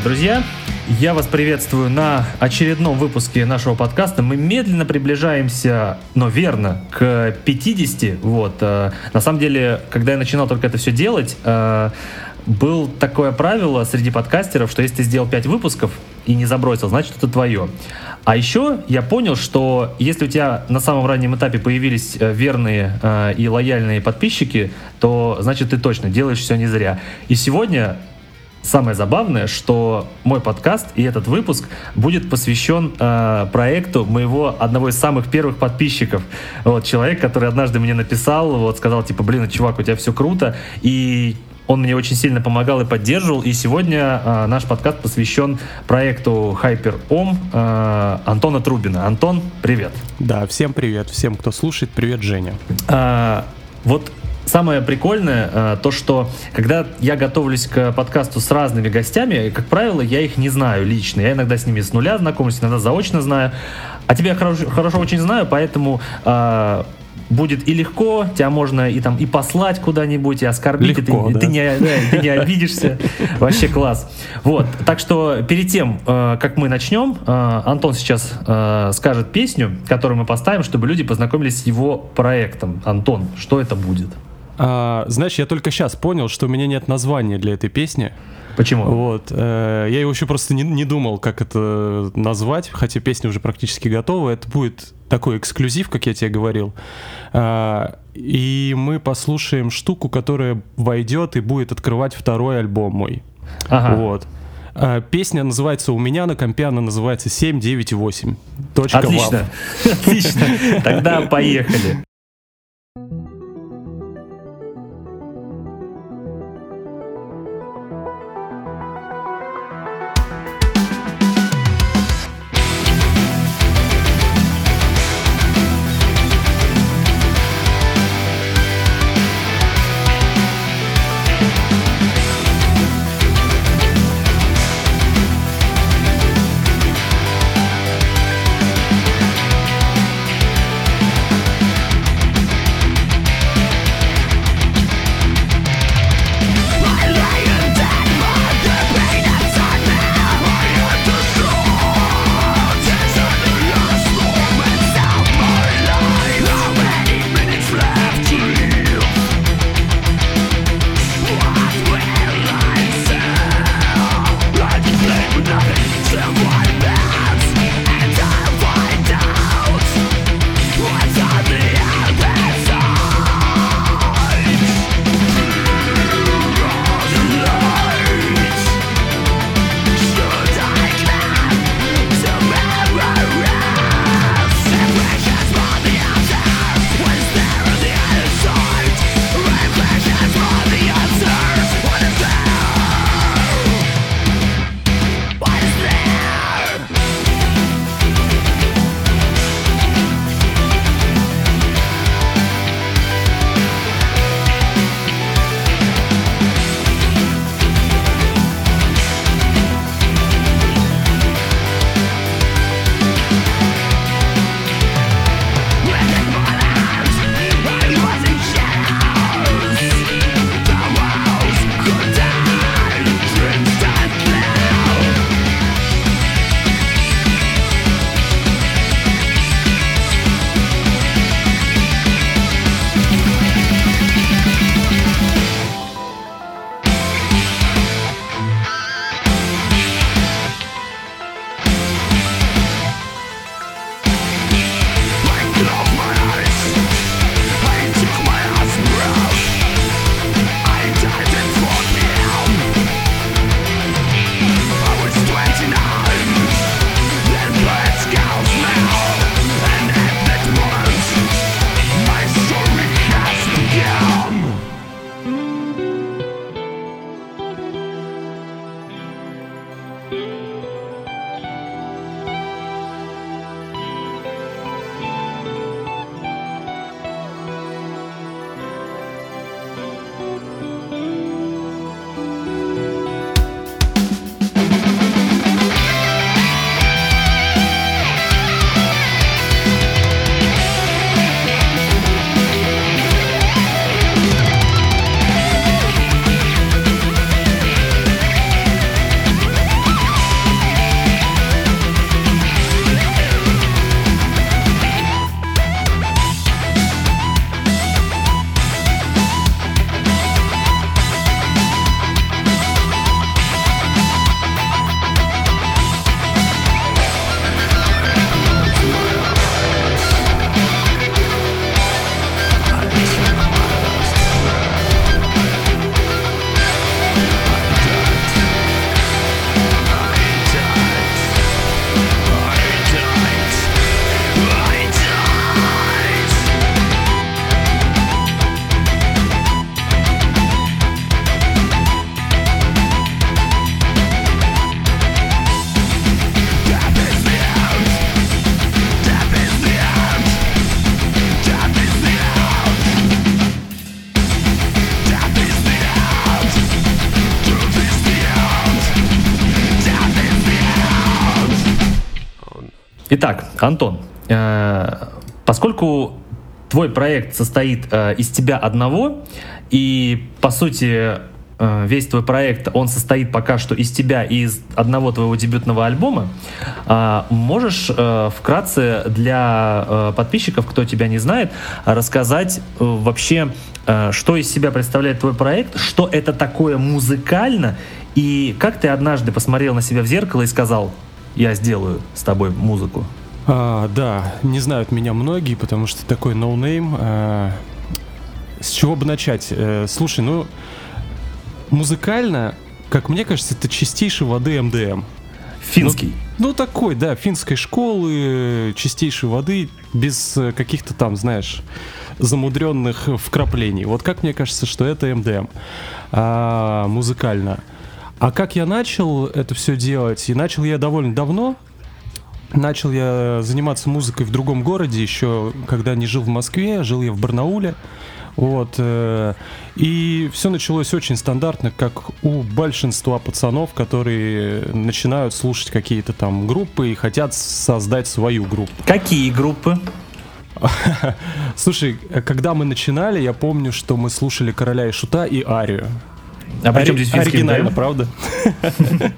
Привет, друзья! Я вас приветствую на очередном выпуске нашего подкаста. Мы медленно приближаемся, но верно, к 50. Вот. э, На самом деле, когда я начинал только это все делать, э, был такое правило среди подкастеров, что если ты сделал 5 выпусков и не забросил, значит это твое. А еще я понял, что если у тебя на самом раннем этапе появились э, верные э, и лояльные подписчики, то значит ты точно делаешь все не зря. И сегодня Самое забавное, что мой подкаст и этот выпуск будет посвящен э, проекту моего одного из самых первых подписчиков. Вот человек, который однажды мне написал, вот сказал типа, блин, чувак, у тебя все круто, и он мне очень сильно помогал и поддерживал. И сегодня э, наш подкаст посвящен проекту HyperOM э, Антона Трубина. Антон, привет. Да, всем привет, всем, кто слушает, привет, Женя. А, вот самое прикольное а, то, что когда я готовлюсь к подкасту с разными гостями, как правило, я их не знаю лично. Я иногда с ними с нуля знакомлюсь, иногда заочно знаю. А тебя хорошо, хорошо очень знаю, поэтому а, будет и легко, тебя можно и там и послать куда-нибудь, и оскорбить, Легко, и ты, да. ты не, да, ты не обидишься. Вообще класс. Вот, так что перед тем, э, как мы начнем, э, Антон сейчас э, скажет песню, которую мы поставим, чтобы люди познакомились с его проектом. Антон, что это будет? А, знаешь, я только сейчас понял, что у меня нет названия для этой песни. Почему? Вот, э, я еще просто не, не думал, как это назвать, хотя песня уже практически готова. Это будет такой эксклюзив, как я тебе говорил. А, и мы послушаем штуку, которая войдет и будет открывать второй альбом мой. Ага. Вот. А, Песня называется «У меня на компе», она называется 798. Точка Отлично. Отлично. Тогда поехали. Антон, э, поскольку твой проект состоит э, из тебя одного, и по сути э, весь твой проект, он состоит пока что из тебя и из одного твоего дебютного альбома. Можешь вкратце для подписчиков, кто тебя не знает, рассказать вообще, что из себя представляет твой проект, что это такое музыкально, и как ты однажды посмотрел на себя в зеркало и сказал, я сделаю с тобой музыку? А, да, не знают меня многие, потому что такой no-name. Но а, с чего бы начать? Э, слушай, ну, музыкально, как мне кажется, это чистейшей воды МДМ. Финский. Ну, ну, такой, да, финской школы, чистейшей воды, без э, каких-то там, знаешь, замудренных вкраплений. Вот как мне кажется, что это МДМ а, музыкально. А как я начал это все делать? И начал я довольно давно. Начал я заниматься музыкой в другом городе, еще когда не жил в Москве, жил я в Барнауле. Вот. Э, и все началось очень стандартно, как у большинства пацанов, которые начинают слушать какие-то там группы и хотят создать свою группу. Какие группы? Слушай, когда мы начинали, я помню, что мы слушали Короля и Шута и Арию. А при чем здесь финский Оригинально, МДМ? правда?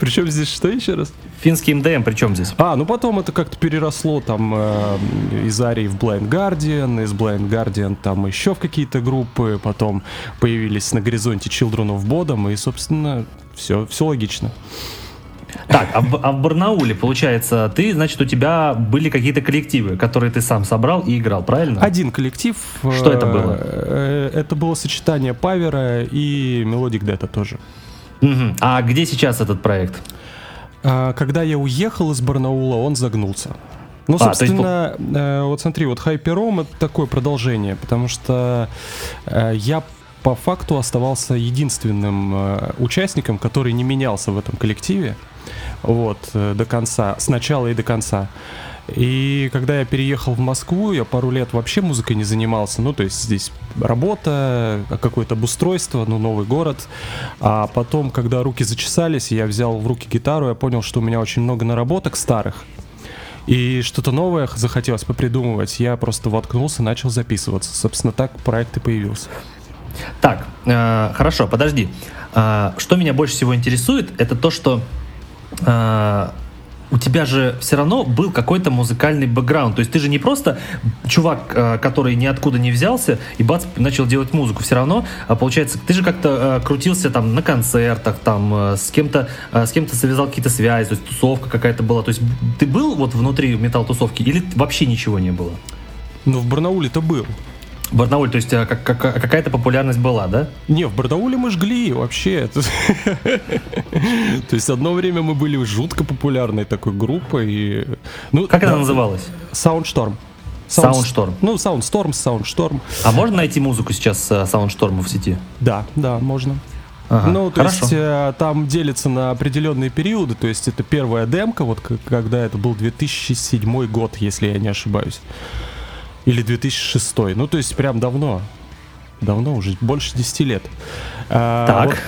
Причем здесь что еще раз? Финский МДМ при чем здесь? А, ну потом это как-то переросло там э, из Арии в Blind Guardian, из Blind Guardian там еще в какие-то группы, потом появились на горизонте Children of Bodom, и, собственно, все, все логично. Так, а в, а в Барнауле, получается, ты, значит, у тебя были какие-то коллективы, которые ты сам собрал и играл, правильно? Один коллектив. Что это было? Э, это было сочетание Павера и Мелодик Дета тоже. Угу. А где сейчас этот проект? А, когда я уехал из Барнаула, он загнулся. Ну, а, собственно, есть... э, вот смотри, вот Хайпером это такое продолжение, потому что э, я по факту оставался единственным э, участником, который не менялся в этом коллективе вот, э, до конца, с начала и до конца. И когда я переехал в Москву, я пару лет вообще музыкой не занимался. Ну, то есть здесь работа, какое-то обустройство, ну, новый город. А потом, когда руки зачесались, я взял в руки гитару, я понял, что у меня очень много наработок старых. И что-то новое захотелось попридумывать. Я просто воткнулся, начал записываться. Собственно, так проект и появился. Так, э, хорошо, подожди. Э, что меня больше всего интересует, это то, что э, у тебя же все равно был какой-то музыкальный бэкграунд. То есть ты же не просто чувак, э, который ниоткуда не взялся и бац, начал делать музыку. Все равно, э, получается, ты же как-то э, крутился там на концертах, там с кем-то с кем-то завязал какие-то связи, то есть тусовка какая-то была. То есть ты был вот внутри металл-тусовки или вообще ничего не было? Ну, в Барнауле-то был. Барнауль, то есть а, как, как, какая-то популярность была, да? Не, в Барнауле мы жгли вообще. То есть одно время мы были жутко популярной такой группой. Ну, как она называлась? Soundstorm. Soundstorm. Ну, Soundstorm, Soundstorm. А можно найти музыку сейчас Soundstorm в сети? Да, да, можно. Ага, ну, то хорошо. есть э, там делится на определенные периоды, то есть это первая демка, вот когда это был 2007 год, если я не ошибаюсь. Или 2006. Ну, то есть прям давно. Давно уже, больше 10 лет. А, так. Вот,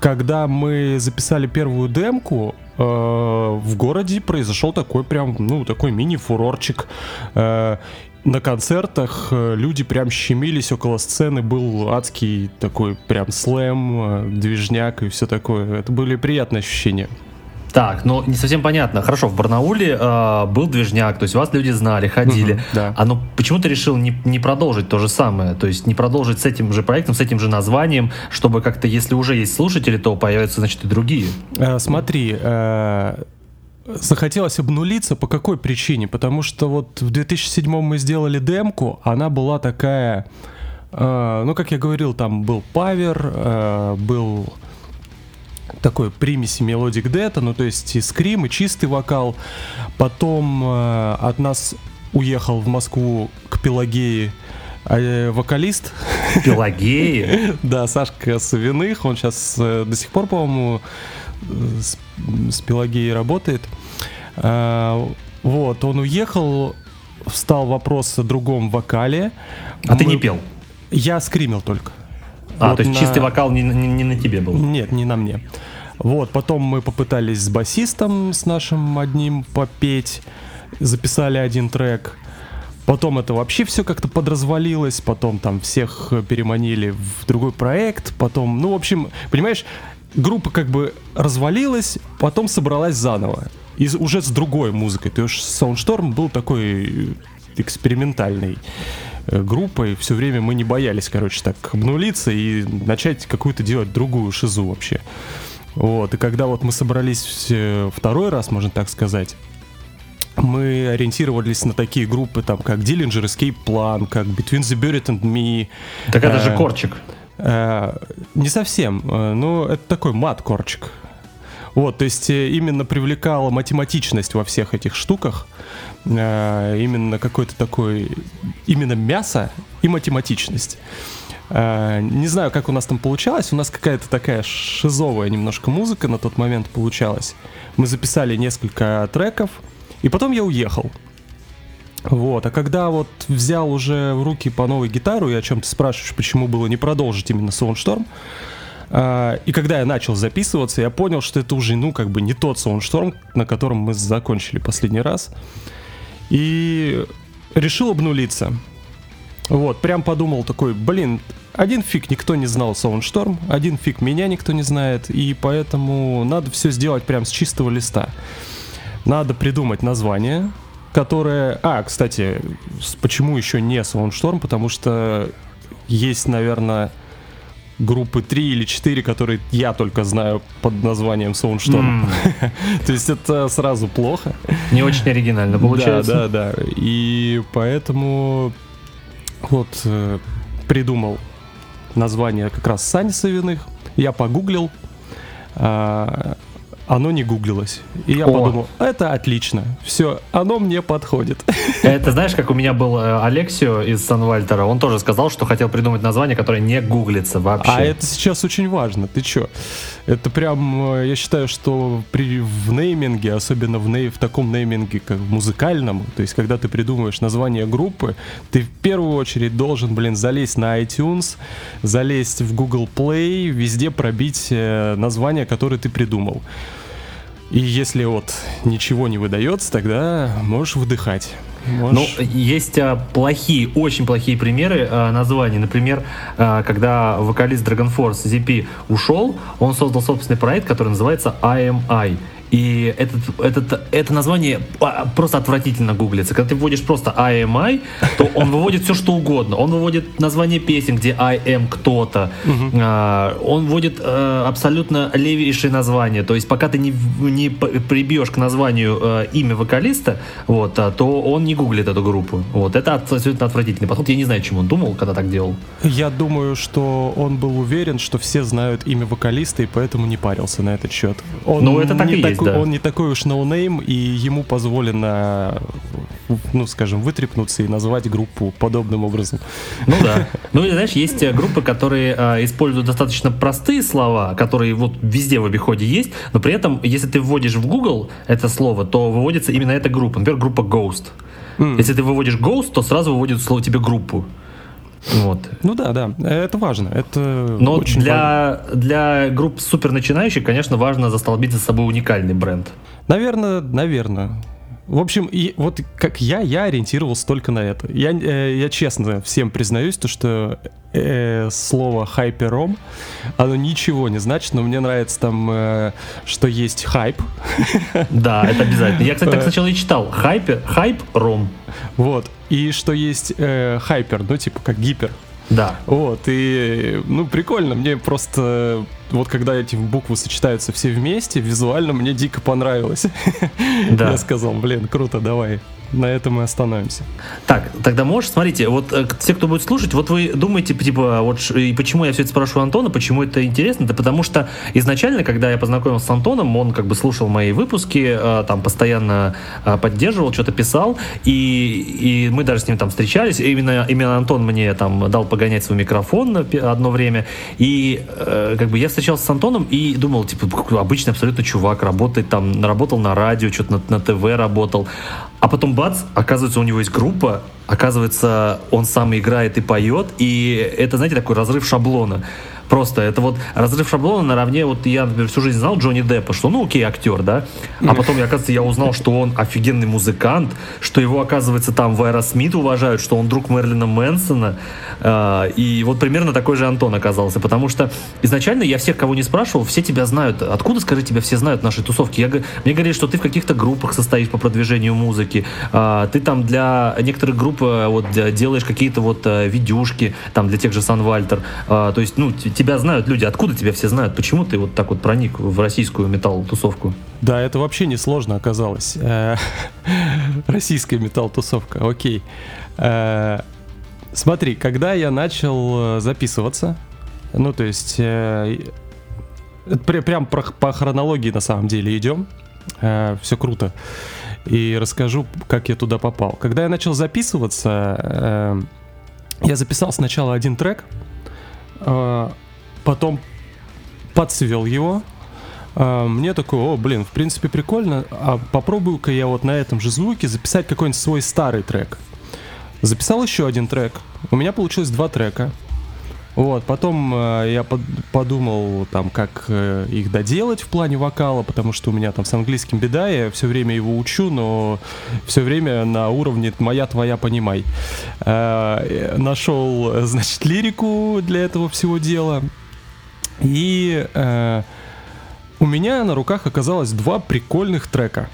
когда мы записали первую демку, э, в городе произошел такой прям, ну, такой мини-фурорчик. Э, на концертах э, люди прям щемились около сцены, был адский такой прям слэм, э, движняк и все такое. Это были приятные ощущения. Так, но не совсем понятно. Хорошо, в Барнауле э, был движняк, то есть вас люди знали, ходили. Угу, да. А ну почему ты решил не, не продолжить то же самое? То есть не продолжить с этим же проектом, с этим же названием, чтобы как-то, если уже есть слушатели, то появятся, значит, и другие. Э, смотри, э, захотелось обнулиться по какой причине? Потому что вот в 2007 мы сделали демку, она была такая... Э, ну, как я говорил, там был power, э, был такой примеси melodic death а, ну то есть и скрим, и чистый вокал. Потом э, от нас уехал в Москву к Пелагее э, вокалист. Пелагеи? да, Сашка Савиных, он сейчас э, до сих пор, по-моему, с, с Пелагеей работает. Э, вот, он уехал, встал вопрос о другом вокале. А Мы... ты не пел? Я скримил только. А, вот то есть на... чистый вокал не, не, не на тебе был? Нет, не на мне. Вот, потом мы попытались с басистом, с нашим одним попеть, записали один трек. Потом это вообще все как-то подразвалилось, потом там всех переманили в другой проект, потом, ну, в общем, понимаешь, группа как бы развалилась, потом собралась заново. И уже с другой музыкой. То есть Soundstorm был такой э, группой. Все время мы не боялись, короче, так обнулиться и начать какую-то делать другую шизу вообще. Вот, и когда вот мы собрались второй раз, можно так сказать, мы ориентировались на такие группы, там, как Dillinger Escape Plan, как Between the Buried and Me. Так это же э, корчик. Э, не совсем, э, но это такой мат-корчик. Вот, то есть именно привлекала математичность во всех этих штуках, именно какой-то такой, именно мясо и математичность. Не знаю, как у нас там получалось. У нас какая-то такая шизовая немножко музыка на тот момент получалась. Мы записали несколько треков, и потом я уехал. Вот, а когда вот взял уже в руки по новой гитару, и о чем ты спрашиваешь, почему было не продолжить именно Soundstorm, и когда я начал записываться, я понял, что это уже, ну, как бы не тот Soundstorm, на котором мы закончили последний раз. И решил обнулиться. Вот, прям подумал такой, блин, один фиг никто не знал Soundstorm, один фиг меня никто не знает, и поэтому надо все сделать прям с чистого листа. Надо придумать название, которое... А, кстати, почему еще не Soundstorm? Потому что есть, наверное, группы 3 или 4, которые я только знаю под названием Soundstorm. Mm. То есть это сразу плохо. Не очень оригинально получается. Да, да, да. И поэтому вот э, придумал название как раз Сани Савиных. Я погуглил. А, оно не гуглилось. И я О. подумал, это отлично, все, оно мне подходит. Это знаешь, как у меня был э, Алексио из Сан-Вальтера, он тоже сказал, что хотел придумать название, которое не гуглится вообще. А это сейчас очень важно, ты чё? Это прям, э, я считаю, что при, в нейминге, особенно в, ней, в таком нейминге, как в музыкальном, то есть когда ты придумываешь название группы, ты в первую очередь должен, блин, залезть на iTunes, залезть в Google Play, везде пробить э, название, которое ты придумал. И если вот ничего не выдается, тогда можешь выдыхать. Можешь... Ну, есть а, плохие, очень плохие примеры а, названий. Например, а, когда вокалист Dragon Force ZP ушел, он создал собственный проект, который называется IMI. И этот, этот, это название а, просто отвратительно гуглится. Когда ты вводишь просто IMI, то он выводит все, что угодно. Он выводит название песен, где I am кто-то. Uh-huh. Он вводит э, абсолютно левейшие названия. То есть пока ты не, не прибьешь к названию э, имя вокалиста, вот, а, то он не гуглит эту группу. Вот. Это абсолютно отвратительный подход. Я не знаю, чем он думал, когда так делал. Я думаю, что он был уверен, что все знают имя вокалиста, и поэтому не парился на этот счет. Он ну, это так и есть такой, да. он не такой уж no-name, и ему позволено, ну, скажем, вытрепнуться и назвать группу подобным образом. Ну да. Ну, знаешь, есть э, группы, которые а, используют достаточно простые слова, которые вот везде в обиходе есть, но при этом, если ты вводишь в Google это слово, то выводится именно эта группа. Например, группа Ghost. Mm. Если ты выводишь Ghost, то сразу выводит слово тебе группу. Вот. Ну да, да, это важно. Это Но очень для, важно. для групп супер начинающих, конечно, важно застолбить за собой уникальный бренд. Наверное, наверное. В общем, и вот как я, я ориентировался только на это. Я, э, я честно всем признаюсь, то, что э, слово хайпером, оно ничего не значит, но мне нравится там, э, что есть хайп. Да, это обязательно. Я, кстати, так сначала и читал. Хайпер, хайп, ром. Вот. И что есть э, хайпер, ну, типа как гипер. Да. Вот, и, ну, прикольно, мне просто, вот когда эти буквы сочетаются все вместе, визуально мне дико понравилось. Да. Я сказал, блин, круто, давай на этом мы остановимся. Так, тогда можешь, смотрите, вот э, те, кто будет слушать, вот вы думаете, типа, вот и почему я все это спрашиваю Антона, почему это интересно? Да потому что изначально, когда я познакомился с Антоном, он как бы слушал мои выпуски, э, там постоянно э, поддерживал, что-то писал, и, и мы даже с ним там встречались. Именно, именно Антон мне там дал погонять свой микрофон на одно время, и как бы я встречался с Антоном и думал, типа, обычный абсолютно чувак, работает там, работал на радио, что-то на, на ТВ работал, а потом бац, оказывается, у него есть группа, оказывается, он сам играет и поет, и это, знаете, такой разрыв шаблона. Просто это вот разрыв шаблона наравне, вот я, например, всю жизнь знал Джонни Деппа, что ну окей, актер, да, а потом, оказывается, я узнал, что он офигенный музыкант, что его, оказывается, там в Аэросмит уважают, что он друг Мерлина Мэнсона, э, и вот примерно такой же Антон оказался, потому что изначально я всех, кого не спрашивал, все тебя знают. Откуда, скажи, тебя все знают нашей тусовки? Я, мне говорили, что ты в каких-то группах состоишь по продвижению музыки, э, ты там для некоторых групп э, вот делаешь какие-то вот э, видюшки, там для тех же Сан Вальтер, э, то есть, ну, тебя знают люди, откуда тебя все знают, почему ты вот так вот проник в российскую металл-тусовку? Да, это вообще не сложно оказалось. Э, российская металл-тусовка, окей. Э, смотри, когда я начал записываться, ну, то есть, прям по хронологии на самом деле идем, все круто. И расскажу, как я туда попал. Когда я начал записываться, я записал сначала один трек, потом подсвел его. А, мне такой, о, блин, в принципе прикольно, а попробую-ка я вот на этом же звуке записать какой-нибудь свой старый трек. Записал еще один трек. У меня получилось два трека. Вот, потом э, я под, подумал, там, как э, их доделать в плане вокала, потому что у меня там с английским беда, я все время его учу, но все время на уровне «моя, твоя, понимай». Э, нашел, значит, лирику для этого всего дела. И э, у меня на руках оказалось два прикольных трека.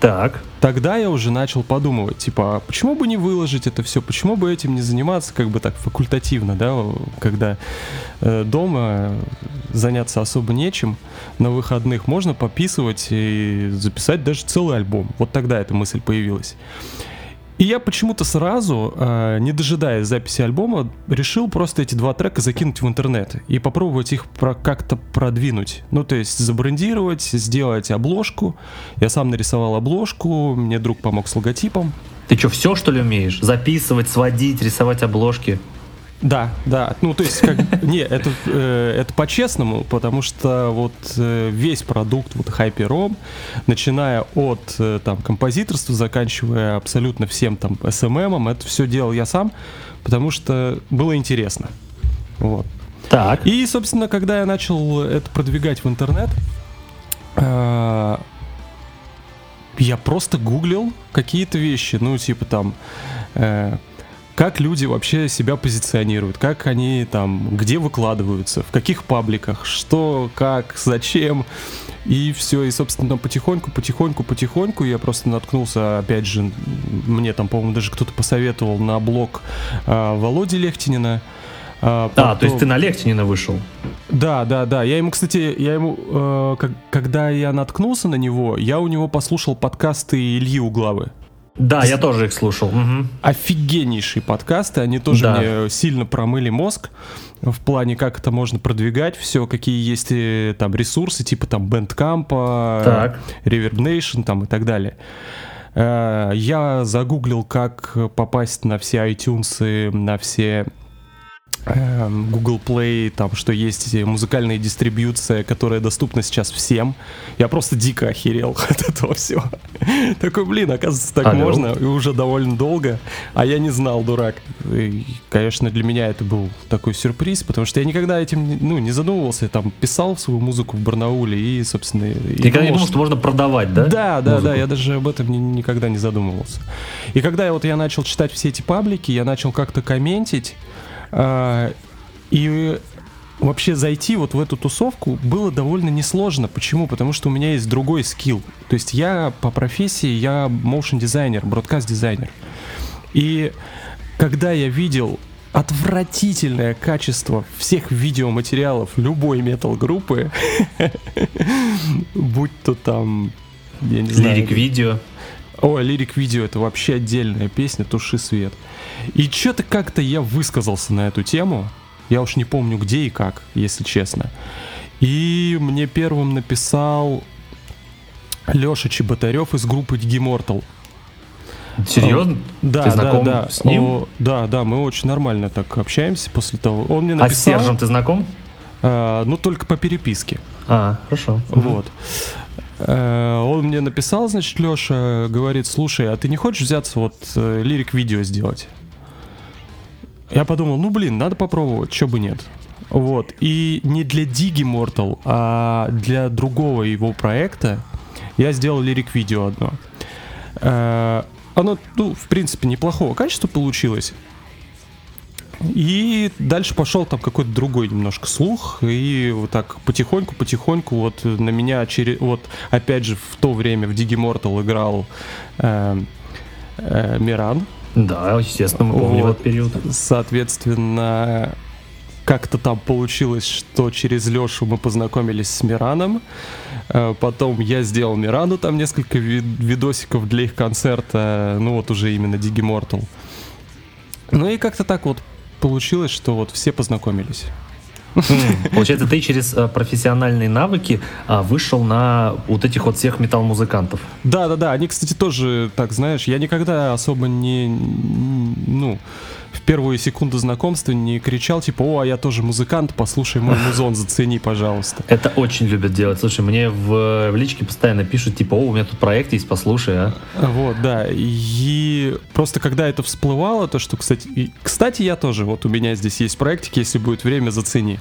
Так. Тогда я уже начал подумывать, типа, а почему бы не выложить это все, почему бы этим не заниматься, как бы так факультативно, да, когда э, дома заняться особо нечем, на выходных можно пописывать и записать даже целый альбом. Вот тогда эта мысль появилась. И я почему-то сразу, э, не дожидаясь записи альбома, решил просто эти два трека закинуть в интернет и попробовать их про как-то продвинуть. Ну, то есть забрендировать, сделать обложку. Я сам нарисовал обложку, мне друг помог с логотипом. Ты что, все что ли умеешь? Записывать, сводить, рисовать обложки? Да, да. Ну, то есть, как, не, это, э, это по-честному, потому что вот э, весь продукт, вот Hyper.rom, начиная от э, там композиторства, заканчивая абсолютно всем там SMM, это все делал я сам, потому что было интересно. Вот. Так. И, собственно, когда я начал это продвигать в интернет, э, я просто гуглил какие-то вещи, ну, типа там... Э, как люди вообще себя позиционируют, как они там, где выкладываются, в каких пабликах, что, как, зачем. И все, и, собственно, потихоньку, потихоньку, потихоньку я просто наткнулся, опять же, мне там, по-моему, даже кто-то посоветовал на блог э, Володи Лехтинина. А, потом... а, то есть ты на Лехтинина вышел? Да, да, да. Я ему, кстати, я ему, э, как, когда я наткнулся на него, я у него послушал подкасты Ильи Углавы. Да, я тоже их слушал. Угу. Офигеннейшие подкасты, они тоже да. мне сильно промыли мозг в плане, как это можно продвигать, все, какие есть э, там ресурсы, типа там Bandcamp, так. Reverb Nation там и так далее. Э, я загуглил, как попасть на все iTunes, на все Google Play, там, что есть музыкальная дистрибьюция, которая доступна сейчас всем. Я просто дико охерел от этого всего. Такой, блин, оказывается, так Алло. можно, и уже довольно долго, а я не знал, дурак. И, конечно, для меня это был такой сюрприз, потому что я никогда этим, ну, не задумывался, я там писал свою музыку в Барнауле и, собственно... Ты никогда не думал, что можно продавать, да? Да, да, музыку? да, я даже об этом ни, никогда не задумывался. И когда я, вот я начал читать все эти паблики, я начал как-то комментить, и вообще зайти вот в эту тусовку было довольно несложно. Почему? Потому что у меня есть другой скилл. То есть я по профессии, я motion дизайнер, бродкаст дизайнер. И когда я видел отвратительное качество всех видеоматериалов любой метал-группы, будь то там, я не знаю... Лирик-видео. Ой, лирик-видео это вообще отдельная песня «Туши свет». И что-то как-то я высказался на эту тему. Я уж не помню где и как, если честно. И мне первым написал Леша Чеботарев из группы Gimortal. Серьезно? Да, ты знаком да, да. с ним? О, да, да, мы очень нормально так общаемся после того. Он мне написал. А с Сержем ты знаком? А, ну, только по переписке. А, хорошо. Вот. Э, он мне написал, значит, Леша говорит, слушай, а ты не хочешь взяться вот э, лирик-видео сделать? Я подумал, ну блин, надо попробовать, что бы нет. Вот. И не для Digimortal, а для другого его проекта я сделал лирик-видео одно. Э, оно, ну, в принципе, неплохого качества получилось. И дальше пошел там какой-то другой немножко слух, и вот так потихоньку-потихоньку вот на меня через... Вот опять же в то время в Digimortal играл э, э, Миран. Да, естественно, мы помним вот, этот период. Соответственно, как-то там получилось, что через Лешу мы познакомились с Мираном. Э, потом я сделал Мирану там несколько видосиков для их концерта, ну вот уже именно Digimortal. Ну и как-то так вот получилось, что вот все познакомились. Получается, ты через э, профессиональные навыки а, вышел на вот этих вот всех металл-музыкантов. Да, да, да. Они, кстати, тоже, так знаешь, я никогда особо не, ну, первую секунду знакомства не кричал, типа, о, а я тоже музыкант, послушай мой музон, зацени, пожалуйста. Это очень любят делать. Слушай, мне в, в личке постоянно пишут, типа, о, у меня тут проект есть, послушай, а. Вот, да. И просто когда это всплывало, то, что, кстати, и, кстати, я тоже, вот у меня здесь есть проектик, если будет время, зацени.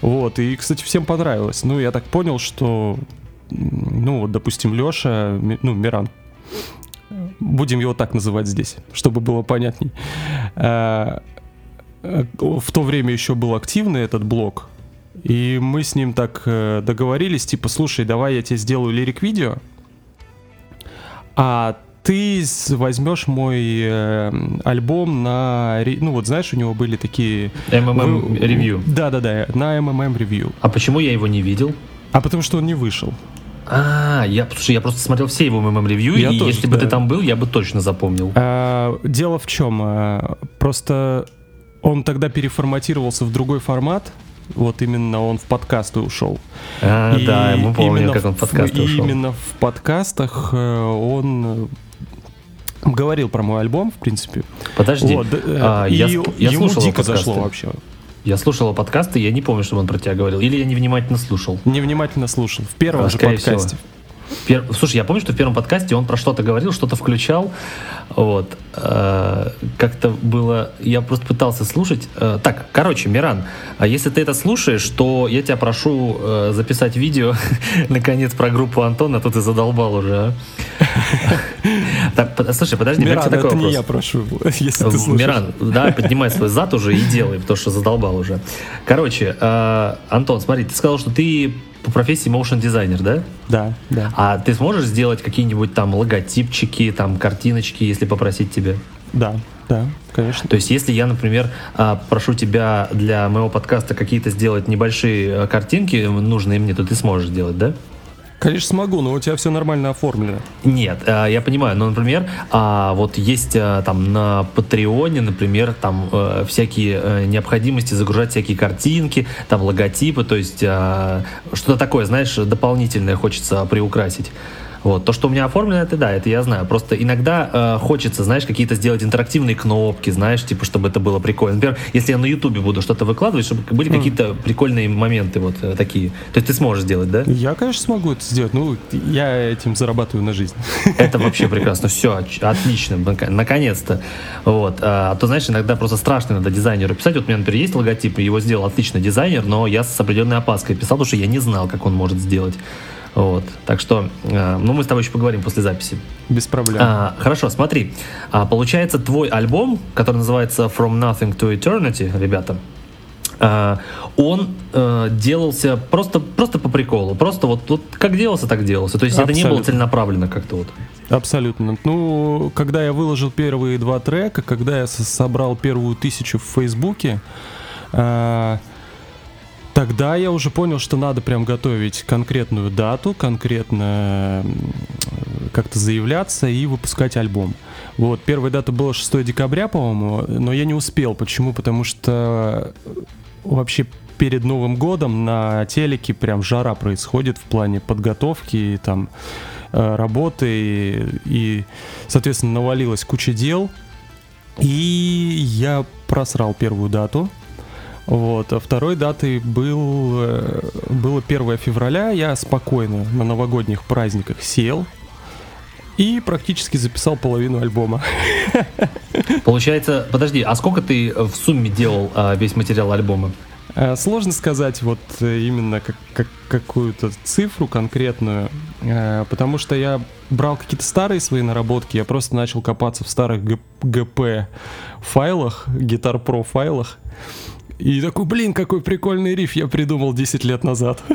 Вот, и, кстати, всем понравилось. Ну, я так понял, что, ну, вот, допустим, Леша, ну, Миран, Будем его так называть здесь, чтобы было понятней. Э, э, в то время еще был активный этот блог, и мы с ним так э, договорились, типа, слушай, давай я тебе сделаю лирик-видео, а ты возьмешь мой э, альбом на... Ну вот знаешь, у него были такие... MMM ревью. Да-да-да, на MMM ревью. А почему я его не видел? А потому что он не вышел. А, я, слушай, я просто смотрел все его ММ-ревью, и тоже, если да. бы ты там был, я бы точно запомнил. А, дело в чем? А, просто он тогда переформатировался в другой формат, вот именно он в подкасты ушел. А, и да, мы помним, как он в подкасты в, ушел. Именно в подкастах э, он говорил про мой альбом, в принципе. Подожди, вот, а, и я, я ему дико зашло вообще. Я слушал подкасты, я не помню, что он про тебя говорил. Или я невнимательно слушал. Невнимательно слушал. В первом а, же подкасте. Всего. Пер... Слушай, я помню, что в первом подкасте он про что-то говорил, что-то включал. Вот. Э, как-то было... Я просто пытался слушать. Э, так, короче, Миран, а если ты это слушаешь, то я тебя прошу э, записать видео, наконец, про группу Антона, а то ты задолбал уже, Так, слушай, подожди, Миран, это не я прошу, если ты слушаешь. Миран, да, поднимай свой зад уже и делай, потому что задолбал уже. Короче, Антон, смотри, ты сказал, что ты по профессии motion дизайнер, да? Да, да. А ты сможешь сделать какие-нибудь там логотипчики, там картиночки, если попросить тебя? Да, да, конечно. То есть, если я, например, а, прошу тебя для моего подкаста какие-то сделать небольшие э, картинки, нужные мне, то ты сможешь сделать, да? Конечно, смогу, но у тебя все нормально оформлено. Нет, э, я понимаю, но, например, а, вот есть э, там на Патреоне, например, там э, всякие необходимости загружать всякие картинки, там логотипы, то есть что-то такое, знаешь, дополнительное хочется приукрасить. Вот. То, что у меня оформлено, это да, это я знаю. Просто иногда э, хочется, знаешь, какие-то сделать интерактивные кнопки, знаешь, типа, чтобы это было прикольно. Например, если я на Ютубе буду что-то выкладывать, чтобы были mm. какие-то прикольные моменты вот э, такие. То есть ты сможешь сделать, да? Я, конечно, смогу это сделать. Ну, я этим зарабатываю на жизнь. Это вообще прекрасно. Все, отлично. Наконец-то. Вот. А, а то, знаешь, иногда просто страшно надо дизайнеру писать. Вот у меня, например, есть логотип, его сделал отлично дизайнер, но я с определенной опаской писал, потому что я не знал, как он может сделать. Вот. Так что, э, ну, мы с тобой еще поговорим после записи. Без проблем. А, хорошо, смотри. А, получается, твой альбом, который называется From Nothing to Eternity, ребята, а, он а, делался просто, просто по приколу. Просто вот, вот как делался, так делался. То есть Абсолютно. это не было целенаправленно как-то вот. Абсолютно. Ну, когда я выложил первые два трека, когда я собрал первую тысячу в Фейсбуке, а, Тогда я уже понял, что надо прям готовить конкретную дату, конкретно как-то заявляться и выпускать альбом. Вот, первая дата была 6 декабря, по-моему, но я не успел. Почему? Потому что вообще перед Новым годом на телеке прям жара происходит в плане подготовки и там э, работы и, и соответственно навалилась куча дел и я просрал первую дату вот. А второй датой был, э, было 1 февраля. Я спокойно на новогодних праздниках сел и практически записал половину альбома. Получается, подожди, а сколько ты в сумме делал а, весь материал альбома? Э, сложно сказать вот э, именно как, как, какую-то цифру конкретную, потому что я брал какие-то старые свои наработки, я просто начал копаться в старых ГП файлах, Guitar Pro файлах, и такой, блин, какой прикольный риф я придумал 10 лет назад.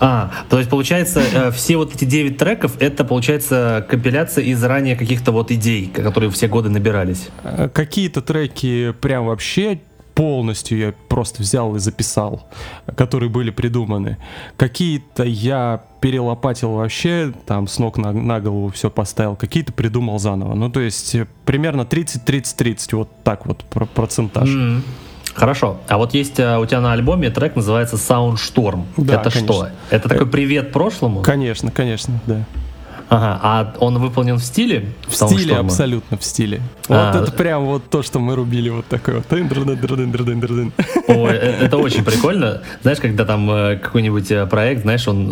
А, то есть получается, э, все вот эти 9 треков, это получается компиляция из ранее каких-то вот идей, которые все годы набирались. Э, какие-то треки прям вообще полностью я просто взял и записал, которые были придуманы. Какие-то я перелопатил вообще, там с ног на, на голову все поставил, какие-то придумал заново. Ну, то есть э, примерно 30-30-30, вот так вот процентаж. Mm-hmm. Хорошо. А вот есть а, у тебя на альбоме трек называется Soundstorm. Да, Это конечно. что? Это такой привет прошлому? Конечно, конечно, да. Ага, а он выполнен в стиле? В стиле, абсолютно в стиле. А, вот это прям вот то, что мы рубили, вот такой вот. Ой, э, это очень прикольно. Знаешь, когда там э, какой-нибудь э, проект, знаешь, он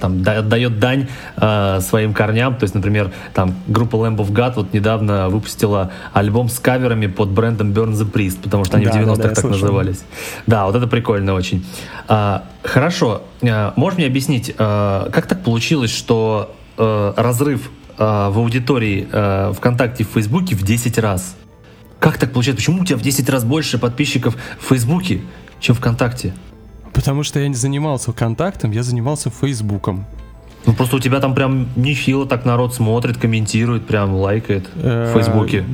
там дает дань своим корням, то есть, например, там группа Lamb of God вот недавно выпустила альбом с каверами под брендом Burn the Priest, потому что они в 90-х так назывались. Да, вот это прикольно очень. А, хорошо, можешь мне объяснить, как так получилось, что э, разрыв э, в аудитории э, ВКонтакте и в Фейсбуке в 10 раз. Как так получается? Почему у тебя в 10 раз больше подписчиков в Фейсбуке, чем ВКонтакте? Потому что я не занимался ВКонтактом, я занимался Фейсбуком. Ну просто у тебя там прям нехило так народ смотрит, комментирует, прям лайкает в э, Фейсбуке.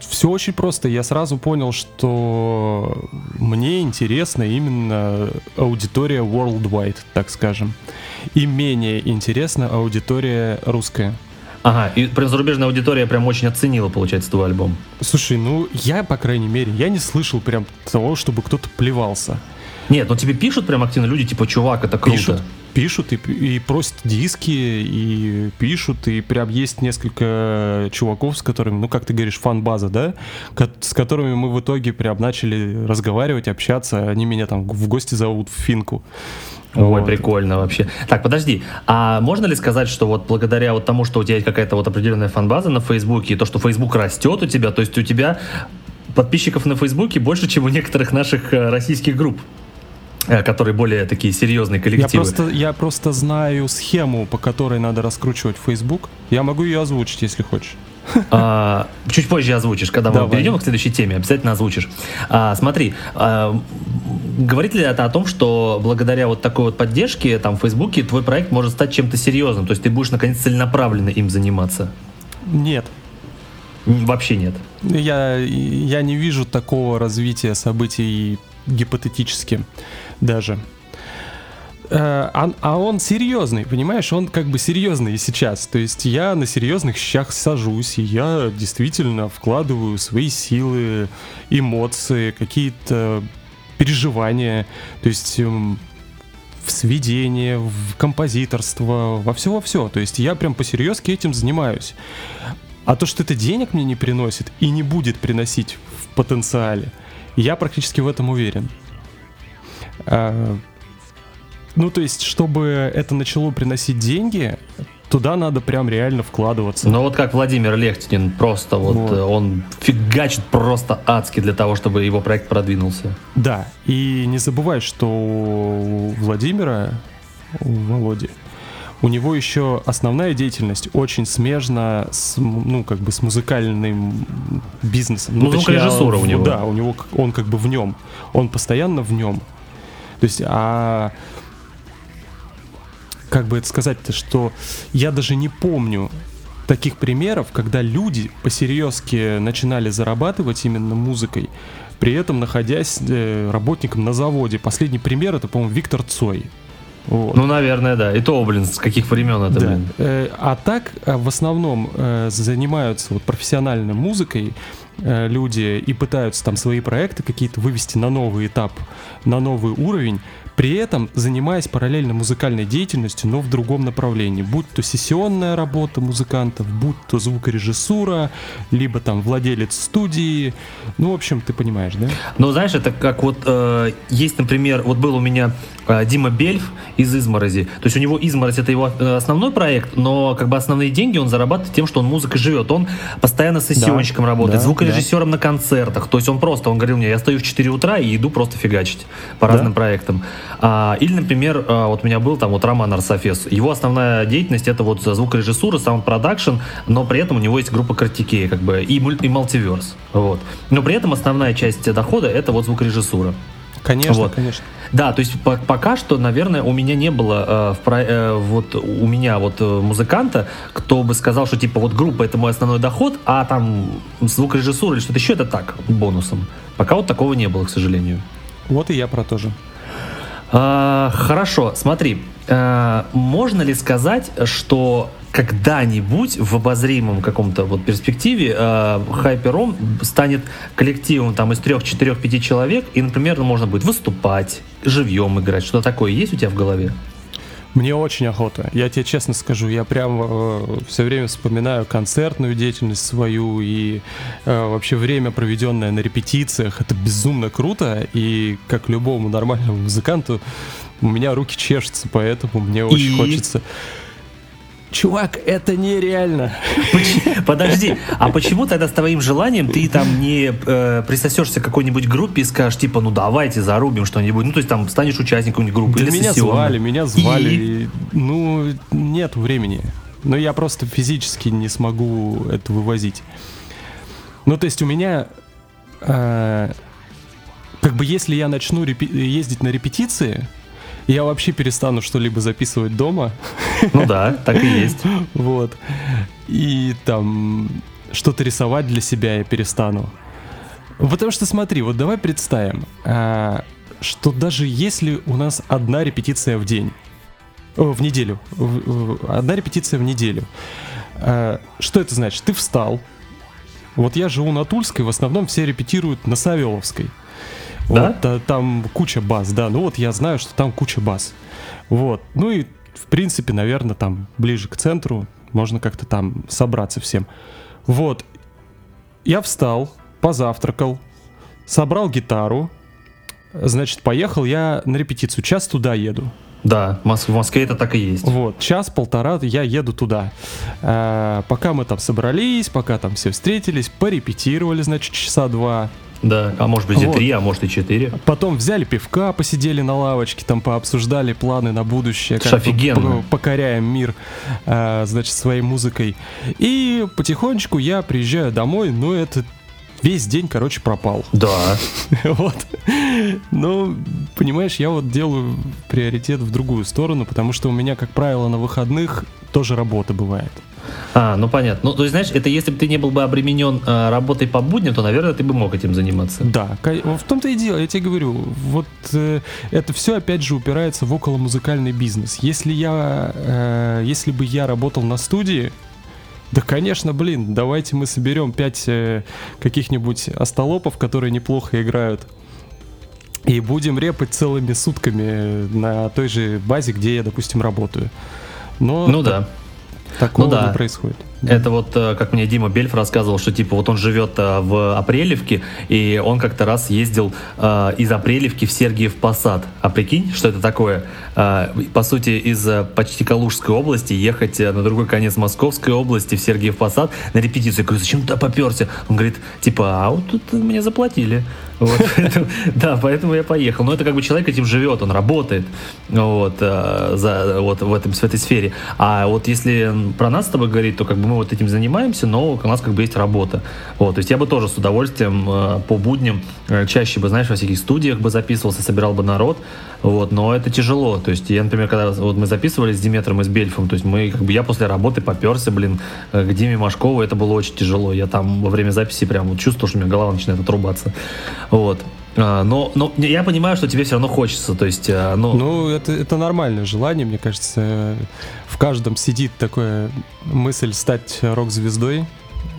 Все очень просто. Я сразу понял, что мне интересна именно аудитория worldwide, так скажем и менее интересна аудитория русская. Ага, и прям зарубежная аудитория прям очень оценила, получается, твой альбом. Слушай, ну я, по крайней мере, я не слышал прям того, чтобы кто-то плевался. Нет, ну тебе пишут прям активно люди, типа, чувак, это круто. Пишут, пишут и, и просят диски, и пишут, и прям есть несколько чуваков, с которыми, ну, как ты говоришь, фан-база, да, с которыми мы в итоге прям начали разговаривать, общаться, они меня там в гости зовут в Финку. Ой, вот. прикольно вообще. Так, подожди, а можно ли сказать, что вот благодаря вот тому, что у тебя есть какая-то вот определенная фан-база на Фейсбуке, и то, что Фейсбук растет у тебя, то есть у тебя подписчиков на Фейсбуке больше, чем у некоторых наших э, российских групп? Э, которые более такие серьезные коллективы. Я просто, я просто знаю схему, по которой надо раскручивать Facebook. Я могу ее озвучить, если хочешь. А, чуть позже озвучишь, когда Давай. мы перейдем к следующей теме, обязательно озвучишь. А, смотри, а, говорит ли это о том, что благодаря вот такой вот поддержке там в Фейсбуке твой проект может стать чем-то серьезным? То есть ты будешь наконец целенаправленно им заниматься? Нет. Вообще нет. Я, я не вижу такого развития событий гипотетически даже. Э, а, а он серьезный, понимаешь, он как бы серьезный сейчас. То есть я на серьезных щах сажусь, и я действительно вкладываю свои силы, эмоции, какие-то переживания, то есть эм, в сведение, в композиторство, во все во все. То есть я прям по-серьезки этим занимаюсь. А то, что это денег мне не приносит и не будет приносить в потенциале, я практически в этом уверен. Ну, то есть, чтобы это начало приносить деньги, туда надо прям реально вкладываться. Ну вот как Владимир Лехтинин, просто вот, вот. Э, он фигачит просто адски для того, чтобы его проект продвинулся. Да, и не забывай, что у Владимира, у Володи, у него еще основная деятельность очень смежна с, ну, как бы с музыкальным бизнесом. Ну, ну звукорежиссура у него. Да, у него, он как бы в нем. Он постоянно в нем. То есть, а как бы это сказать-то, что я даже не помню таких примеров, когда люди по-серьезки начинали зарабатывать именно музыкой, при этом находясь э, работником на заводе. Последний пример это, по-моему, Виктор Цой. Вот. Ну, наверное, да. И то, блин, с каких времен это, да. блин. Э, а так, э, в основном, э, занимаются вот профессиональной музыкой э, люди и пытаются там свои проекты какие-то вывести на новый этап, на новый уровень при этом занимаясь параллельно музыкальной деятельностью, но в другом направлении. Будь то сессионная работа музыкантов, будь то звукорежиссура, либо там владелец студии. Ну, в общем, ты понимаешь, да? Ну, знаешь, это как вот э, есть, например, вот был у меня э, Дима Бельф из «Изморози». То есть у него «Изморозь» — это его э, основной проект, но как бы основные деньги он зарабатывает тем, что он музыкой живет. Он постоянно сессионщиком да, работает, да. звукорежиссером да. на концертах. То есть он просто, он говорил мне, я стою в 4 утра и иду просто фигачить по да. разным проектам. А, или, например, а, вот у меня был там вот Роман Арсофес. Его основная деятельность это вот звукорежиссура, sound production, но при этом у него есть группа Kartikeya, как бы, и, и Multiverse. Вот. Но при этом основная часть дохода это вот звукорежиссура. Конечно, вот. конечно. Да, то есть по пока что, наверное, у меня не было э, в про, э, вот у меня вот э, музыканта, кто бы сказал, что типа вот группа это мой основной доход, а там звукорежиссура или что-то еще это так бонусом. Пока вот такого не было, к сожалению. Вот и я про то же. А, хорошо, смотри, а, можно ли сказать, что когда-нибудь в обозримом каком-то вот перспективе Хайпером станет коллективом там из трех, четырех, пяти человек, и, например, можно будет выступать, живьем играть. Что такое есть у тебя в голове? Мне очень охота. Я тебе честно скажу, я прям э, все время вспоминаю концертную деятельность свою и э, вообще время, проведенное на репетициях. Это безумно круто. И как любому нормальному музыканту, у меня руки чешутся, поэтому мне очень и... хочется Чувак, это нереально. Подожди, а почему тогда с твоим желанием ты там не э, присосешься к какой-нибудь группе и скажешь, типа, ну давайте зарубим что-нибудь, ну то есть там станешь участником группы да или меня сессионной. звали, меня звали, и... ну нет времени. Но я просто физически не смогу это вывозить. Ну то есть у меня, э, как бы если я начну ездить на репетиции, я вообще перестану что-либо записывать дома. Ну да, так и есть. Вот. И там что-то рисовать для себя я перестану. Потому что смотри, вот давай представим, а, что даже если у нас одна репетиция в день, в неделю, одна репетиция в неделю, а, что это значит? Ты встал, вот я живу на Тульской, в основном все репетируют на Савеловской. Да? Вот, там куча баз, да. Ну вот я знаю, что там куча баз. Вот. Ну и, в принципе, наверное, там ближе к центру можно как-то там собраться всем. Вот. Я встал, позавтракал, собрал гитару, значит, поехал я на репетицию. Час туда еду. Да, в Москве это так и есть. Вот, час-полтора я еду туда. А, пока мы там собрались, пока там все встретились, порепетировали, значит, часа два. Да, а может быть и вот. три, а может и четыре. Потом взяли пивка, посидели на лавочке, там пообсуждали планы на будущее, как офигенно. покоряем мир, а, значит, своей музыкой. И потихонечку я приезжаю домой, но это весь день, короче, пропал. Да. Вот. Ну, понимаешь, я вот делаю приоритет в другую сторону, потому что у меня, как правило, на выходных тоже работа бывает. А, ну понятно. Ну, то есть, знаешь, это если бы ты не был бы обременен э, работой по будням, то, наверное, ты бы мог этим заниматься. Да, в том-то и дело, я тебе говорю, вот э, это все опять же упирается в около музыкальный бизнес. Если я, э, если бы я работал на студии, да, конечно, блин, давайте мы соберем пять э, каких-нибудь остолопов, которые неплохо играют. И будем репать целыми сутками на той же базе, где я, допустим, работаю. Но ну да. Такого ну, да. не происходит. Это вот, э, как мне Дима Бельф рассказывал, что типа вот он живет э, в Апрелевке, и он как-то раз ездил э, из Апрелевки в Сергиев Посад. А прикинь, что это такое? По сути, из почти Калужской области ехать на другой конец Московской области в Сергиев Посад на репетицию. Я говорю, зачем ты поперся? Он говорит, типа, а вот тут мне заплатили. Вот, поэтому, да, поэтому я поехал. Но это как бы человек этим живет, он работает вот, за, вот в, этом, в этой сфере. А вот если про нас с тобой говорить, то как бы мы вот этим занимаемся, но у нас как бы есть работа. Вот, то есть я бы тоже с удовольствием э, по будням э, чаще бы, знаешь, во всяких студиях бы записывался, собирал бы народ, вот, но это тяжело. То есть я, например, когда вот мы записывались с Диметром и с Бельфом, то есть мы, как бы я после работы поперся, блин, э, к Диме Машкову, это было очень тяжело. Я там во время записи прям вот чувствовал, что у меня голова начинает отрубаться. Вот. А, но, но я понимаю, что тебе все равно хочется, то есть, ну... Ну, это, это нормальное желание, мне кажется. В каждом сидит такая мысль стать рок-звездой,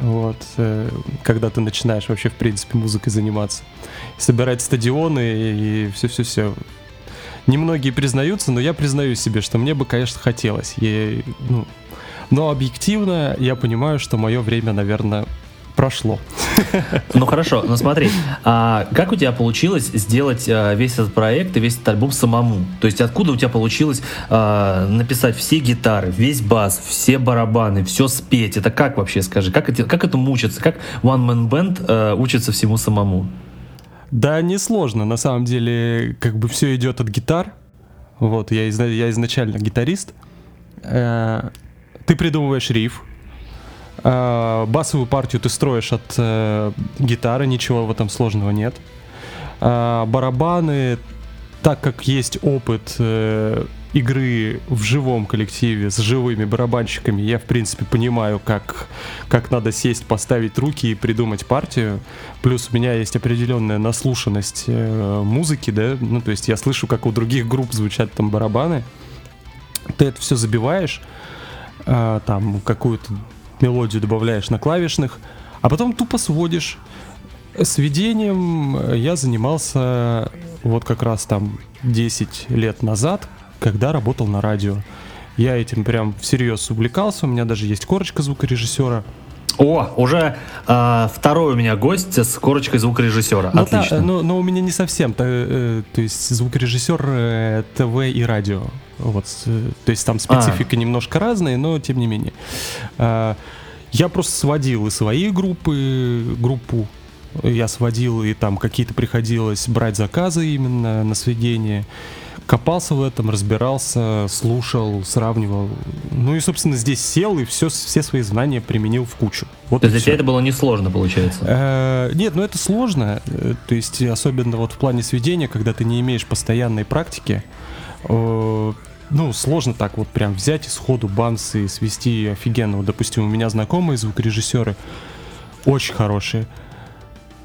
вот, э, когда ты начинаешь вообще, в принципе, музыкой заниматься. Собирать стадионы и все-все-все. Немногие признаются, но я признаю себе, что мне бы, конечно, хотелось. Я, ну, но объективно я понимаю, что мое время, наверное, прошло. Ну хорошо, ну смотри, а как у тебя получилось сделать а, весь этот проект и весь этот альбом самому? То есть откуда у тебя получилось а, написать все гитары, весь бас, все барабаны, все спеть? Это как вообще, скажи? Как это, как это мучиться? Как One Man Band а, учится всему самому? Да, несложно. На самом деле, как бы все идет от гитар. Вот, я, из, я изначально гитарист. Э, ты придумываешь риф, э, басовую партию ты строишь от э, гитары, ничего в этом сложного нет. Э, барабаны, так как есть опыт э, игры в живом коллективе с живыми барабанщиками, я, в принципе, понимаю, как, как надо сесть, поставить руки и придумать партию. Плюс у меня есть определенная наслушанность э, музыки, да, ну, то есть я слышу, как у других групп звучат там барабаны. Ты это все забиваешь, э, там какую-то мелодию добавляешь на клавишных, а потом тупо сводишь. Сведением я занимался вот как раз там 10 лет назад, когда работал на радио. Я этим прям всерьез увлекался, у меня даже есть корочка звукорежиссера. О, уже э, второй у меня гость с корочкой звукорежиссера. Ну, Отлично. Да, но, но у меня не совсем. То, э, то есть звукорежиссер э, ТВ и радио. Вот, э, то есть там специфика а. немножко разная, но тем не менее. Э, я просто сводил и свои группы, группу я сводил, и там какие-то приходилось брать заказы именно на сведение копался в этом, разбирался, слушал, сравнивал. Ну и, собственно, здесь сел и все, все свои знания применил в кучу. Вот То есть для тебя это было несложно, получается? Э, нет, ну это сложно. Э, то есть особенно вот в плане сведения, когда ты не имеешь постоянной практики, э, ну, сложно так вот прям взять и сходу банс и свести офигенно. Вот, допустим, у меня знакомые звукорежиссеры очень хорошие.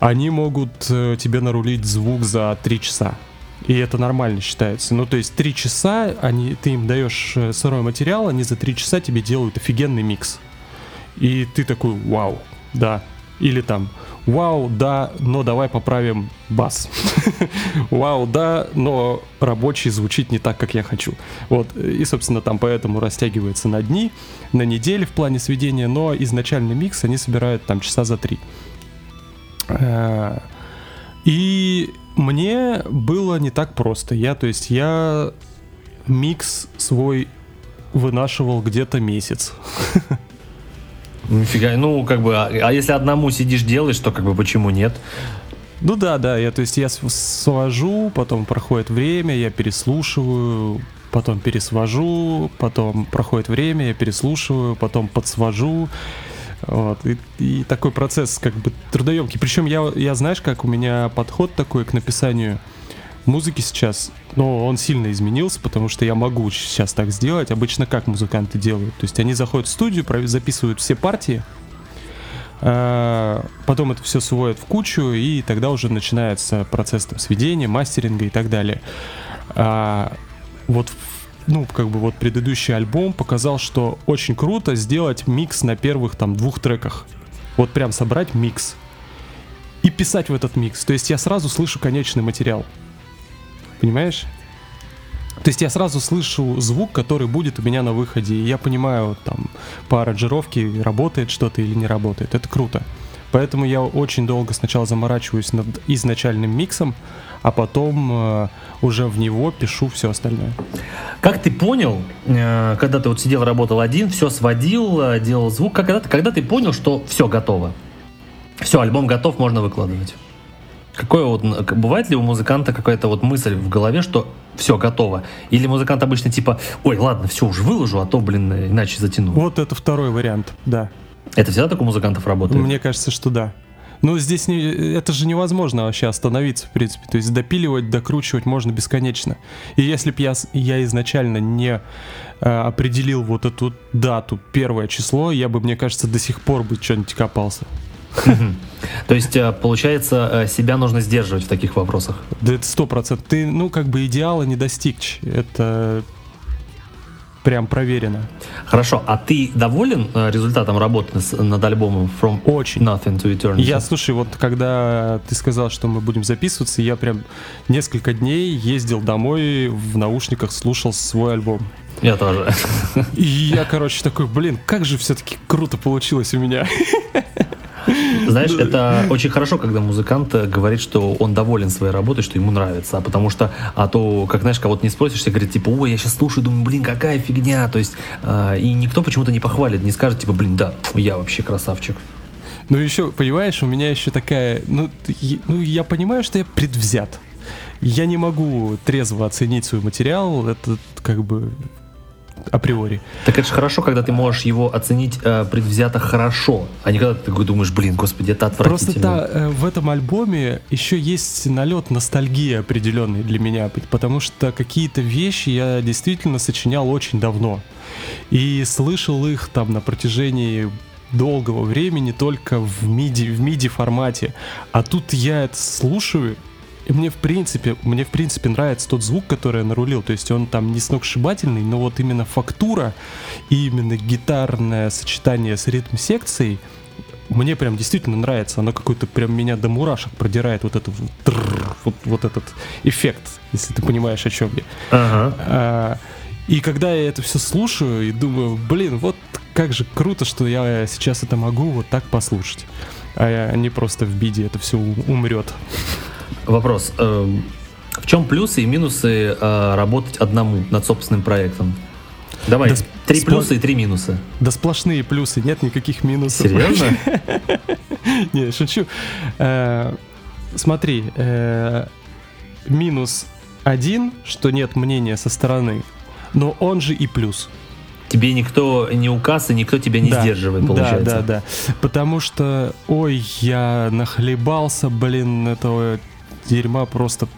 Они могут тебе нарулить звук за три часа. И это нормально считается. Ну, то есть три часа они, ты им даешь э, сырой материал, они за три часа тебе делают офигенный микс. И ты такой, вау, да. Или там, вау, да, но давай поправим бас. вау, да, но рабочий звучит не так, как я хочу. Вот, и, собственно, там поэтому растягивается на дни, на недели в плане сведения, но изначальный микс они собирают там часа за три. Э, и мне было не так просто. Я, то есть, я микс свой вынашивал где-то месяц. Нифига, ну, как бы, а, а если одному сидишь делаешь, то как бы почему нет? Ну да, да, я, то есть я свожу, потом проходит время, я переслушиваю, потом пересвожу, потом проходит время, я переслушиваю, потом подсвожу. Вот. И, и такой процесс как бы трудоемкий. Причем я, я, знаешь, как у меня подход такой к написанию музыки сейчас, но он сильно изменился, потому что я могу сейчас так сделать. Обычно как музыканты делают? То есть они заходят в студию, записывают все партии, а, потом это все сводят в кучу, и тогда уже начинается процесс там, сведения, мастеринга и так далее. А, вот ну, как бы вот предыдущий альбом показал, что очень круто сделать микс на первых там двух треках. Вот прям собрать микс и писать в этот микс. То есть я сразу слышу конечный материал. Понимаешь? То есть я сразу слышу звук, который будет у меня на выходе, и я понимаю, там, по аранжировке работает что-то или не работает. Это круто. Поэтому я очень долго сначала заморачиваюсь над изначальным миксом, а потом э, уже в него пишу все остальное. Как ты понял, э, когда ты вот сидел, работал один, все сводил, э, делал звук, когда ты, когда ты понял, что все готово? Все, альбом готов, можно выкладывать. Какое вот, бывает ли у музыканта какая-то вот мысль в голове, что все готово? Или музыкант обычно типа, ой, ладно, все уже выложу, а то, блин, иначе затяну. Вот это второй вариант, да. Это всегда так у музыкантов работает? Мне кажется, что да. Ну, здесь не, это же невозможно вообще остановиться, в принципе. То есть допиливать, докручивать можно бесконечно. И если бы я, я изначально не э, определил вот эту дату, первое число, я бы, мне кажется, до сих пор бы что-нибудь копался. То есть, э, получается, э, себя нужно сдерживать в таких вопросах? Да это сто процентов. Ты, ну, как бы идеала не достичь. Это прям проверено. Хорошо, а ты доволен э, результатом работы над альбомом From Очень. Nothing to Eternity? Я, слушай, вот когда ты сказал, что мы будем записываться, я прям несколько дней ездил домой в наушниках, слушал свой альбом. Я тоже. И я, короче, такой, блин, как же все-таки круто получилось у меня. Знаешь, это очень хорошо, когда музыкант говорит, что он доволен своей работой, что ему нравится. А потому что, а то, как знаешь, кого-то не спросишь, все говорит, типа, ой, я сейчас слушаю, думаю, блин, какая фигня. То есть, э, и никто почему-то не похвалит, не скажет, типа, блин, да, я вообще красавчик. Ну еще, понимаешь, у меня еще такая, ну, ну я понимаю, что я предвзят. Я не могу трезво оценить свой материал, это как бы априори. Так это же хорошо, когда ты можешь его оценить э, предвзято хорошо, а не когда ты такой думаешь, блин, господи, это отвратительно. Просто да, э, в этом альбоме еще есть налет ностальгии определенный для меня, потому что какие-то вещи я действительно сочинял очень давно. И слышал их там на протяжении долгого времени только в MIDI, в MIDI формате. А тут я это слушаю, и мне в принципе, мне в принципе нравится тот звук, который я нарулил. То есть он там не сногсшибательный, но вот именно фактура и именно гитарное сочетание с ритм-секцией мне прям действительно нравится. Оно какой-то прям меня до мурашек продирает вот этот вот, вот этот эффект, если ты понимаешь, о чем я. Ага. А, и когда я это все слушаю и думаю, блин, вот как же круто, что я сейчас это могу вот так послушать, а не просто в биде это все умрет. Вопрос. Эм, в чем плюсы и минусы э, работать одному над собственным проектом? Давай, да три спла... плюса и три минуса. Да сплошные плюсы, нет никаких минусов. Серьезно? Не, шучу. Э, смотри, э, минус один, что нет мнения со стороны, но он же и плюс. Тебе никто не указ, и никто тебя не да, сдерживает, получается. Да, да, да. Потому что, ой, я нахлебался, блин, этого дерьма просто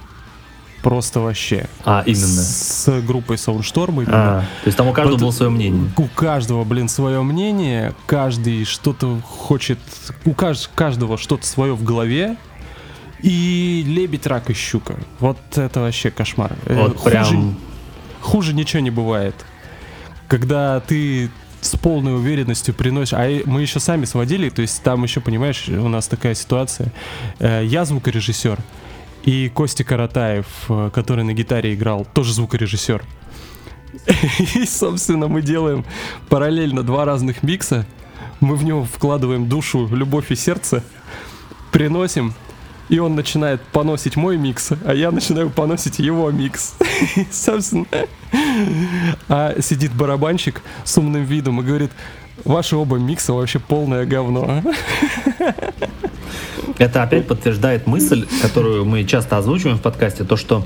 просто вообще. А, именно. С, с группой Soundstorm именно. А, то есть там у каждого вот, было свое мнение. У каждого, блин, свое мнение. Каждый что-то хочет... У каждого что-то свое в голове. И лебедь, рак и щука. Вот это вообще кошмар. Э, вот хуже, прям... Хуже ничего не бывает. Когда ты с полной уверенностью приносишь. А мы еще сами сводили, то есть там еще, понимаешь, у нас такая ситуация. Э, я звукорежиссер. И Костя Каратаев, э, который на гитаре играл, тоже звукорежиссер. И, собственно, мы делаем параллельно два разных микса. Мы в него вкладываем душу, любовь и сердце, приносим, и он начинает поносить мой микс, а я начинаю поносить его микс. Собственно, а сидит барабанщик с умным видом и говорит, ваши оба микса вообще полное говно. Это опять подтверждает мысль, которую мы часто озвучиваем в подкасте, то, что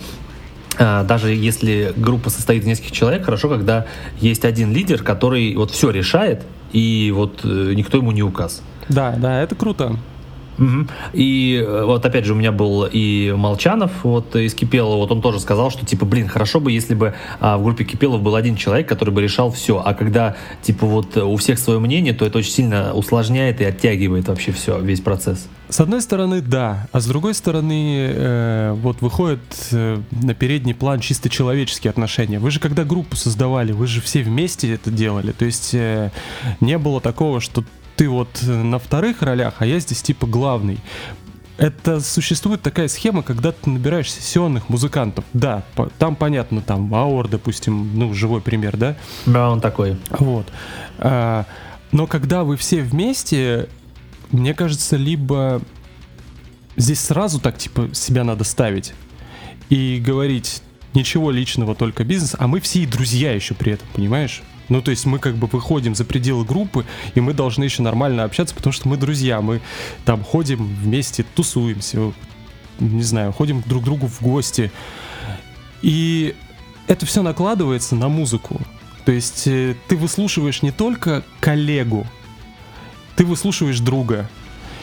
а, даже если группа состоит из нескольких человек, хорошо, когда есть один лидер, который вот все решает, и вот э, никто ему не указ. Да, да, это круто. Угу. И э, вот опять же у меня был и Молчанов вот из Кипелова, вот он тоже сказал, что типа, блин, хорошо бы, если бы а, в группе Кипелов был один человек, который бы решал все, а когда типа вот у всех свое мнение, то это очень сильно усложняет и оттягивает вообще все, весь процесс. С одной стороны, да, а с другой стороны, э, вот выходит э, на передний план чисто человеческие отношения. Вы же когда группу создавали, вы же все вместе это делали, то есть э, не было такого, что ты вот э, на вторых ролях, а я здесь типа главный. Это существует такая схема, когда ты набираешь сессионных музыкантов. Да, по, там понятно, там Аур, допустим, ну, живой пример, да? Да, он такой. Вот. А, но когда вы все вместе, мне кажется, либо здесь сразу так, типа, себя надо ставить и говорить ничего личного, только бизнес, а мы все и друзья еще при этом, понимаешь? Ну, то есть мы как бы выходим за пределы группы, и мы должны еще нормально общаться, потому что мы друзья, мы там ходим вместе, тусуемся, не знаю, ходим друг к другу в гости. И это все накладывается на музыку. То есть э, ты выслушиваешь не только коллегу, ты выслушиваешь друга.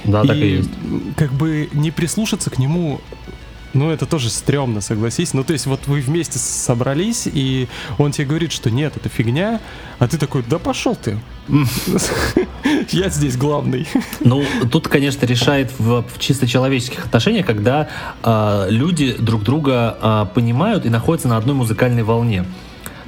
Да, и так и есть. Как бы не прислушаться к нему ну, это тоже стрёмно, согласись. Ну, то есть, вот вы вместе собрались, и он тебе говорит, что нет, это фигня, а ты такой, да пошел ты. Я здесь главный. Ну, тут, конечно, решает в, в чисто человеческих отношениях, когда э, люди друг друга э, понимают и находятся на одной музыкальной волне.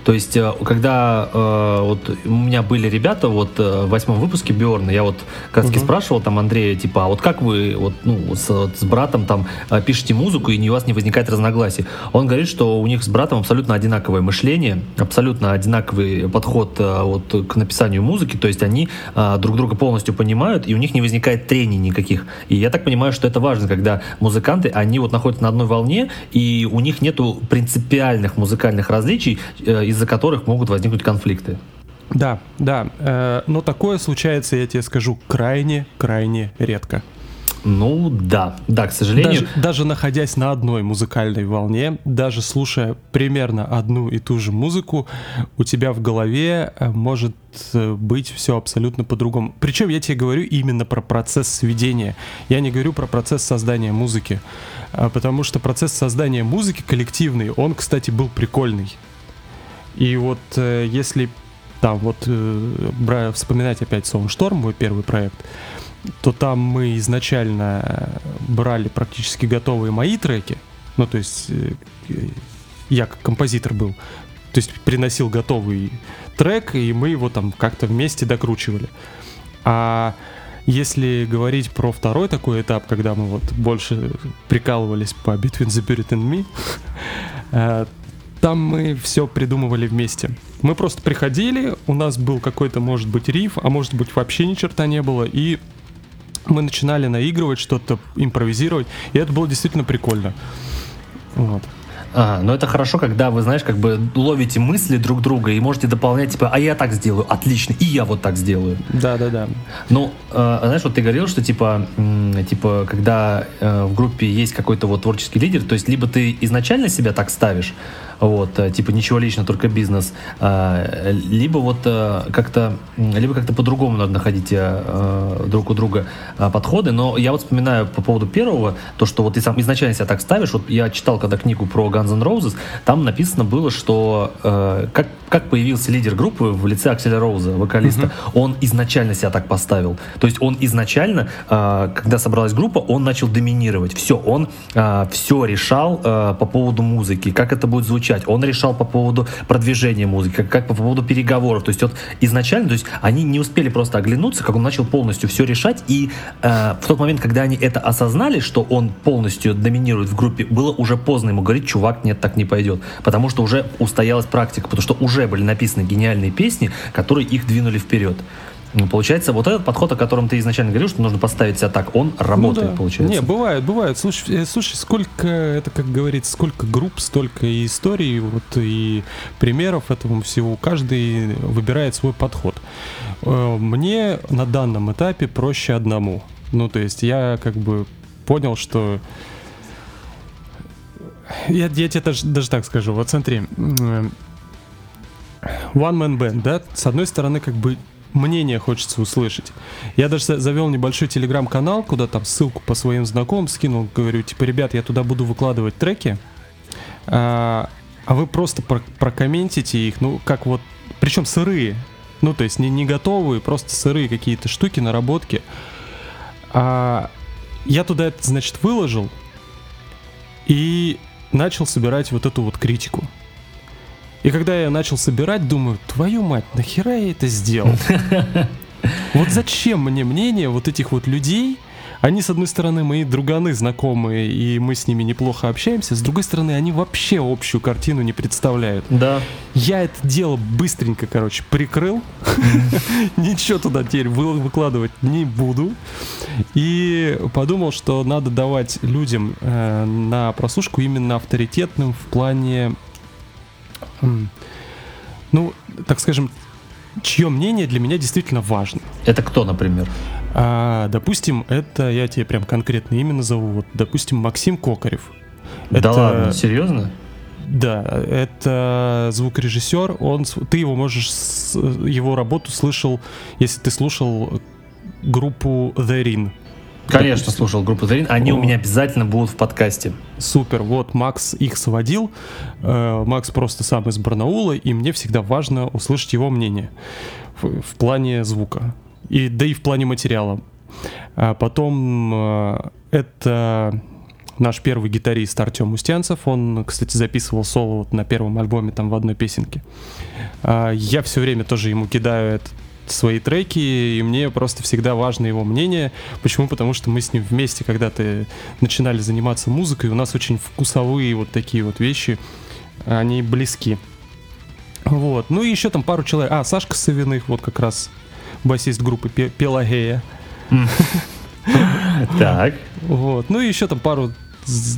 То есть, э, когда э, вот у меня были ребята вот э, в восьмом выпуске Биорна, я вот как угу. спрашивал там Андрея, типа, а вот как вы вот, ну, с, вот, с братом там э, пишете музыку, и у вас не возникает разногласий? Он говорит, что у них с братом абсолютно одинаковое мышление, абсолютно одинаковый подход вот, к написанию музыки, то есть они э, друг друга полностью понимают, и у них не возникает трений никаких. И я так понимаю, что это важно, когда музыканты, они вот находятся на одной волне, и у них нету принципиальных музыкальных различий, э, из-за которых могут возникнуть конфликты. Да, да, э, но такое случается, я тебе скажу, крайне-крайне редко. Ну да, да, к сожалению. Даже, даже находясь на одной музыкальной волне, даже слушая примерно одну и ту же музыку, у тебя в голове э, может э, быть все абсолютно по-другому. Причем я тебе говорю именно про процесс сведения. Я не говорю про процесс создания музыки. А потому что процесс создания музыки коллективный, он, кстати, был прикольный. И вот э, если там вот вспоминать опять Шторм, мой первый проект, то там мы изначально брали практически готовые мои треки, ну то есть э, я как композитор был, то есть приносил готовый трек, и мы его там как-то вместе докручивали. А если говорить про второй такой этап, когда мы вот больше прикалывались по Between the Spirit and Me, э, там мы все придумывали вместе. Мы просто приходили, у нас был какой-то, может быть, риф, а может быть, вообще ни черта не было, и мы начинали наигрывать, что-то импровизировать, и это было действительно прикольно. Вот. А, но это хорошо, когда вы, знаешь, как бы ловите мысли друг друга и можете дополнять, типа, а я так сделаю, отлично, и я вот так сделаю. Да, да, да. Ну, э, знаешь, вот ты говорил, что типа, м, типа, когда э, в группе есть какой-то вот творческий лидер, то есть либо ты изначально себя так ставишь, вот, э, типа ничего лично, только бизнес, э, либо вот э, как-то, либо как-то по-другому надо находить друг у друга подходы, но я вот вспоминаю по поводу первого, то, что вот ты сам изначально себя так ставишь, вот я читал когда книгу про Guns N' Roses, там написано было, что как, как появился лидер группы в лице Акселя Роуза, вокалиста, uh-huh. он изначально себя так поставил, то есть он изначально, когда собралась группа, он начал доминировать, все, он все решал по поводу музыки, как это будет звучать, звучать. Он решал по поводу продвижения музыки, как, как по поводу переговоров. То есть вот изначально, то есть они не успели просто оглянуться, как он начал полностью все решать. И э, в тот момент, когда они это осознали, что он полностью доминирует в группе, было уже поздно ему говорить, чувак, нет, так не пойдет. Потому что уже устоялась практика, потому что уже были написаны гениальные песни, которые их двинули вперед. Ну, получается, вот этот подход, о котором ты изначально говорил, что нужно поставить себя так, он работает, ну, да. получается. Не, бывает, бывает. Слушай, э, слушай, сколько, это как говорится, сколько групп, столько и историй, вот и примеров этому всего. Каждый выбирает свой подход. Э, мне на данном этапе проще одному. Ну, то есть я как бы понял, что я, я тебе даже, даже так скажу. Вот смотри, э, One Man Band, да, с одной стороны, как бы мнение хочется услышать. Я даже завел небольшой телеграм-канал, куда там ссылку по своим знакомым скинул, говорю, типа, ребят, я туда буду выкладывать треки, а, а вы просто про прокомментите их, ну, как вот, причем сырые, ну, то есть не, не готовые, просто сырые какие-то штуки, наработки. А, я туда это, значит, выложил и начал собирать вот эту вот критику. И когда я начал собирать, думаю, твою мать, нахера я это сделал? Вот зачем мне мнение вот этих вот людей? Они, с одной стороны, мои друганы знакомые, и мы с ними неплохо общаемся, с другой стороны, они вообще общую картину не представляют. Да. Я это дело быстренько, короче, прикрыл. Ничего туда теперь выкладывать не буду. И подумал, что надо давать людям э, на прослушку именно авторитетным в плане ну, так скажем, чье мнение для меня действительно важно. Это кто, например? А, допустим, это я тебе прям конкретно имя назову. Вот, допустим, Максим Кокарев. Да это, ладно, серьезно? Да, это звукорежиссер. Он, ты его можешь, его работу слышал, если ты слушал группу The Ring. Конечно, слушал группу Зарин. Они О. у меня обязательно будут в подкасте. Супер. Вот Макс их сводил. Э, Макс просто сам из Барнаула, и мне всегда важно услышать его мнение в, в плане звука. И, да и в плане материала. А потом э, это наш первый гитарист Артем Устянцев. Он, кстати, записывал соло вот на первом альбоме там в одной песенке. А, я все время тоже ему кидаю этот свои треки, и мне просто всегда важно его мнение. Почему? Потому что мы с ним вместе когда-то начинали заниматься музыкой, у нас очень вкусовые вот такие вот вещи, они близки. Вот. Ну и еще там пару человек. А, Сашка Савиных, вот как раз басист группы Пелагея. Так. Вот. Ну и еще там пару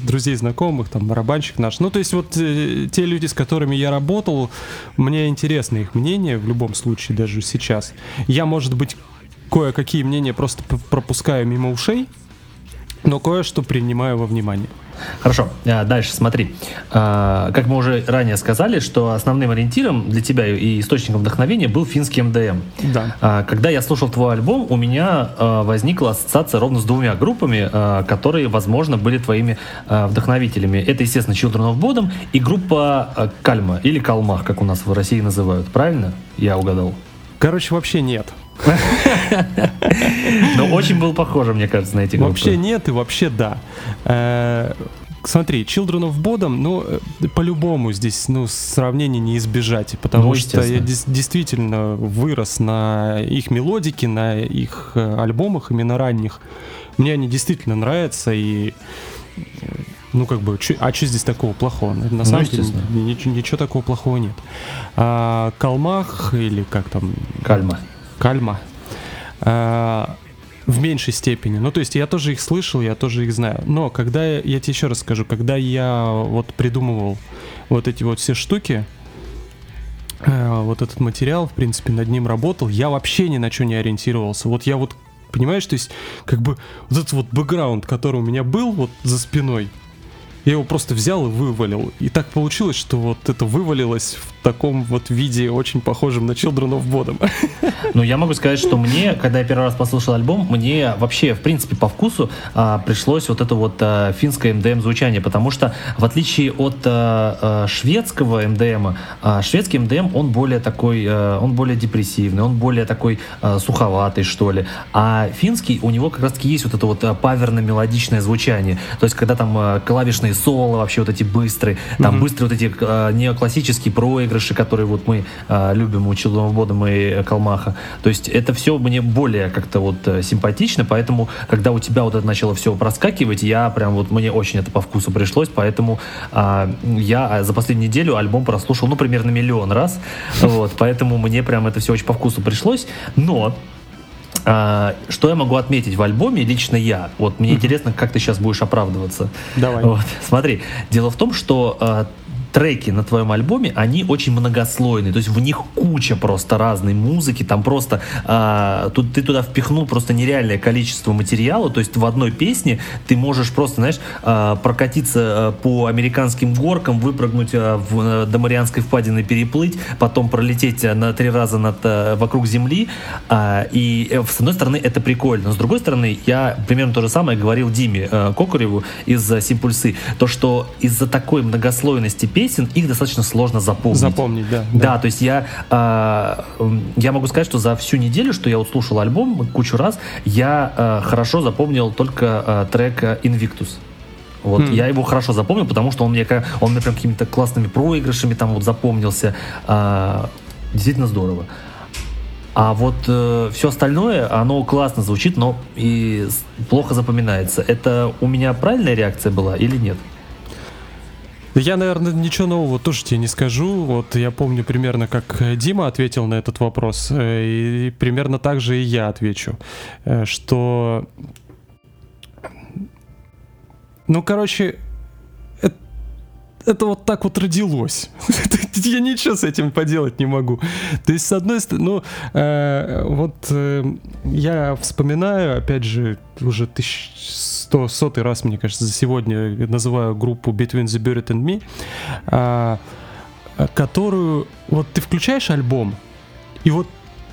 друзей, знакомых, там, барабанщик наш. Ну, то есть вот э, те люди, с которыми я работал, мне интересно их мнение в любом случае, даже сейчас. Я, может быть, кое-какие мнения просто пропускаю мимо ушей, но кое-что принимаю во внимание. Хорошо, а, дальше смотри. А, как мы уже ранее сказали, что основным ориентиром для тебя и источником вдохновения был финский МДМ. Да. А, когда я слушал твой альбом, у меня возникла ассоциация ровно с двумя группами, которые, возможно, были твоими вдохновителями. Это, естественно, Children of Bodom и группа Кальма, или Калмах, как у нас в России называют. Правильно? Я угадал. Короче, вообще нет. Но очень был похоже, мне кажется, на эти группы. Вообще нет и вообще да. Э, смотри, Children of Bodom, ну, э, по-любому здесь, ну, сравнений не избежать, потому ну, что я действительно вырос на их мелодике, на их э, альбомах, именно ранних. Мне они действительно нравятся, и ну, как бы, чё, а что здесь такого плохого? На ну, самом деле ничего, ничего такого плохого нет. А, Калмах или как там? Кальма. Кальма. А, в меньшей степени. Ну, то есть я тоже их слышал, я тоже их знаю. Но когда я, я тебе еще раз скажу, когда я вот придумывал вот эти вот все штуки, э, вот этот материал, в принципе, над ним работал, я вообще ни на что не ориентировался. Вот я вот, понимаешь, то есть как бы вот этот вот бэкграунд, который у меня был вот за спиной, я его просто взял и вывалил. И так получилось, что вот это вывалилось в таком вот виде, очень похожем на Children of Bodom. Ну, я могу сказать, что мне, когда я первый раз послушал альбом, мне вообще, в принципе, по вкусу а, пришлось вот это вот а, финское МДМ звучание, потому что, в отличие от а, а, шведского МДМ, а, шведский МДМ, он более такой, а, он более депрессивный, он более такой а, суховатый, что ли. А финский, у него как раз-таки есть вот это вот а, паверно-мелодичное звучание. То есть, когда там а, клавишные соло вообще вот эти быстрые, там mm-hmm. быстрые вот эти э, неоклассические проигрыши, которые вот мы э, любим у of и Калмаха. То есть это все мне более как-то вот э, симпатично, поэтому когда у тебя вот это начало все проскакивать, я прям вот мне очень это по вкусу пришлось, поэтому э, я за последнюю неделю альбом прослушал, ну, примерно миллион раз, вот, поэтому мне прям это все очень по вкусу пришлось, но а, что я могу отметить в альбоме лично я? Вот мне интересно, как ты сейчас будешь оправдываться. Давай. Вот, смотри, дело в том, что а, треки на твоем альбоме, они очень многослойные, то есть в них куча просто разной музыки, там просто э, тут ты туда впихнул просто нереальное количество материала, то есть в одной песне ты можешь просто, знаешь, э, прокатиться э, по американским горкам, выпрыгнуть э, в, э, до Марианской впадины, переплыть, потом пролететь на три раза над, э, вокруг Земли, э, и э, с одной стороны это прикольно, но с другой стороны я примерно то же самое говорил Диме э, Кокареву из Симпульсы, то что из-за такой многослойности песен песен, их достаточно сложно запомнить. Запомнить, да. Да, да то есть я, э, я могу сказать, что за всю неделю, что я вот слушал альбом кучу раз, я э, хорошо запомнил только э, трек Invictus. Вот, mm. я его хорошо запомнил, потому что он мне, он мне прям какими-то классными проигрышами там вот запомнился. А, действительно здорово. А вот э, все остальное, оно классно звучит, но и плохо запоминается. Это у меня правильная реакция была или нет? Я, наверное, ничего нового тоже тебе не скажу. Вот я помню примерно, как Дима ответил на этот вопрос, э, и примерно так же и я отвечу, э, что... Ну, короче, это вот так вот родилось. я ничего с этим поделать не могу. То есть, с одной стороны, ну, э, вот э, я вспоминаю, опять же, уже сто, сотый раз, мне кажется, за сегодня называю группу Between the Buried and Me, а, которую вот ты включаешь альбом, и вот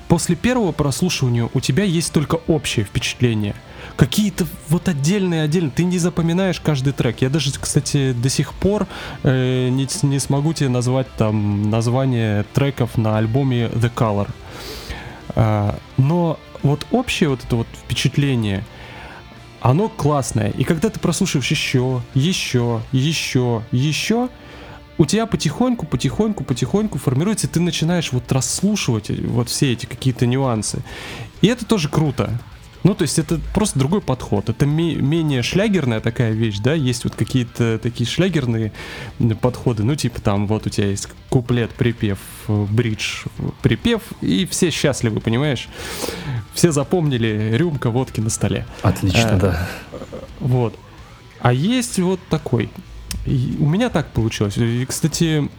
после первого прослушивания у тебя есть только общее впечатление. Какие-то вот отдельные, отдельные. Ты не запоминаешь каждый трек. Я даже, кстати, до сих пор э, не, не смогу тебе назвать там название треков на альбоме The Color. А, но вот общее вот это вот впечатление, оно классное. И когда ты прослушиваешь еще, еще, еще, еще, у тебя потихоньку, потихоньку, потихоньку формируется, и ты начинаешь вот расслушивать вот все эти какие-то нюансы. И это тоже круто. Ну, то есть это просто другой подход. Это менее шлягерная такая вещь, да, есть вот какие-то такие шлягерные подходы, ну, типа там вот у тебя есть куплет, припев, бридж, припев, и все счастливы, понимаешь? Все запомнили рюмка водки на столе. Отлично, а, да. Вот. А есть вот такой. И у меня так получилось. И, кстати,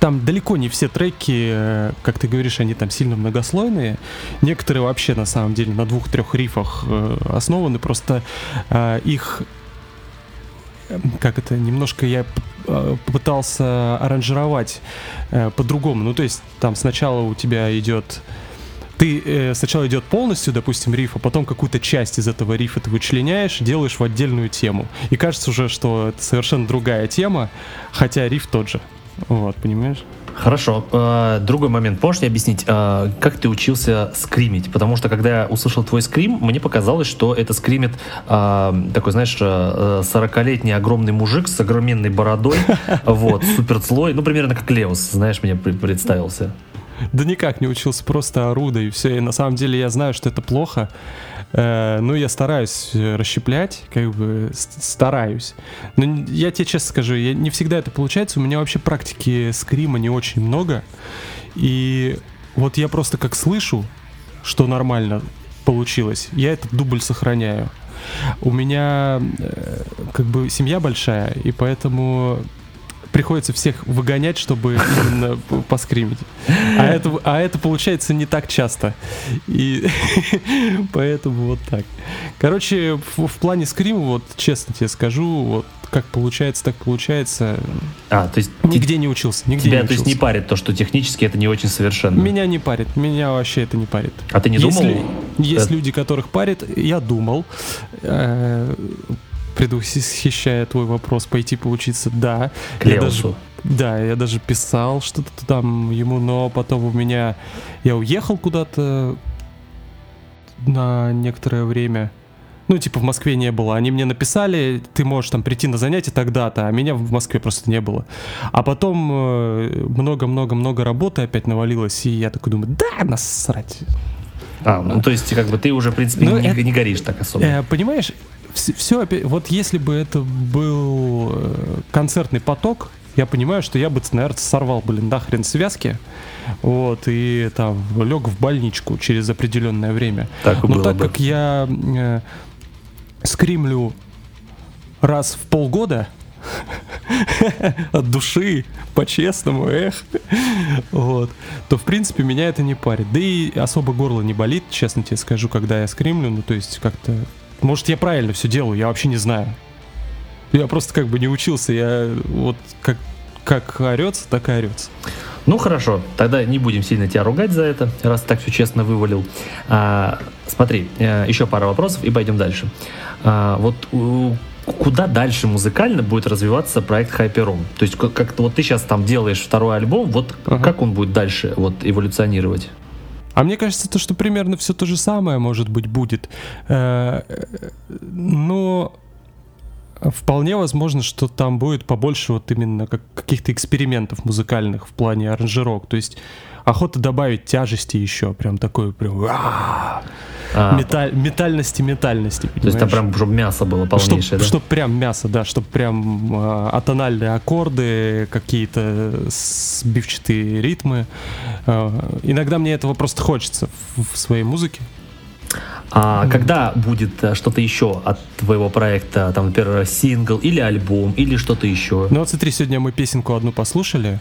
там далеко не все треки, э, как ты говоришь, они там сильно многослойные. Некоторые вообще на самом деле на двух-трех рифах э, основаны, просто э, их как это, немножко я попытался аранжировать по-другому. Ну, то есть там сначала у тебя идет ты сначала идет полностью, допустим, риф, а потом какую-то часть из этого рифа ты вычленяешь, делаешь в отдельную тему. И кажется уже, что это совершенно другая тема, хотя риф тот же. Вот, понимаешь? Хорошо. Э, другой момент. Можешь мне объяснить, э, как ты учился скримить? Потому что, когда я услышал твой скрим, мне показалось, что это скримит э, такой, знаешь, 40-летний огромный мужик с огроменной бородой, вот, супер злой, ну, примерно как Леус, знаешь, мне представился. Да никак не учился, просто оруда и все. И на самом деле я знаю, что это плохо. Э, ну, я стараюсь э, расщеплять, как бы стараюсь. Но я тебе честно скажу, я, не всегда это получается. У меня вообще практики скрима не очень много. И вот я просто как слышу, что нормально получилось, я этот дубль сохраняю. У меня э, как бы семья большая, и поэтому приходится всех выгонять, чтобы именно поскримить. А это, а это получается не так часто. И поэтому вот так. Короче, в, в плане скрима, вот честно тебе скажу, вот как получается, так получается. А, то есть нигде не учился, нигде тебя, не учился. то есть не парит то, что технически это не очень совершенно. Меня не парит, меня вообще это не парит. А ты не думал? Есть это... люди, которых парит, я думал. Э, предвосхищая твой вопрос, пойти поучиться, да. К я даже, да, я даже писал что-то там ему, но потом у меня... Я уехал куда-то на некоторое время. Ну, типа, в Москве не было. Они мне написали, ты можешь там прийти на занятия тогда-то, а меня в Москве просто не было. А потом э, много-много-много работы опять навалилось, и я такой думаю, да, насрать. А, ну то есть, как бы ты уже, в принципе, ну, не, это, не горишь так особо. Э, понимаешь, все, все опять, вот если бы это был э, концертный поток, я понимаю, что я бы, наверное, сорвал, блин, нахрен связки, вот, и там лег в больничку через определенное время. Так Но так бы. как я э, скримлю раз в полгода, от души, по-честному, эх, вот, то, в принципе, меня это не парит. Да и особо горло не болит, честно тебе скажу, когда я скримлю, ну, то есть как-то может, я правильно все делаю, я вообще не знаю. Я просто как бы не учился, я вот как, как орется, так и орется. Ну хорошо, тогда не будем сильно тебя ругать за это, раз ты так все честно вывалил. А, смотри, э, еще пара вопросов и пойдем дальше. А, вот куда дальше музыкально будет развиваться проект Hyperon? То есть как-то вот ты сейчас там делаешь второй альбом, вот ага. как он будет дальше вот эволюционировать? А мне кажется, то, что примерно все то же самое, может быть, будет. Э, но вполне возможно, что там будет побольше вот именно как каких-то экспериментов музыкальных в плане аранжировок. То есть охота добавить тяжести еще, прям такой прям а, металь, метальности, метальности. То есть там прям, чтобы мясо было полнейшее, чтоб, да? Чтоб прям мясо, да, чтобы прям э, атональные аккорды, какие-то сбивчатые ритмы. Э, иногда мне этого просто хочется в, в своей музыке. А mm когда будет э, что-то еще от твоего проекта, там, например, сингл или альбом, или что-то еще? Ну вот смотри, сегодня мы песенку одну послушали.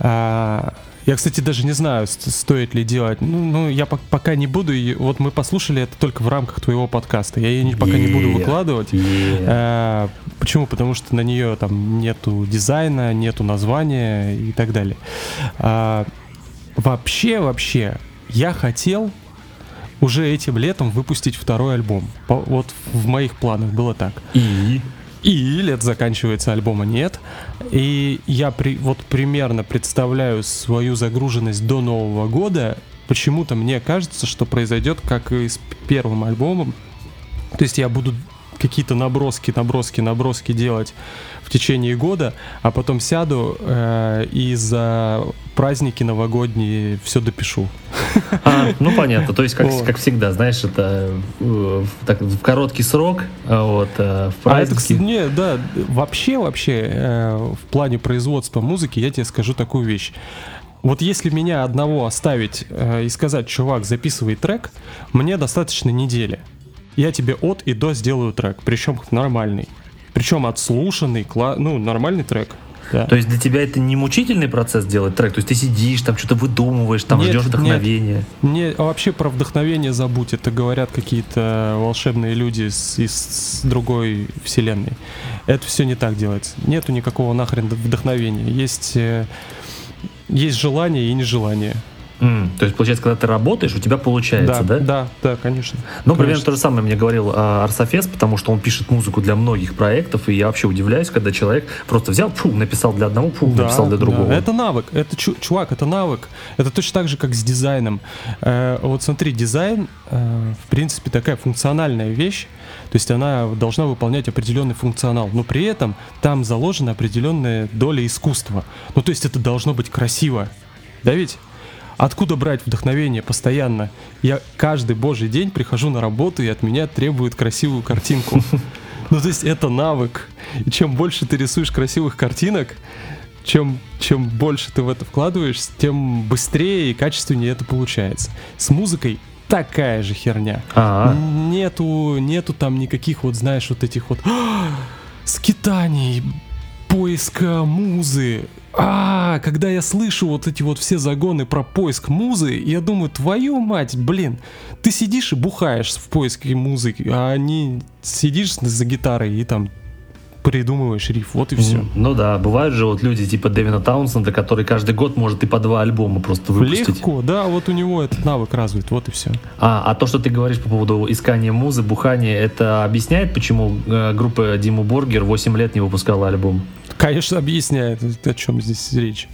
А, я, кстати, даже не знаю, стоит ли делать. Ну, ну я пока не буду. Вот мы послушали это только в рамках твоего подкаста. Я ее пока yeah. не буду выкладывать. Yeah. А, почему? Потому что на нее там нету дизайна, нету названия и так далее. А, вообще, вообще, я хотел уже этим летом выпустить второй альбом. Вот в моих планах было так. И и лет заканчивается альбома нет. И я при, вот примерно представляю свою загруженность до Нового года. Почему-то мне кажется, что произойдет, как и с первым альбомом. То есть я буду какие-то наброски, наброски, наброски делать в течение года, а потом сяду э, и за праздники новогодние все допишу. А, ну понятно, то есть как, вот. как всегда, знаешь, это э, так, в короткий срок, а вот э, в праздники. А это, не, да, вообще, вообще э, в плане производства музыки я тебе скажу такую вещь. Вот если меня одного оставить э, и сказать, чувак, записывай трек, мне достаточно недели я тебе от и до сделаю трек, причем нормальный. Причем отслушанный, кла- ну, нормальный трек. Да. То есть для тебя это не мучительный процесс делать трек? То есть ты сидишь, там что-то выдумываешь, там нет, ждешь вдохновения? Нет, не, вообще про вдохновение забудь. Это говорят какие-то волшебные люди из, из другой вселенной. Это все не так делается. Нету никакого нахрен вдохновения. Есть, э, есть желание и нежелание. Mm, то есть, получается, когда ты работаешь, у тебя получается, да? Да, да, да конечно. Ну, примерно то же самое мне говорил а, Арсофес, потому что он пишет музыку для многих проектов, и я вообще удивляюсь, когда человек просто взял, фу, написал для одного, фу, да, написал для другого. Да. Это навык, это чувак, это навык. Это точно так же, как с дизайном. Э, вот смотри, дизайн, э, в принципе, такая функциональная вещь, то есть она должна выполнять определенный функционал, но при этом там заложена определенная доля искусства. Ну, то есть это должно быть красиво. Да ведь? Откуда брать вдохновение постоянно? Я каждый божий день прихожу на работу, и от меня требуют красивую картинку. Ну, то есть это навык. И чем больше ты рисуешь красивых картинок, чем, чем больше ты в это вкладываешь, тем быстрее и качественнее это получается. С музыкой такая же херня. А-а. Нету, нету там никаких вот, знаешь, вот этих вот скитаний, поиска музы. А, когда я слышу вот эти вот все загоны про поиск музы, я думаю, твою мать, блин, ты сидишь и бухаешь в поиске музыки, а не сидишь за гитарой и там придумываешь риф, вот и все. Ну да, бывают же вот люди типа Дэвина Таунсенда, который каждый год может и по два альбома просто выпустить. Легко, да, вот у него этот навык развит, вот и все. А, а то, что ты говоришь по поводу искания музы, бухания, это объясняет, почему э, группа Диму Боргер 8 лет не выпускала альбом? Конечно, объясняет, о чем здесь речь.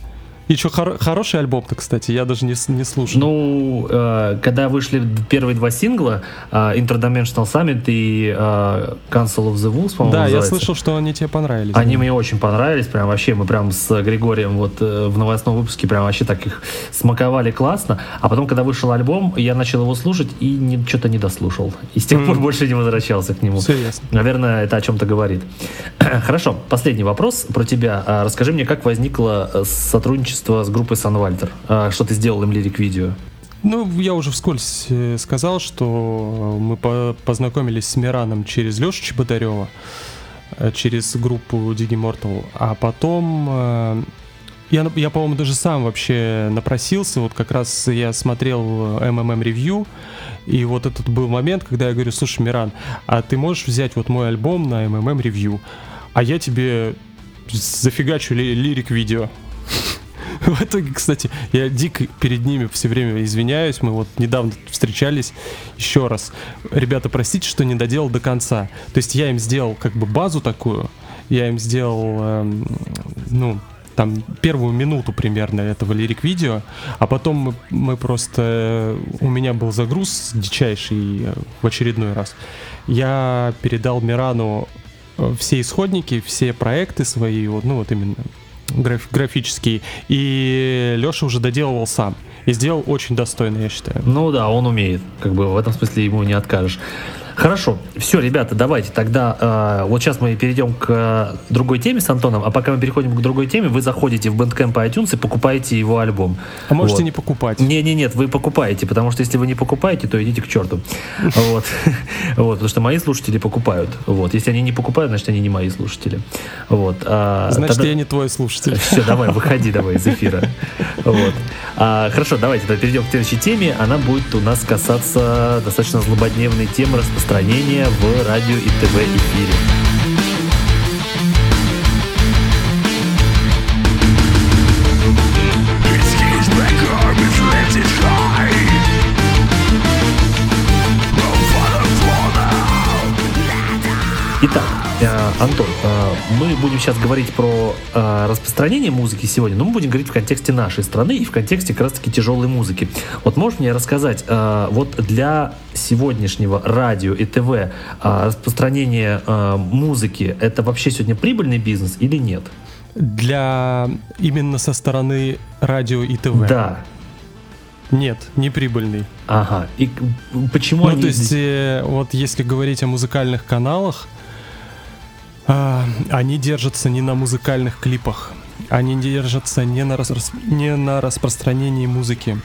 И что, хор- хороший альбом-то, кстати, я даже не, не слушал. Ну, э, когда вышли первые два сингла, э, Interdimensional Summit и э, Council of the Wolves, по-моему, Да, называется. я слышал, что они тебе понравились. Они да. мне очень понравились, прям вообще, мы прям с Григорием вот э, в новостном выпуске прям вообще так их смаковали классно. А потом, когда вышел альбом, я начал его слушать и не, что-то не дослушал. И с тех mm. пор больше не возвращался к нему. Ясно. Наверное, это о чем-то говорит. Хорошо, последний вопрос про тебя. А, расскажи мне, как возникло э, сотрудничество сотрудничество с группой Санвальтер. Что ты сделал им лирик-видео? Ну, я уже вскользь э, сказал, что мы познакомились с Мираном через Лешу Чеботарева, э, через группу Digimortal, а потом э, я, я по-моему, даже сам вообще напросился, вот как раз я смотрел MMM ревью, и вот этот был момент, когда я говорю, слушай, Миран, а ты можешь взять вот мой альбом на MMM ревью, а я тебе зафигачу ли, лирик видео. В итоге, кстати, я дико перед ними все время извиняюсь. Мы вот недавно встречались еще раз. Ребята, простите, что не доделал до конца. То есть я им сделал как бы базу такую. Я им сделал, эм, ну, там первую минуту примерно этого лирик-видео, а потом мы, мы просто... У меня был загруз дичайший э, в очередной раз. Я передал Мирану э, все исходники, все проекты свои, вот, ну вот именно граф, графический, и Леша уже доделывал сам. И сделал очень достойно, я считаю. Ну да, он умеет. Как бы в этом смысле ему не откажешь. Хорошо, все, ребята, давайте тогда э, вот сейчас мы перейдем к э, другой теме с Антоном, а пока мы переходим к другой теме, вы заходите в Bandcamp iTunes и покупаете его альбом. А можете вот. не покупать. Не, не, нет, вы покупаете, потому что если вы не покупаете, то идите к черту. Вот, вот, потому что мои слушатели покупают. Вот, если они не покупают, значит они не мои слушатели. Вот. А, значит я не твой слушатель. Все, давай, выходи, давай из эфира. Вот. А, хорошо, давайте тогда перейдем к следующей теме. Она будет у нас касаться достаточно злободневной темы распространения распространения в радио и ТВ эфире. Итак, Антон, э, мы будем сейчас говорить про э, распространение музыки сегодня, но мы будем говорить в контексте нашей страны и в контексте как раз-таки тяжелой музыки. Вот можешь мне рассказать, э, вот для сегодняшнего радио и ТВ распространение музыки это вообще сегодня прибыльный бизнес или нет? Для именно со стороны радио и ТВ? Да. Нет, не прибыльный. Ага. И почему ну, они... то есть, э, вот если говорить о музыкальных каналах, э, они держатся не на музыкальных клипах, они держатся не на, рас... не на распространении музыки,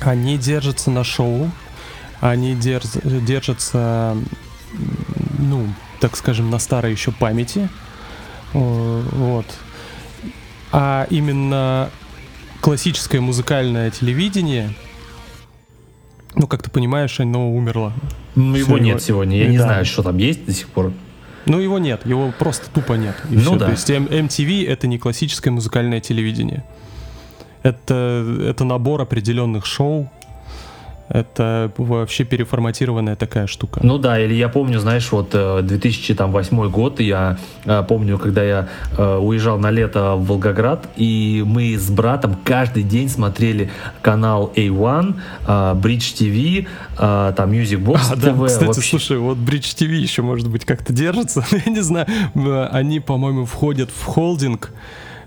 они держатся на шоу, они держ... держатся, ну, так скажем, на старой еще памяти, вот. А именно классическое музыкальное телевидение, ну, как ты понимаешь, оно умерло. Ну, его Все, нет его... сегодня. Я да. не знаю, что там есть до сих пор. Ну, его нет, его просто тупо нет. И ну все. да. То есть MTV это не классическое музыкальное телевидение. Это, это набор определенных шоу, это вообще переформатированная такая штука. Ну да, или я помню, знаешь, вот 2008 э, год, я э, помню, когда я э, уезжал на лето в Волгоград, и мы с братом каждый день смотрели канал A1, Bridge TV, там Music Box а, TV. Да, кстати, вообще. слушай, вот Bridge TV еще, может быть, как-то держится, я не знаю, они, по-моему, входят в холдинг,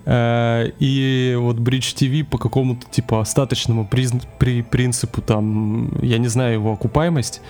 и вот Bridge TV по какому-то типа остаточному при принципу там, я не знаю его окупаемость,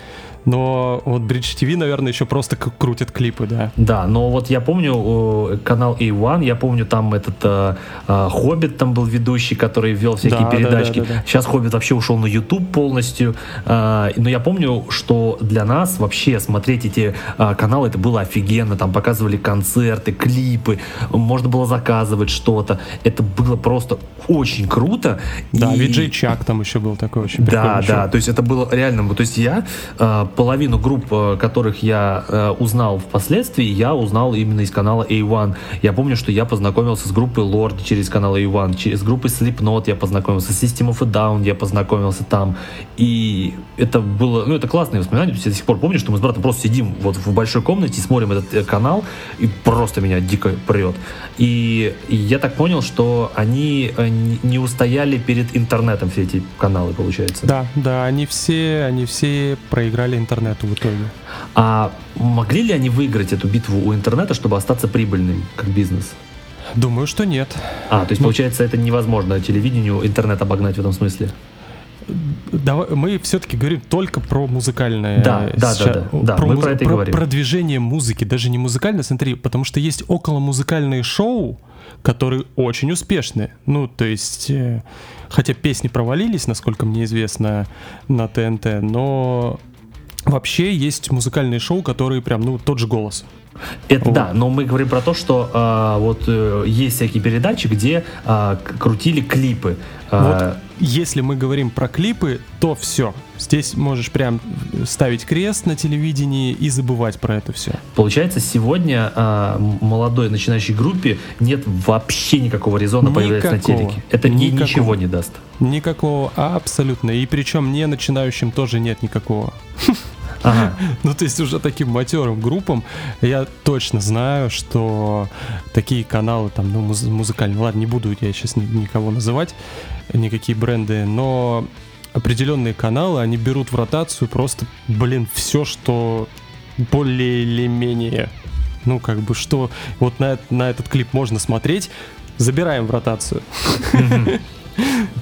но вот Bridge TV, наверное, еще просто крутят клипы, да. Да, но вот я помню канал A1, я помню там этот э, э, Хоббит там был ведущий, который вел всякие да, передачки. Да, да, да, да. Сейчас Хоббит вообще ушел на YouTube полностью. Э, но я помню, что для нас вообще смотреть эти э, каналы это было офигенно. Там показывали концерты, клипы, можно было заказывать что-то. Это было просто очень круто. Да, и... Виджей Чак там еще был такой очень Да, да, то есть это было реально. То есть я э, половину групп, э, которых я э, узнал впоследствии, я узнал именно из канала A1. Я помню, что я познакомился с группой Lord через канал A1, через группой Slipknot я познакомился, с System of a Down я познакомился там. И это было, ну, это классные воспоминания. Я до сих пор помню, что мы с братом просто сидим вот в большой комнате, смотрим этот э, канал, и просто меня дико прет. И, и я так понял, что они не устояли перед интернетом, все эти каналы, получается. Да, да, они все, они все проиграли интернету в итоге. А могли ли они выиграть эту битву у интернета, чтобы остаться прибыльным как бизнес? Думаю, что нет. А, то есть, ну, получается, это невозможно телевидению интернет обогнать в этом смысле? Давай, мы все-таки говорим только про музыкальное. Да, да, да, да, да. Про, мы муз... про это и про говорим. продвижение музыки, даже не музыкальное, смотри, потому что есть около музыкальные шоу, которые очень успешны. Ну, то есть, э, хотя песни провалились, насколько мне известно, на ТНТ, но вообще есть музыкальные шоу, которые прям, ну, тот же голос. Это вот. да, но мы говорим про то, что э, вот э, есть всякие передачи, где э, крутили клипы. Э, вот если мы говорим про клипы, то все. Здесь можешь прям ставить крест на телевидении и забывать про это все. Получается, сегодня э, молодой начинающей группе нет вообще никакого резона никакого, появляться на телеке. Это никакого, ничего не даст. Никакого, абсолютно. И причем не начинающим тоже нет никакого. Ага. Ну, то есть уже таким матерым группам я точно знаю, что такие каналы, там, ну, муз- музыкальные, ладно, не буду я сейчас никого называть, никакие бренды, но определенные каналы, они берут в ротацию просто, блин, все, что более или менее, ну, как бы, что вот на, на этот клип можно смотреть, забираем в ротацию.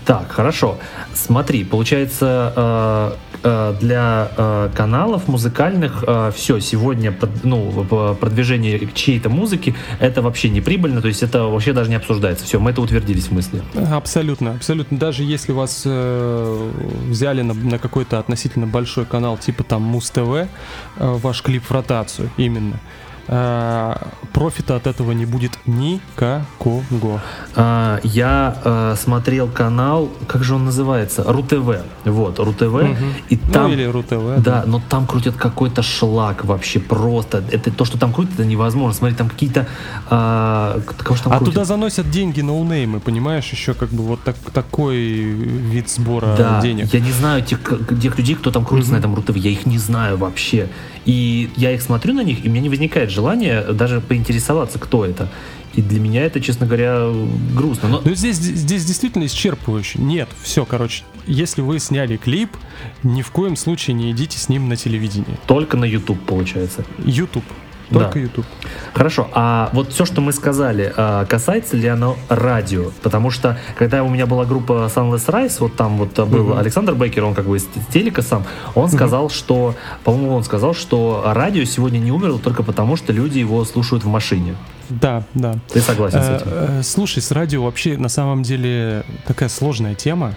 Так, хорошо. Смотри, получается, э, для э, каналов музыкальных все, сегодня ну, продвижение чьей-то музыки это вообще не прибыльно, то есть это вообще даже не обсуждается. Все, мы это утвердились в мысли. Абсолютно, абсолютно. Даже если вас взяли на, на какой-то относительно большой канал, типа там Муз ТВ, ваш клип в ротацию именно, э, профита от этого не будет никакого. А, я э, смотрел канал, как же он называется? РУ-ТВ. Вот, РУ-ТВ. Угу. И ну, там, ну, или РУ-ТВ. Да, да, но там крутят какой-то шлак вообще просто. Это то, что там крутят, это невозможно. Смотри, там какие-то... Э, кого там а крутят? туда заносят деньги ноунеймы, понимаешь? Еще как бы вот так, такой вид сбора да, денег. я не знаю тех, тех людей, кто там крутится угу. на этом РУ-ТВ. Я их не знаю вообще. И я их смотрю на них, и у меня не возникает желания даже поинтересоваться, кто это. И для меня это, честно говоря, грустно. Но... Ну, здесь, здесь действительно исчерпывающе. Нет, все, короче, если вы сняли клип, ни в коем случае не идите с ним на телевидение. Только на YouTube, получается. YouTube. Только да. YouTube. Хорошо, а вот все, что мы сказали, а, касается ли оно радио? Потому что, когда у меня была группа Sunless Rise, вот там вот был uh-huh. Александр Бейкер, он как бы из телека сам, он сказал, что, по-моему, он сказал, что радио сегодня не умерло только потому, что люди его слушают в машине. Да, да. Ты согласен с этим? Э, э, слушай, с радио вообще на самом деле такая сложная тема.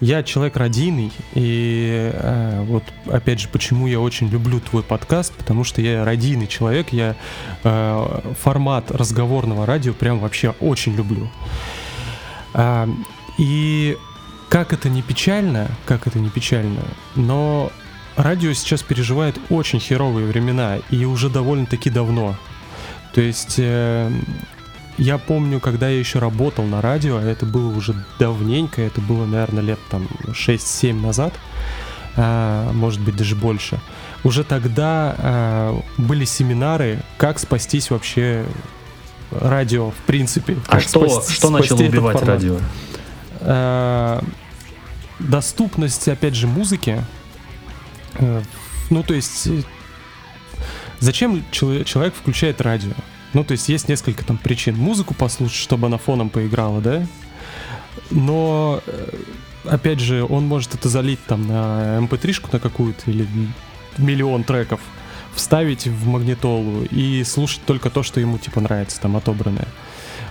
Я человек радийный, и э, вот опять же, почему я очень люблю твой подкаст, потому что я радийный человек, я э, формат разговорного радио прям вообще очень люблю. Э, и как это не печально, как это не печально, но радио сейчас переживает очень херовые времена, и уже довольно-таки давно. То есть э, я помню, когда я еще работал на радио, а это было уже давненько, это было, наверное, лет там 6-7 назад, а, может быть, даже больше. Уже тогда а, были семинары, как спастись вообще радио, в принципе. А что, спасти, что начало убивать радио? А, доступность, опять же, музыки. А, ну, то есть, э, зачем человек включает радио? Ну, то есть есть несколько там причин. Музыку послушать, чтобы она фоном поиграла, да? Но, э, опять же, он может это залить там на mp3-шку эм на какую-то или миллион треков, вставить в магнитолу и слушать только то, что ему типа нравится, там отобранное.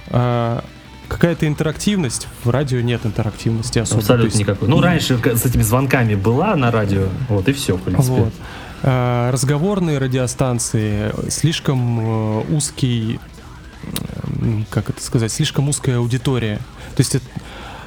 А, какая-то интерактивность. В радио нет интерактивности особо. Абсолютно есть... никакой. Ну, раньше с этими звонками была на радио, вот и все, в принципе. Вот. Э, разговорные радиостанции, слишком э, узкий, как это сказать, слишком узкая аудитория. То есть,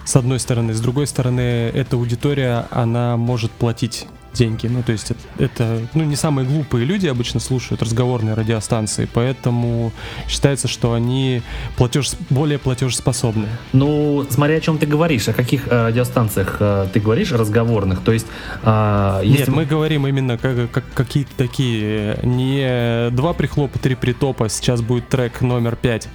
с одной стороны, с другой стороны, эта аудитория, она может платить деньги. Ну, то есть это, это ну, не самые глупые люди обычно слушают разговорные радиостанции, поэтому считается, что они платеж, более платежеспособны. Ну, смотря о чем ты говоришь, о каких э, радиостанциях э, ты говоришь, разговорных, то есть... Э, если... Нет, мы говорим именно как, как какие-то такие, не два прихлопа, три притопа, сейчас будет трек номер пять, э,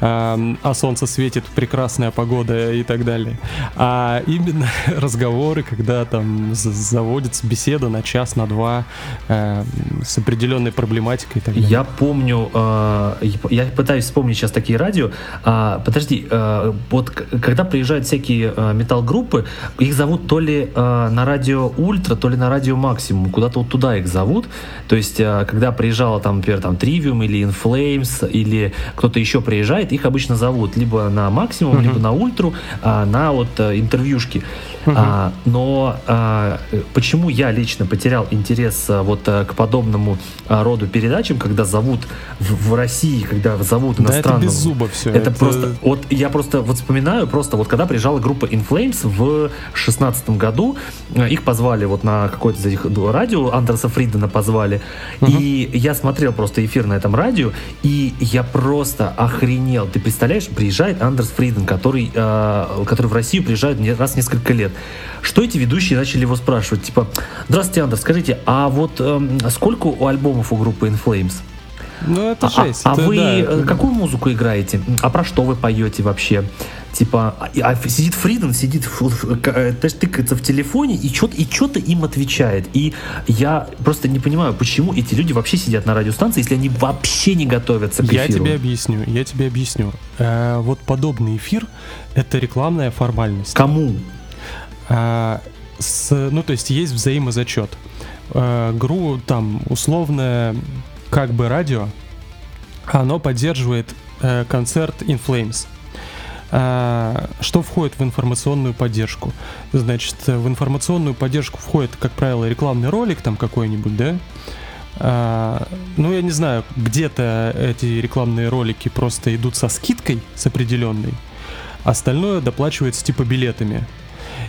а солнце светит, прекрасная погода и так далее, а именно разговоры, когда там заводится беседа на час, на два э, с определенной проблематикой. Я помню, э, я пытаюсь вспомнить сейчас такие радио. Э, подожди, э, вот когда приезжают всякие э, металл-группы, их зовут то ли э, на радио Ультра, то ли на радио Максимум, куда-то вот туда их зовут. То есть, э, когда приезжала там, например, там Trivium или In Flames или кто-то еще приезжает, их обычно зовут либо на Максимум, uh-huh. либо на Ультру, э, на вот э, интервьюшки. Uh-huh. А, но а, почему я лично потерял интерес а, вот а, к подобному а, роду передачам, когда зовут в, в России, когда зовут иностранного. Да, это без зуба все. Это, это просто, вот я просто вот вспоминаю, просто вот когда приезжала группа In Flames в шестнадцатом году, их позвали вот на какое-то из этих радио, Андерса Фридена позвали, uh-huh. и я смотрел просто эфир на этом радио, и я просто охренел. Ты представляешь, приезжает Андерс Фриден, который, э, который в Россию приезжает раз в несколько лет. Что эти ведущие начали его спрашивать? Типа, здравствуйте, Андер, скажите, а вот эм, сколько у альбомов у группы In Flames? Ну, это а, жесть. А, это, а вы да, это... какую музыку играете? А про что вы поете вообще? Типа, а, а сидит Фриден, сидит, э, тыкается в телефоне и что-то и что-то им отвечает. И я просто не понимаю, почему эти люди вообще сидят на радиостанции, если они вообще не готовятся к эфиру. Я тебе объясню, я тебе объясню. Э, вот подобный эфир — это рекламная формальность. Кому? А, с, ну, то есть есть взаимозачет. А, ГРУ там условное как бы радио, оно поддерживает а, концерт In Flames. А, что входит в информационную поддержку? Значит, в информационную поддержку входит, как правило, рекламный ролик там какой-нибудь, да? А, ну, я не знаю, где-то эти рекламные ролики просто идут со скидкой, с определенной, остальное доплачивается типа билетами.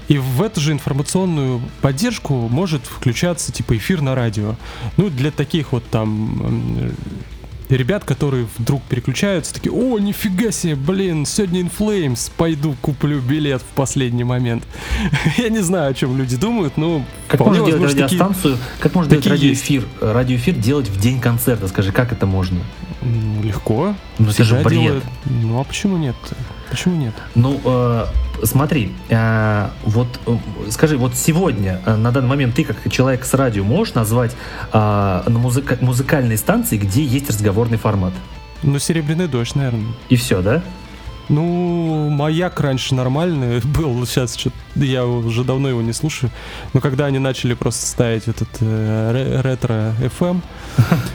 И в эту же информационную поддержку может включаться типа эфир на радио. Ну, для таких вот там ребят, которые вдруг переключаются, такие, о, нифига себе, блин, сегодня In Flames, пойду куплю билет в последний момент. Я не знаю, о чем люди думают, но как можно делать радиостанцию, такие, как можно делать радиоэфир, радиоэфир делать в день концерта, скажи, как это можно? Ну, легко. Ну, это же бред. Делают... Ну, а почему нет? Почему нет? Ну, э, смотри, э, вот э, скажи, вот сегодня, э, на данный момент, ты как человек с радио можешь назвать э, на музыка- музыкальной станции, где есть разговорный формат? Ну, «Серебряный дождь», наверное. И все, да? Ну, маяк раньше нормальный был, сейчас что я уже давно его не слушаю. Но когда они начали просто ставить этот э, ретро FM,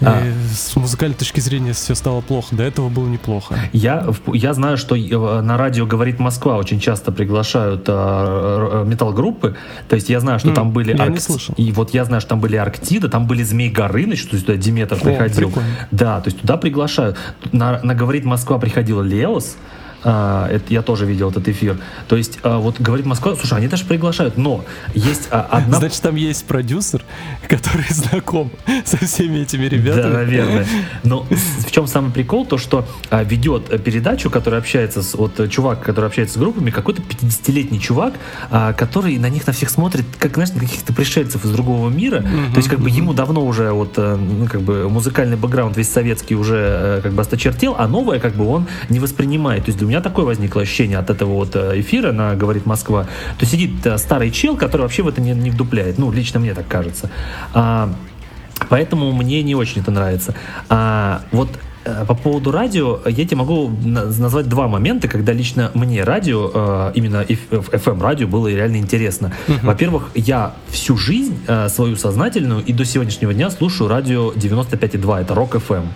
а. С музыкальной точки зрения все стало плохо. До этого было неплохо. Я, я знаю, что э, на радио «Говорит Москва» очень часто приглашают а, металл-группы. То есть я знаю, что mm, там были... Я Арк... не слышал. И вот я знаю, что там были Арктида, там были Змей Горыныч, то есть туда Диметр приходил. Прикольно. Да, то есть туда приглашают. На, на «Говорит Москва» приходила Леос, а, это, я тоже видел этот эфир. То есть, а, вот говорит Москва, слушай, они даже приглашают, но есть а, одна... Значит, там есть продюсер, который знаком со всеми этими ребятами. Да, наверное. Но в чем самый прикол, то, что а, ведет передачу, который общается с... Вот чувак, который общается с группами, какой-то 50-летний чувак, а, который на них на всех смотрит, как, знаешь, на каких-то пришельцев из другого мира. Mm-hmm, то есть, как бы ему давно уже вот, э, ну, как бы музыкальный бэкграунд весь советский уже э, как бы осточертел, а новое как бы он не воспринимает. То есть, меня такое возникло ощущение от этого вот э, эфира на «Говорит Москва», то сидит э, старый чел, который вообще в это не, не вдупляет. Ну, лично мне так кажется. А, поэтому мне не очень это нравится. А, вот э, по поводу радио, я тебе могу назвать два момента, когда лично мне радио, именно FM-радио, было реально интересно. Uh-huh. Во-первых, я всю жизнь свою сознательную и до сегодняшнего дня слушаю радио 95,2, это Rock FM.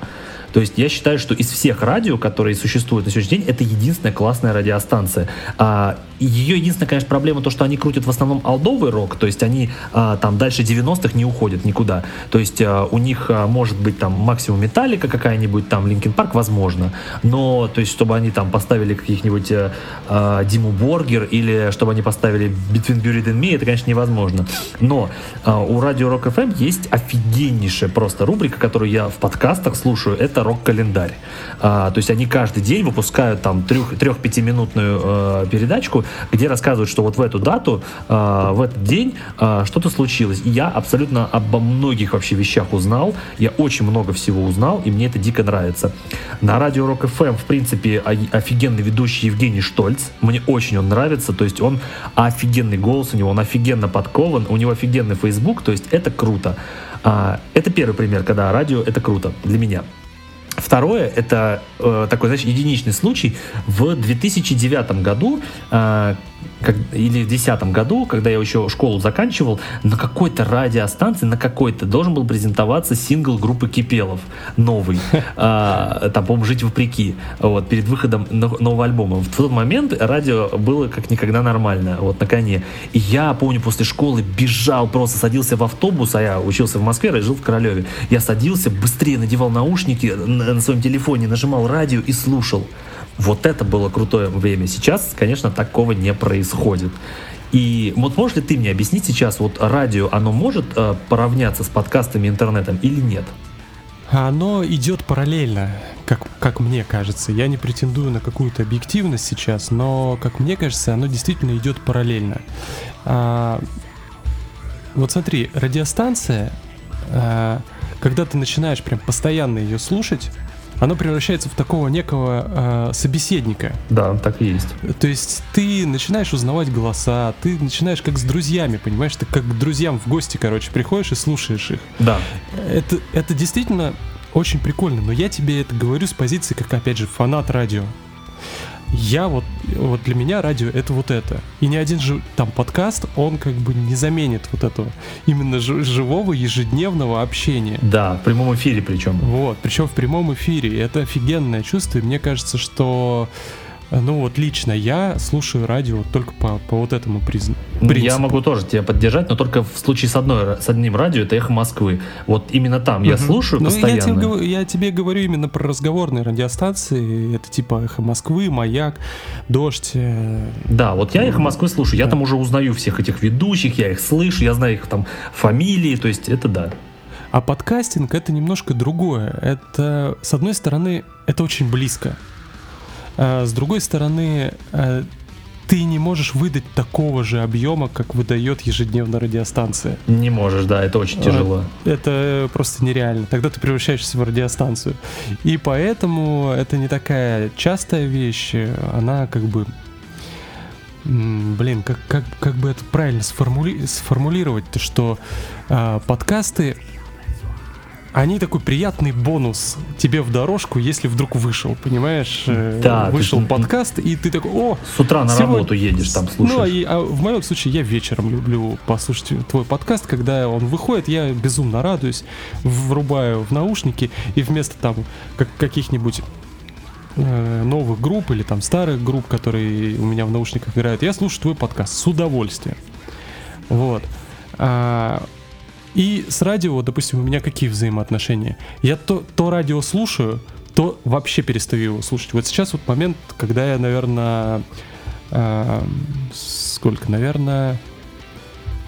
То есть я считаю, что из всех радио, которые существуют на сегодняшний день, это единственная классная радиостанция. А, ее единственная, конечно, проблема то, что они крутят в основном алдовый рок, то есть они а, там дальше 90-х не уходят никуда. То есть а, у них а, может быть там максимум металлика какая-нибудь, там Линкен Парк, возможно. Но, то есть, чтобы они там поставили каких-нибудь а, а, Диму Боргер или чтобы они поставили Between Buried and Me, это, конечно, невозможно. Но а, у радио Rock FM есть офигеннейшая просто рубрика, которую я в подкастах слушаю, это рок-календарь. А, то есть они каждый день выпускают там трех-пятиминутную э, передачку, где рассказывают, что вот в эту дату, э, в этот день э, что-то случилось. И я абсолютно обо многих вообще вещах узнал. Я очень много всего узнал, и мне это дико нравится. На радио Рок FM, в принципе, офигенный ведущий Евгений Штольц. Мне очень он нравится. То есть он офигенный голос у него, он офигенно подкован, у него офигенный Facebook, то есть это круто. А, это первый пример, когда радио это круто для меня. Второе, это э, такой, знаешь, единичный случай. В 2009 году э, как, или в 2010 году, когда я еще школу заканчивал, на какой-то радиостанции, на какой-то должен был презентоваться сингл группы Кипелов, новый, а, там, по-моему, «Жить вопреки», вот, перед выходом нового альбома. В тот момент радио было как никогда нормально, вот, на коне. И я, помню, после школы бежал, просто садился в автобус, а я учился в Москве, я жил в Королеве. Я садился, быстрее надевал наушники на, на своем телефоне, нажимал радио и слушал. Вот это было крутое время. Сейчас, конечно, такого не происходит. И вот можешь ли ты мне объяснить сейчас, вот радио, оно может э, поравняться с подкастами интернетом или нет? Оно идет параллельно, как, как мне кажется. Я не претендую на какую-то объективность сейчас, но, как мне кажется, оно действительно идет параллельно. А, вот смотри, радиостанция, а, когда ты начинаешь прям постоянно ее слушать, оно превращается в такого некого э, собеседника. Да, так и есть. То есть ты начинаешь узнавать голоса, ты начинаешь как с друзьями, понимаешь, ты как к друзьям в гости, короче, приходишь и слушаешь их. Да. Это, это действительно очень прикольно, но я тебе это говорю с позиции, как, опять же, фанат радио я вот, вот для меня радио это вот это. И ни один же там подкаст, он как бы не заменит вот этого именно живого ежедневного общения. Да, в прямом эфире причем. Вот, причем в прямом эфире. Это офигенное чувство, и мне кажется, что ну вот лично я слушаю радио только по, по вот этому признаку. Я могу тоже тебя поддержать, но только в случае с, одной, с одним радио, это «Эхо Москвы». Вот именно там угу. я слушаю ну, постоянно. Я тебе, я тебе говорю именно про разговорные радиостанции. Это типа «Эхо Москвы», «Маяк», «Дождь». Э, да, вот я «Эхо Москвы» слушаю. Я там уже узнаю всех этих ведущих, я их слышу, я знаю их там фамилии, то есть это да. А подкастинг это немножко другое. Это, с одной стороны, это очень близко. А с другой стороны, э, ты не можешь выдать такого же объема, как выдает ежедневно радиостанция. Не можешь, да, это очень тяжело. Это просто нереально. Тогда ты превращаешься в радиостанцию. И поэтому это не такая частая вещь, она как бы блин, как, как, как бы это правильно сформули, сформулировать-то, что э, подкасты они такой приятный бонус тебе в дорожку, если вдруг вышел, понимаешь? Э, да. Вышел ты, подкаст, и ты такой, о! С утра на сегодня... работу едешь, там слушаешь. Ну, и, а в моем случае я вечером люблю послушать твой подкаст, когда он выходит, я безумно радуюсь, врубаю в наушники, и вместо там как, каких-нибудь э, новых групп или там старых групп, которые у меня в наушниках играют, я слушаю твой подкаст с удовольствием. Вот. А, и с радио, допустим, у меня какие взаимоотношения? Я то, то радио слушаю, то вообще перестаю его слушать. Вот сейчас вот момент, когда я, наверное, э, сколько, наверное,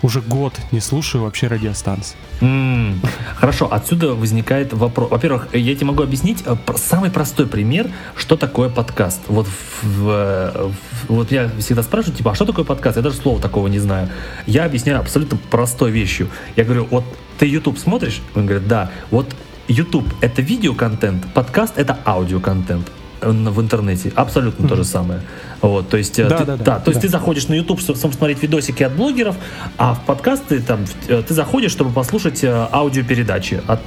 уже год не слушаю вообще радиостанции. Mm, хорошо, отсюда возникает вопрос. Во-первых, я тебе могу объяснить э, самый простой пример, что такое подкаст. Вот, в, в, вот я всегда спрашиваю, типа, а что такое подкаст? Я даже слова такого не знаю. Я объясняю абсолютно простой вещью. Я говорю, вот ты YouTube смотришь? Он говорит, да. Вот YouTube — это видеоконтент, подкаст — это аудиоконтент в интернете. Абсолютно mm-hmm. то же самое. Вот, то есть, э, да, ты, да, да, да, то есть да. ты заходишь на YouTube, чтобы смотреть видосики от блогеров, а в подкасты там э, ты заходишь, чтобы послушать э, аудиопередачи от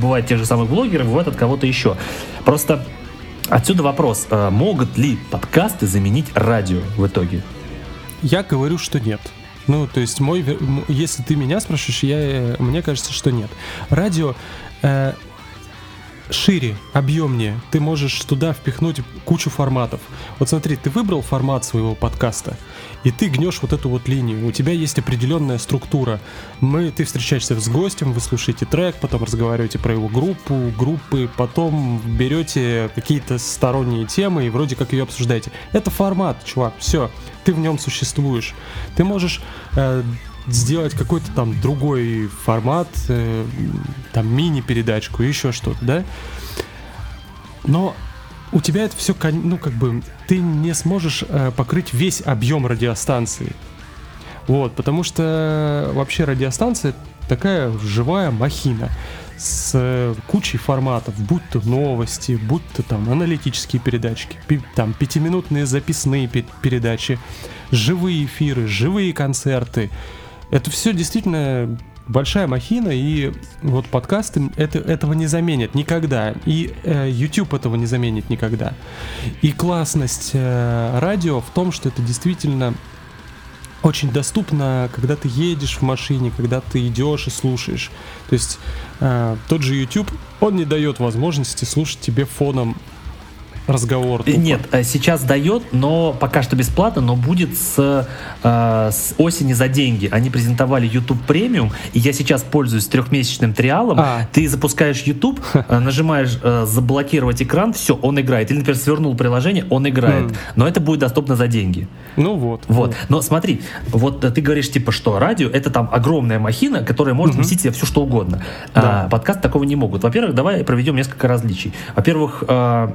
бывает тех же самых блогеров, бывает от кого-то еще. Просто отсюда вопрос: могут ли подкасты заменить радио в итоге? Я говорю, что нет. Ну, то есть мой, если ты меня спрашиваешь, я, мне кажется, что нет. Радио э, шире, объемнее. Ты можешь туда впихнуть кучу форматов. Вот смотри, ты выбрал формат своего подкаста, и ты гнешь вот эту вот линию. У тебя есть определенная структура. Мы, ты встречаешься с гостем, вы слушаете трек, потом разговариваете про его группу, группы, потом берете какие-то сторонние темы и вроде как ее обсуждаете. Это формат, чувак, все, ты в нем существуешь. Ты можешь э, сделать какой-то там другой формат, э, там мини-передачку, еще что-то, да? Но у тебя это все, ну, как бы, ты не сможешь э, покрыть весь объем радиостанции. Вот, потому что вообще радиостанция такая живая махина с кучей форматов, будь то новости, будь то там аналитические передачки, пи, там пятиминутные записные передачи, живые эфиры, живые концерты, это все действительно большая махина, и вот подкасты это, этого не заменят никогда. И э, YouTube этого не заменит никогда. И классность э, радио в том, что это действительно очень доступно, когда ты едешь в машине, когда ты идешь и слушаешь. То есть э, тот же YouTube, он не дает возможности слушать тебе фоном разговор. Тупо. Нет, э, сейчас дает, но пока что бесплатно, но будет с, э, с осени за деньги. Они презентовали YouTube премиум, и я сейчас пользуюсь трехмесячным триалом. А. Ты запускаешь YouTube, э, нажимаешь э, заблокировать экран, все, он играет. Или, например, свернул приложение, он играет. Mm. Но это будет доступно за деньги. Ну вот. Вот. Но смотри, вот ты говоришь типа, что радио это там огромная махина, которая может mm-hmm. вместить себе все что угодно. Да. А, подкаст такого не могут. Во-первых, давай проведем несколько различий. Во-первых, э,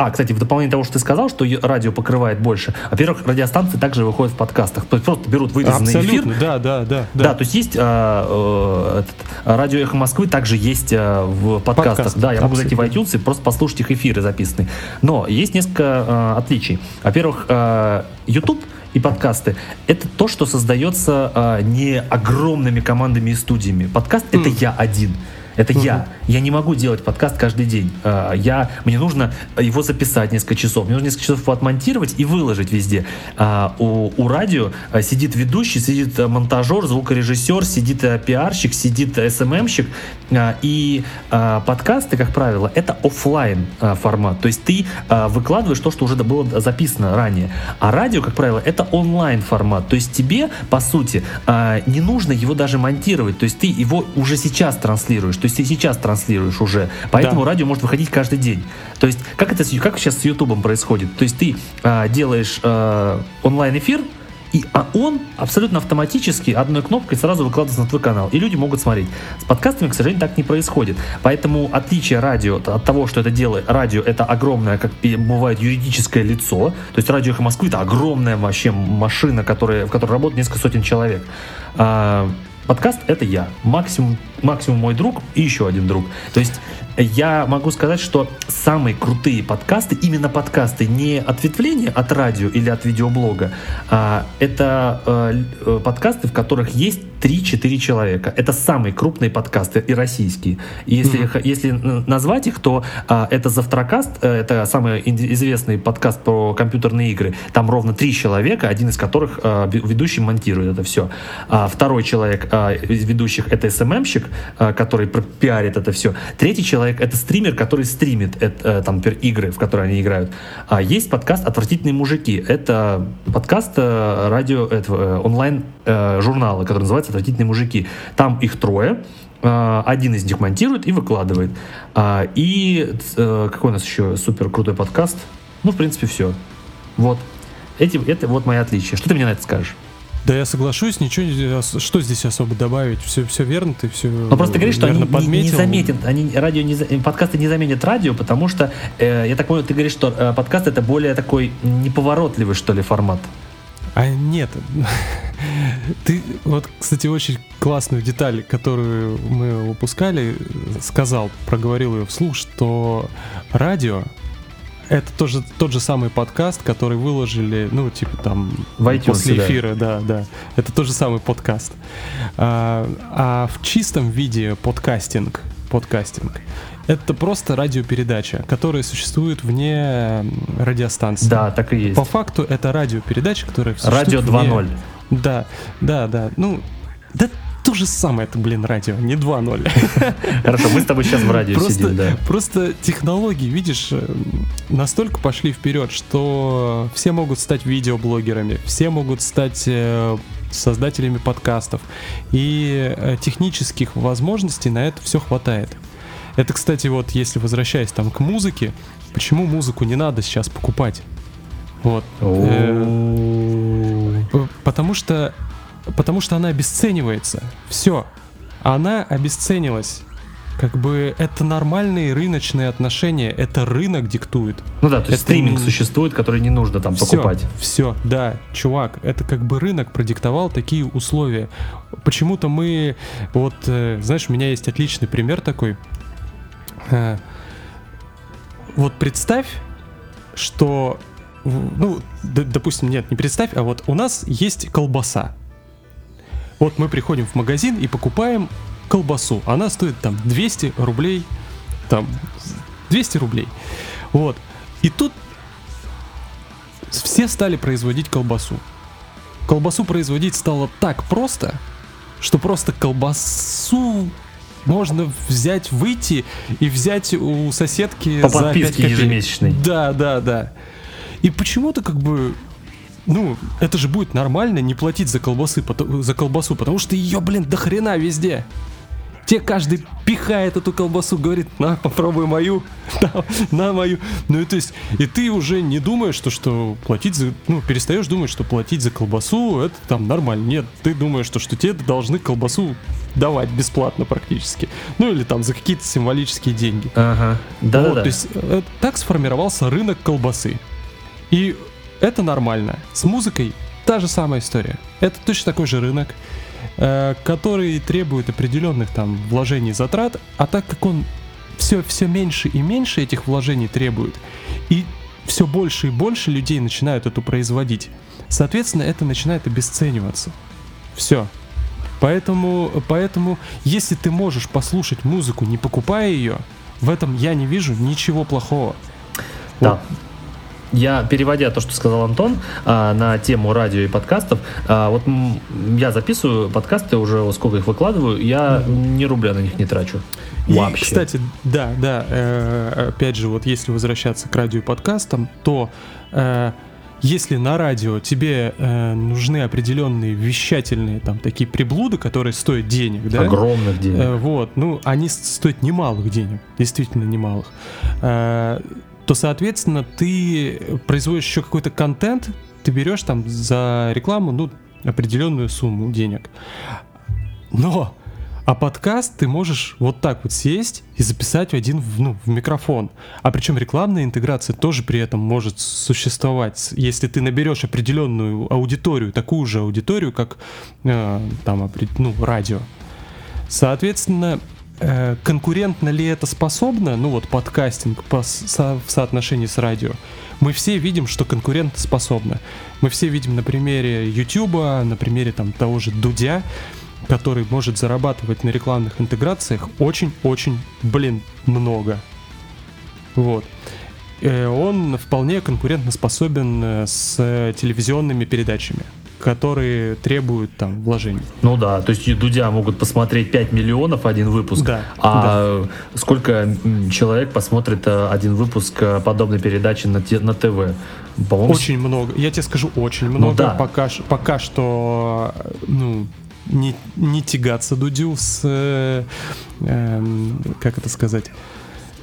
а, кстати, в дополнение того, что ты сказал, что радио покрывает больше. Во-первых, радиостанции также выходят в подкастах. То есть просто берут вырезанный Абсолютно, эфир. Да, да, да, да. Да, то есть есть а, этот, радио Эхо Москвы также есть а, в подкастах. Подкаст, да, я могу зайти в iTunes и просто послушать их эфиры записанные. Но есть несколько а, отличий. Во-первых, а, YouTube и подкасты это то, что создается а, не огромными командами и студиями. Подкаст mm. это я один. Это угу. я. Я не могу делать подкаст каждый день. А, я, мне нужно его записать несколько часов. Мне нужно несколько часов его отмонтировать и выложить везде. А, у, у радио а, сидит ведущий, сидит монтажер, звукорежиссер, сидит пиарщик, сидит СММщик. И подкасты, как правило, это офлайн формат. То есть ты выкладываешь то, что уже было записано ранее. А радио, как правило, это онлайн формат. То есть тебе, по сути, не нужно его даже монтировать. То есть ты его уже сейчас транслируешь. То есть ты сейчас транслируешь уже. Поэтому да. радио может выходить каждый день. То есть как это как сейчас с Ютубом происходит? То есть ты а, делаешь а, онлайн-эфир, и а он абсолютно автоматически одной кнопкой сразу выкладывается на твой канал, и люди могут смотреть. С подкастами, к сожалению, так не происходит. Поэтому отличие радио от того, что это делает, радио это огромное, как бывает, юридическое лицо, то есть радио «Эхо Москвы» это огромная вообще машина, которая, в которой работает несколько сотен человек. Подкаст это я, максимум, максимум мой друг и еще один друг. То есть я могу сказать, что самые крутые подкасты, именно подкасты, не ответвления от радио или от видеоблога, а это э, э подкасты, в которых есть 3-4 человека. Это самые крупные подкасты и российские. Если, mm-hmm. если назвать их, то а, это Завтракаст, э, это самый известный подкаст про компьютерные игры. Там ровно три человека, один из которых а, ведущий монтирует это все. А, второй человек а, из ведущих это СММщик, а, который пиарит это все. Третий человек это стример, который стримит это, э, там, например, игры, в которые они играют. А есть подкаст «Отвратительные мужики». Это подкаст э, радио, этого, онлайн журнала, который называется отвратительные мужики. Там их трое, один из них монтирует и выкладывает. А, и э, какой у нас еще супер крутой подкаст? Ну, в принципе, все. Вот. Эти, это вот мои отличия. Что ты мне на это скажешь? Да я соглашусь, ничего, что здесь особо добавить, все, все верно, ты все. Но просто говоришь, что они подметил. не, не заметят, они радио не подкасты не заменят радио, потому что э, я так понял, ты говоришь, что э, подкаст это более такой неповоротливый что ли формат. А нет, ты вот, кстати, очень классную деталь, которую мы выпускали, сказал, проговорил ее вслух, что радио это тоже тот же самый подкаст, который выложили, ну, типа там в iTunes, после эфира, да. да, да. Это тот же самый подкаст. А, а в чистом виде подкастинг, подкастинг это просто радиопередача, которая существует вне радиостанции. Да, так и есть. По факту это радиопередача, которая существует Радио 2.0. Вне... Да, да, да. Ну, да то же самое это, блин, радио, не 2.0. Хорошо, мы с тобой сейчас в радио просто, сидим, да. Просто технологии, видишь, э, настолько пошли вперед, что все могут стать видеоблогерами, все могут стать э, создателями подкастов. И э, технических возможностей на это все хватает. Это, кстати, вот если возвращаясь там к музыке, почему музыку не надо сейчас покупать? Вот. Потому что потому что она обесценивается. Все. Она обесценилась. Как бы это нормальные рыночные отношения, это рынок диктует. Ну да, то есть это стриминг существует, который не нужно там все, покупать. Все, да, чувак, это как бы рынок продиктовал такие условия. Почему-то мы, вот, э, знаешь, у меня есть отличный пример такой. Э, вот представь, что, ну, допустим, нет, не представь, а вот у нас есть колбаса. Вот мы приходим в магазин и покупаем колбасу. Она стоит там 200 рублей, там 200 рублей. Вот. И тут все стали производить колбасу. Колбасу производить стало так просто, что просто колбасу можно взять, выйти и взять у соседки По за 5 копеек. ежемесячной. Да, да, да. И почему-то как бы ну, это же будет нормально не платить за, колбасы, за колбасу, потому что ее, блин, до хрена везде. Те каждый пихает эту колбасу, говорит, на, попробуй мою, на, на мою. Ну и то есть, и ты уже не думаешь, что, что платить за, ну, перестаешь думать, что платить за колбасу, это там нормально. Нет, ты думаешь, что, что тебе должны колбасу давать бесплатно практически. Ну или там за какие-то символические деньги. Ага, да, вот, да, То есть, э, так сформировался рынок колбасы. И это нормально. С музыкой та же самая история. Это точно такой же рынок. Э, который требует определенных там вложений затрат, а так как он все, все меньше и меньше этих вложений требует, и все больше и больше людей начинают это производить, соответственно, это начинает обесцениваться. Все. Поэтому, поэтому, если ты можешь послушать музыку, не покупая ее, в этом я не вижу ничего плохого. Да. Вот я, переводя то, что сказал Антон а, на тему радио и подкастов, а, вот я записываю подкасты, уже сколько их выкладываю, я mm-hmm. ни рубля на них не трачу. И, Вообще. кстати, да, да, э, опять же, вот если возвращаться к радио и подкастам, то э, если на радио тебе э, нужны определенные вещательные там такие приблуды, которые стоят денег, да? Огромных денег. Э, вот, ну, они стоят немалых денег, действительно немалых. Э, то, соответственно, ты производишь еще какой-то контент, ты берешь там за рекламу, ну, определенную сумму денег. Но а подкаст ты можешь вот так вот сесть и записать в один ну, в микрофон. А причем рекламная интеграция тоже при этом может существовать. Если ты наберешь определенную аудиторию, такую же аудиторию, как э, там, ну, радио. Соответственно, э, конкурентно ли это способно, ну вот подкастинг по, со, в соотношении с радио, мы все видим, что конкурентоспособно. Мы все видим на примере YouTube, на примере там того же Дудя, который может зарабатывать на рекламных интеграциях очень-очень, блин, много. Вот. Э, он вполне конкурентно способен э, с телевизионными передачами которые требуют там вложений. Ну да, то есть Дудя могут посмотреть 5 миллионов один выпуск, да, а да. сколько человек посмотрит э, один выпуск подобной передачи на, на ТВ? По-моему, очень много. Я тебе скажу, очень ну много. Ну, да. пока, пока что, ну, не, не тягаться Дудю с, э, э, как это сказать,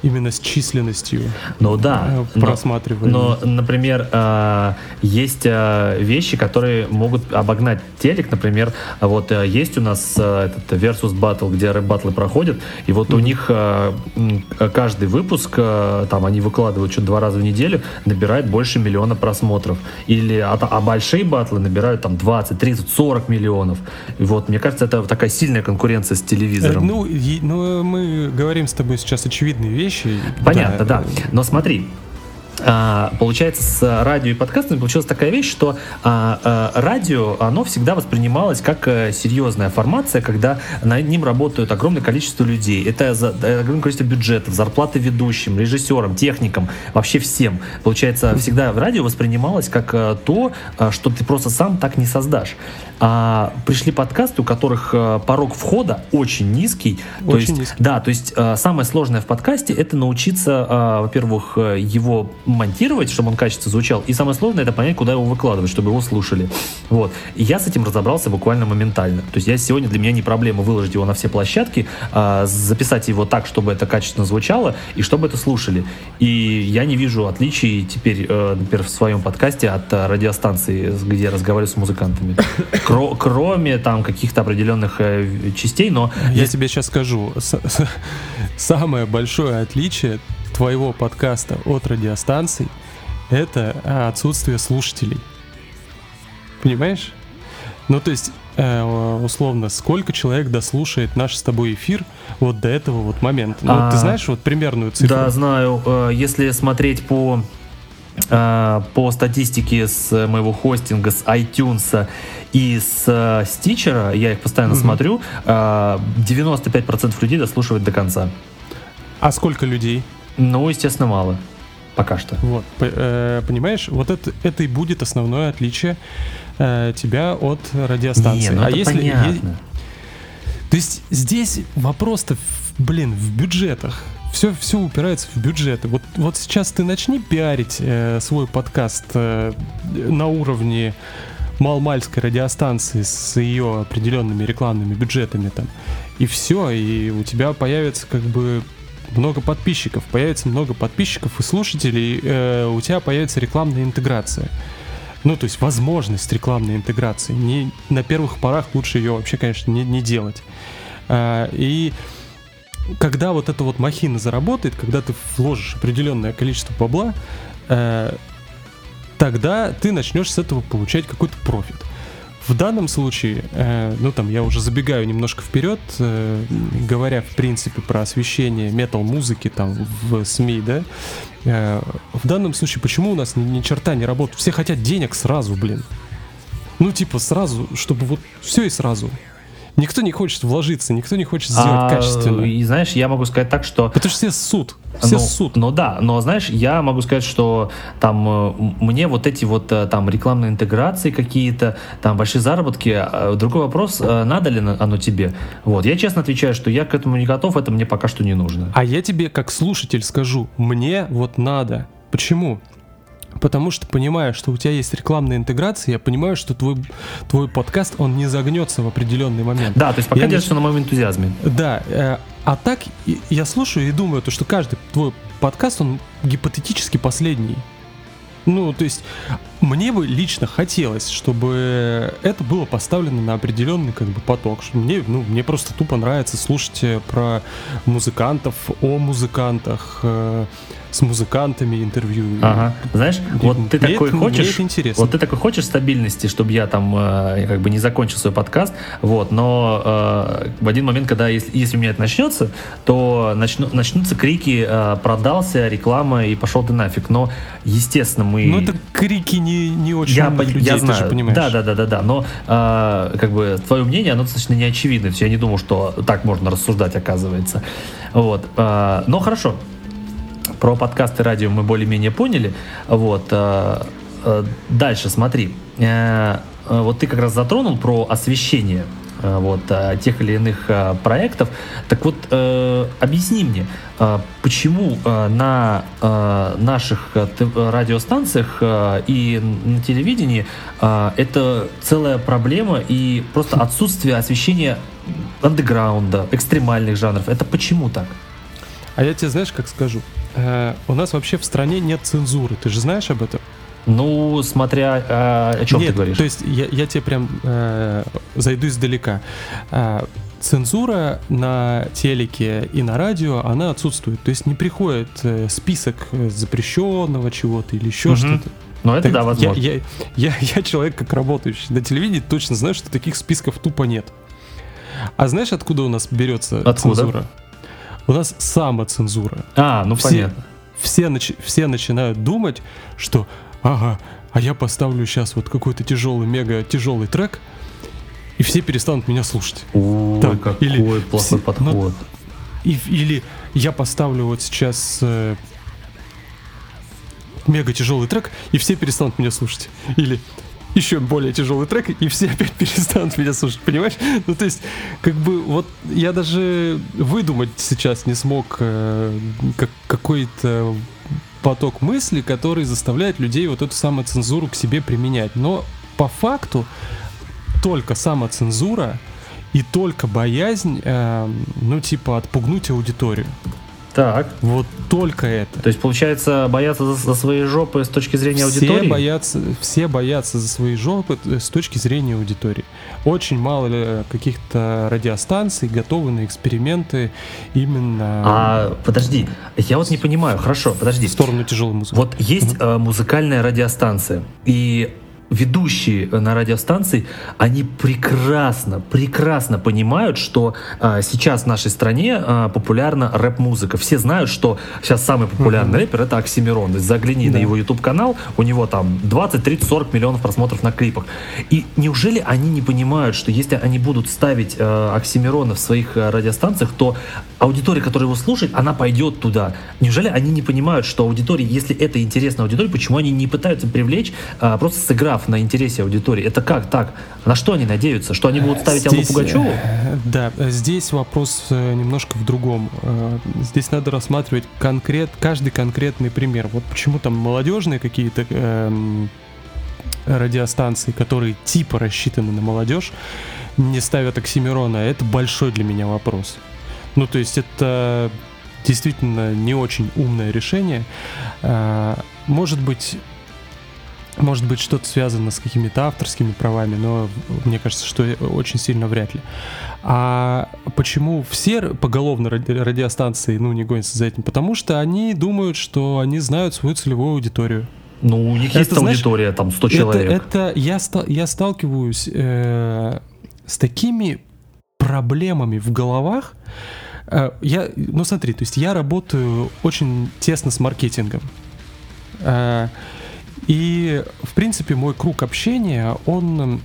именно с численностью ну да э, просматривания. Но, но например, э, есть э, вещи, которые могут обогнать телек. Например, вот есть у нас этот Versus Battle, где рэп батлы проходят, и вот mm-hmm. у них каждый выпуск, там они выкладывают что-то два раза в неделю, набирает больше миллиона просмотров. Или, а, а большие батлы набирают там 20, 30, 40 миллионов. И вот, мне кажется, это такая сильная конкуренция с телевизором. Ну, и, ну мы говорим с тобой сейчас очевидные вещи, вещи. Понятно, да. да. Но смотри, а, получается, с радио и подкастами получилась такая вещь, что а, а, радио, оно всегда воспринималось как а, серьезная формация, когда над ним работают огромное количество людей. Это за, огромное количество бюджетов, зарплаты ведущим, режиссерам, техникам, вообще всем. Получается, всегда радио воспринималось как а, то, а, что ты просто сам так не создашь. А пришли подкасты, у которых порог входа очень низкий. Очень то есть, низкий. Да, то есть самое сложное в подкасте это научиться, во-первых, его монтировать, чтобы он качественно звучал, и самое сложное это понять, куда его выкладывать, чтобы его слушали. Вот. И я с этим разобрался буквально моментально. То есть я сегодня для меня не проблема выложить его на все площадки, а, записать его так, чтобы это качественно звучало, и чтобы это слушали. И я не вижу отличий теперь, э, например, в своем подкасте от э, радиостанции, где я разговариваю с музыкантами. Кро кроме там каких-то определенных э, частей, но... Я тебе сейчас скажу. Самое большое отличие твоего подкаста от радиостанций — это а, отсутствие слушателей. Понимаешь? Ну, то есть, э, условно, сколько человек дослушает наш с тобой эфир вот до этого вот момента? Ну, а, ты знаешь вот примерную цифру? Да, знаю. Э, если смотреть по э, по статистике с моего хостинга, с iTunes и с Стичера, я их постоянно угу. смотрю, 95% людей дослушивают до конца. А сколько людей? Ну, естественно, мало. Пока что. Вот, э, понимаешь, вот это, это и будет основное отличие э, тебя от радиостанции. Не, ну а если понятно. То есть здесь вопрос-то, блин, в бюджетах. Все, все упирается в бюджеты. Вот, вот сейчас ты начни пиарить э, свой подкаст э, на уровне малмальской радиостанции с ее определенными рекламными бюджетами там. И все, и у тебя появится как бы много подписчиков, появится много подписчиков и слушателей, э, у тебя появится рекламная интеграция. Ну, то есть возможность рекламной интеграции. Не, на первых порах лучше ее вообще, конечно, не, не делать. А, и когда вот эта вот махина заработает, когда ты вложишь определенное количество бабла, э, тогда ты начнешь с этого получать какой-то профит. В данном случае, э, ну там я уже забегаю немножко вперед, э, говоря в принципе про освещение метал-музыки там в СМИ, да, э, в данном случае почему у нас ни, ни черта не работает? Все хотят денег сразу, блин. Ну типа сразу, чтобы вот все и сразу. Никто не хочет вложиться, никто не хочет сделать а, качественно. И знаешь, я могу сказать так, что... Это же все суд. Все ну, суд. Ну да, но знаешь, я могу сказать, что там э, мне вот эти вот э, там рекламные интеграции какие-то, там большие заработки, э, другой вопрос, надо ли оно тебе? Вот, я честно отвечаю, что я к этому не готов, это мне пока что не нужно. А я тебе как слушатель скажу, мне вот надо. Почему? Потому что понимаю, что у тебя есть рекламная интеграция, я понимаю, что твой, твой подкаст, он не загнется в определенный момент. Да, то есть пока я держишься не... на моем энтузиазме. Да, э, А так я слушаю и думаю, то, что каждый твой подкаст, он гипотетически последний. Ну, то есть, мне бы лично хотелось, чтобы это было поставлено на определенный как бы поток. Что мне, ну, мне просто тупо нравится слушать э, про музыкантов, о музыкантах, э, с музыкантами интервью. Ага. Знаешь, и, вот ты такой это, хочешь, интересно. вот ты такой хочешь стабильности, чтобы я там э, как бы не закончил свой подкаст, вот, но э, в один момент, когда если, если у меня это начнется, то начну, начнутся крики э, продался, реклама и пошел ты нафиг. Но естественно мы. Ну это крики не не очень я, людей, я знаю. ты же понимаешь. Да, да, да, да, да. Но э, как бы твое мнение, оно достаточно неочевидно. Я не думал, что так можно рассуждать, оказывается. Вот. Э, но хорошо. Про подкасты радио мы более-менее поняли. Вот. Э, э, дальше, смотри. Э, вот ты как раз затронул про освещение вот, тех или иных проектов. Так вот, объясни мне, почему на наших радиостанциях и на телевидении это целая проблема и просто отсутствие освещения андеграунда, экстремальных жанров. Это почему так? А я тебе знаешь, как скажу? Э, у нас вообще в стране нет цензуры. Ты же знаешь об этом? Ну, смотря э, о чем нет, ты говоришь. То есть я, я тебе прям э, зайду издалека. Э, цензура на телеке и на радио, она отсутствует. То есть не приходит э, список запрещенного чего-то или еще угу. что-то. Ну, это так, да, возможно. Я, я, я, я человек, как работающий на телевидении, точно знаю, что таких списков тупо нет. А знаешь, откуда у нас берется откуда? цензура? У нас самоцензура. А, ну все, понятно. Все, начи- все начинают думать, что ага, а я поставлю сейчас вот какой-то тяжелый, мега тяжелый трек, и все перестанут меня слушать. Ой, так, какой или плохой все, подход. Ну, и, или я поставлю вот сейчас э, мега тяжелый трек, и все перестанут меня слушать. Или еще более тяжелый трек, и все опять перестанут меня слушать, понимаешь? Ну, то есть, как бы, вот я даже выдумать сейчас не смог э, как, какой-то поток мысли, который заставляет людей вот эту самоцензуру к себе применять. Но по факту только самоцензура и только боязнь, э, ну, типа, отпугнуть аудиторию. Так. Вот только это. То есть, получается, боятся за, за свои жопы с точки зрения все аудитории? Боятся, все боятся за свои жопы с точки зрения аудитории. Очень мало каких-то радиостанций готовы на эксперименты именно... А, подожди, я вот не понимаю, хорошо, подожди. В сторону тяжелой музыки. Вот есть mm-hmm. музыкальная радиостанция, и ведущие на радиостанции, они прекрасно, прекрасно понимают, что а, сейчас в нашей стране а, популярна рэп-музыка. Все знают, что сейчас самый популярный mm-hmm. рэпер это Оксимирон. Загляни да. на его YouTube канал, у него там 20, 30, 40 миллионов просмотров на клипах. И неужели они не понимают, что если они будут ставить а, Оксимирона в своих а, радиостанциях, то аудитория, которая его слушает, она пойдет туда. Неужели они не понимают, что аудитории, если это интересно аудитории, почему они не пытаются привлечь, а, просто сыграв сыграв на интересе аудитории. Это как так? На что они надеются? Что они будут ставить Аллу Пугачеву? Э, да, здесь вопрос э, немножко в другом. Э, здесь надо рассматривать конкрет, каждый конкретный пример. Вот почему там молодежные какие-то эм, радиостанции, которые типа рассчитаны на молодежь, не ставят Оксимирона, это большой для меня вопрос. Ну, то есть это действительно не очень умное решение. Может быть, может быть, что-то связано с какими-то авторскими правами, но мне кажется, что очень сильно вряд ли. А почему все поголовно радиостанции ну, не гонятся за этим? Потому что они думают, что они знают свою целевую аудиторию. Ну, у них это, есть знаешь, аудитория, там 100 человек. Это, это я, я сталкиваюсь э, с такими проблемами в головах. Э, я, ну смотри, то есть я работаю очень тесно с маркетингом. Э, и, в принципе, мой круг общения, он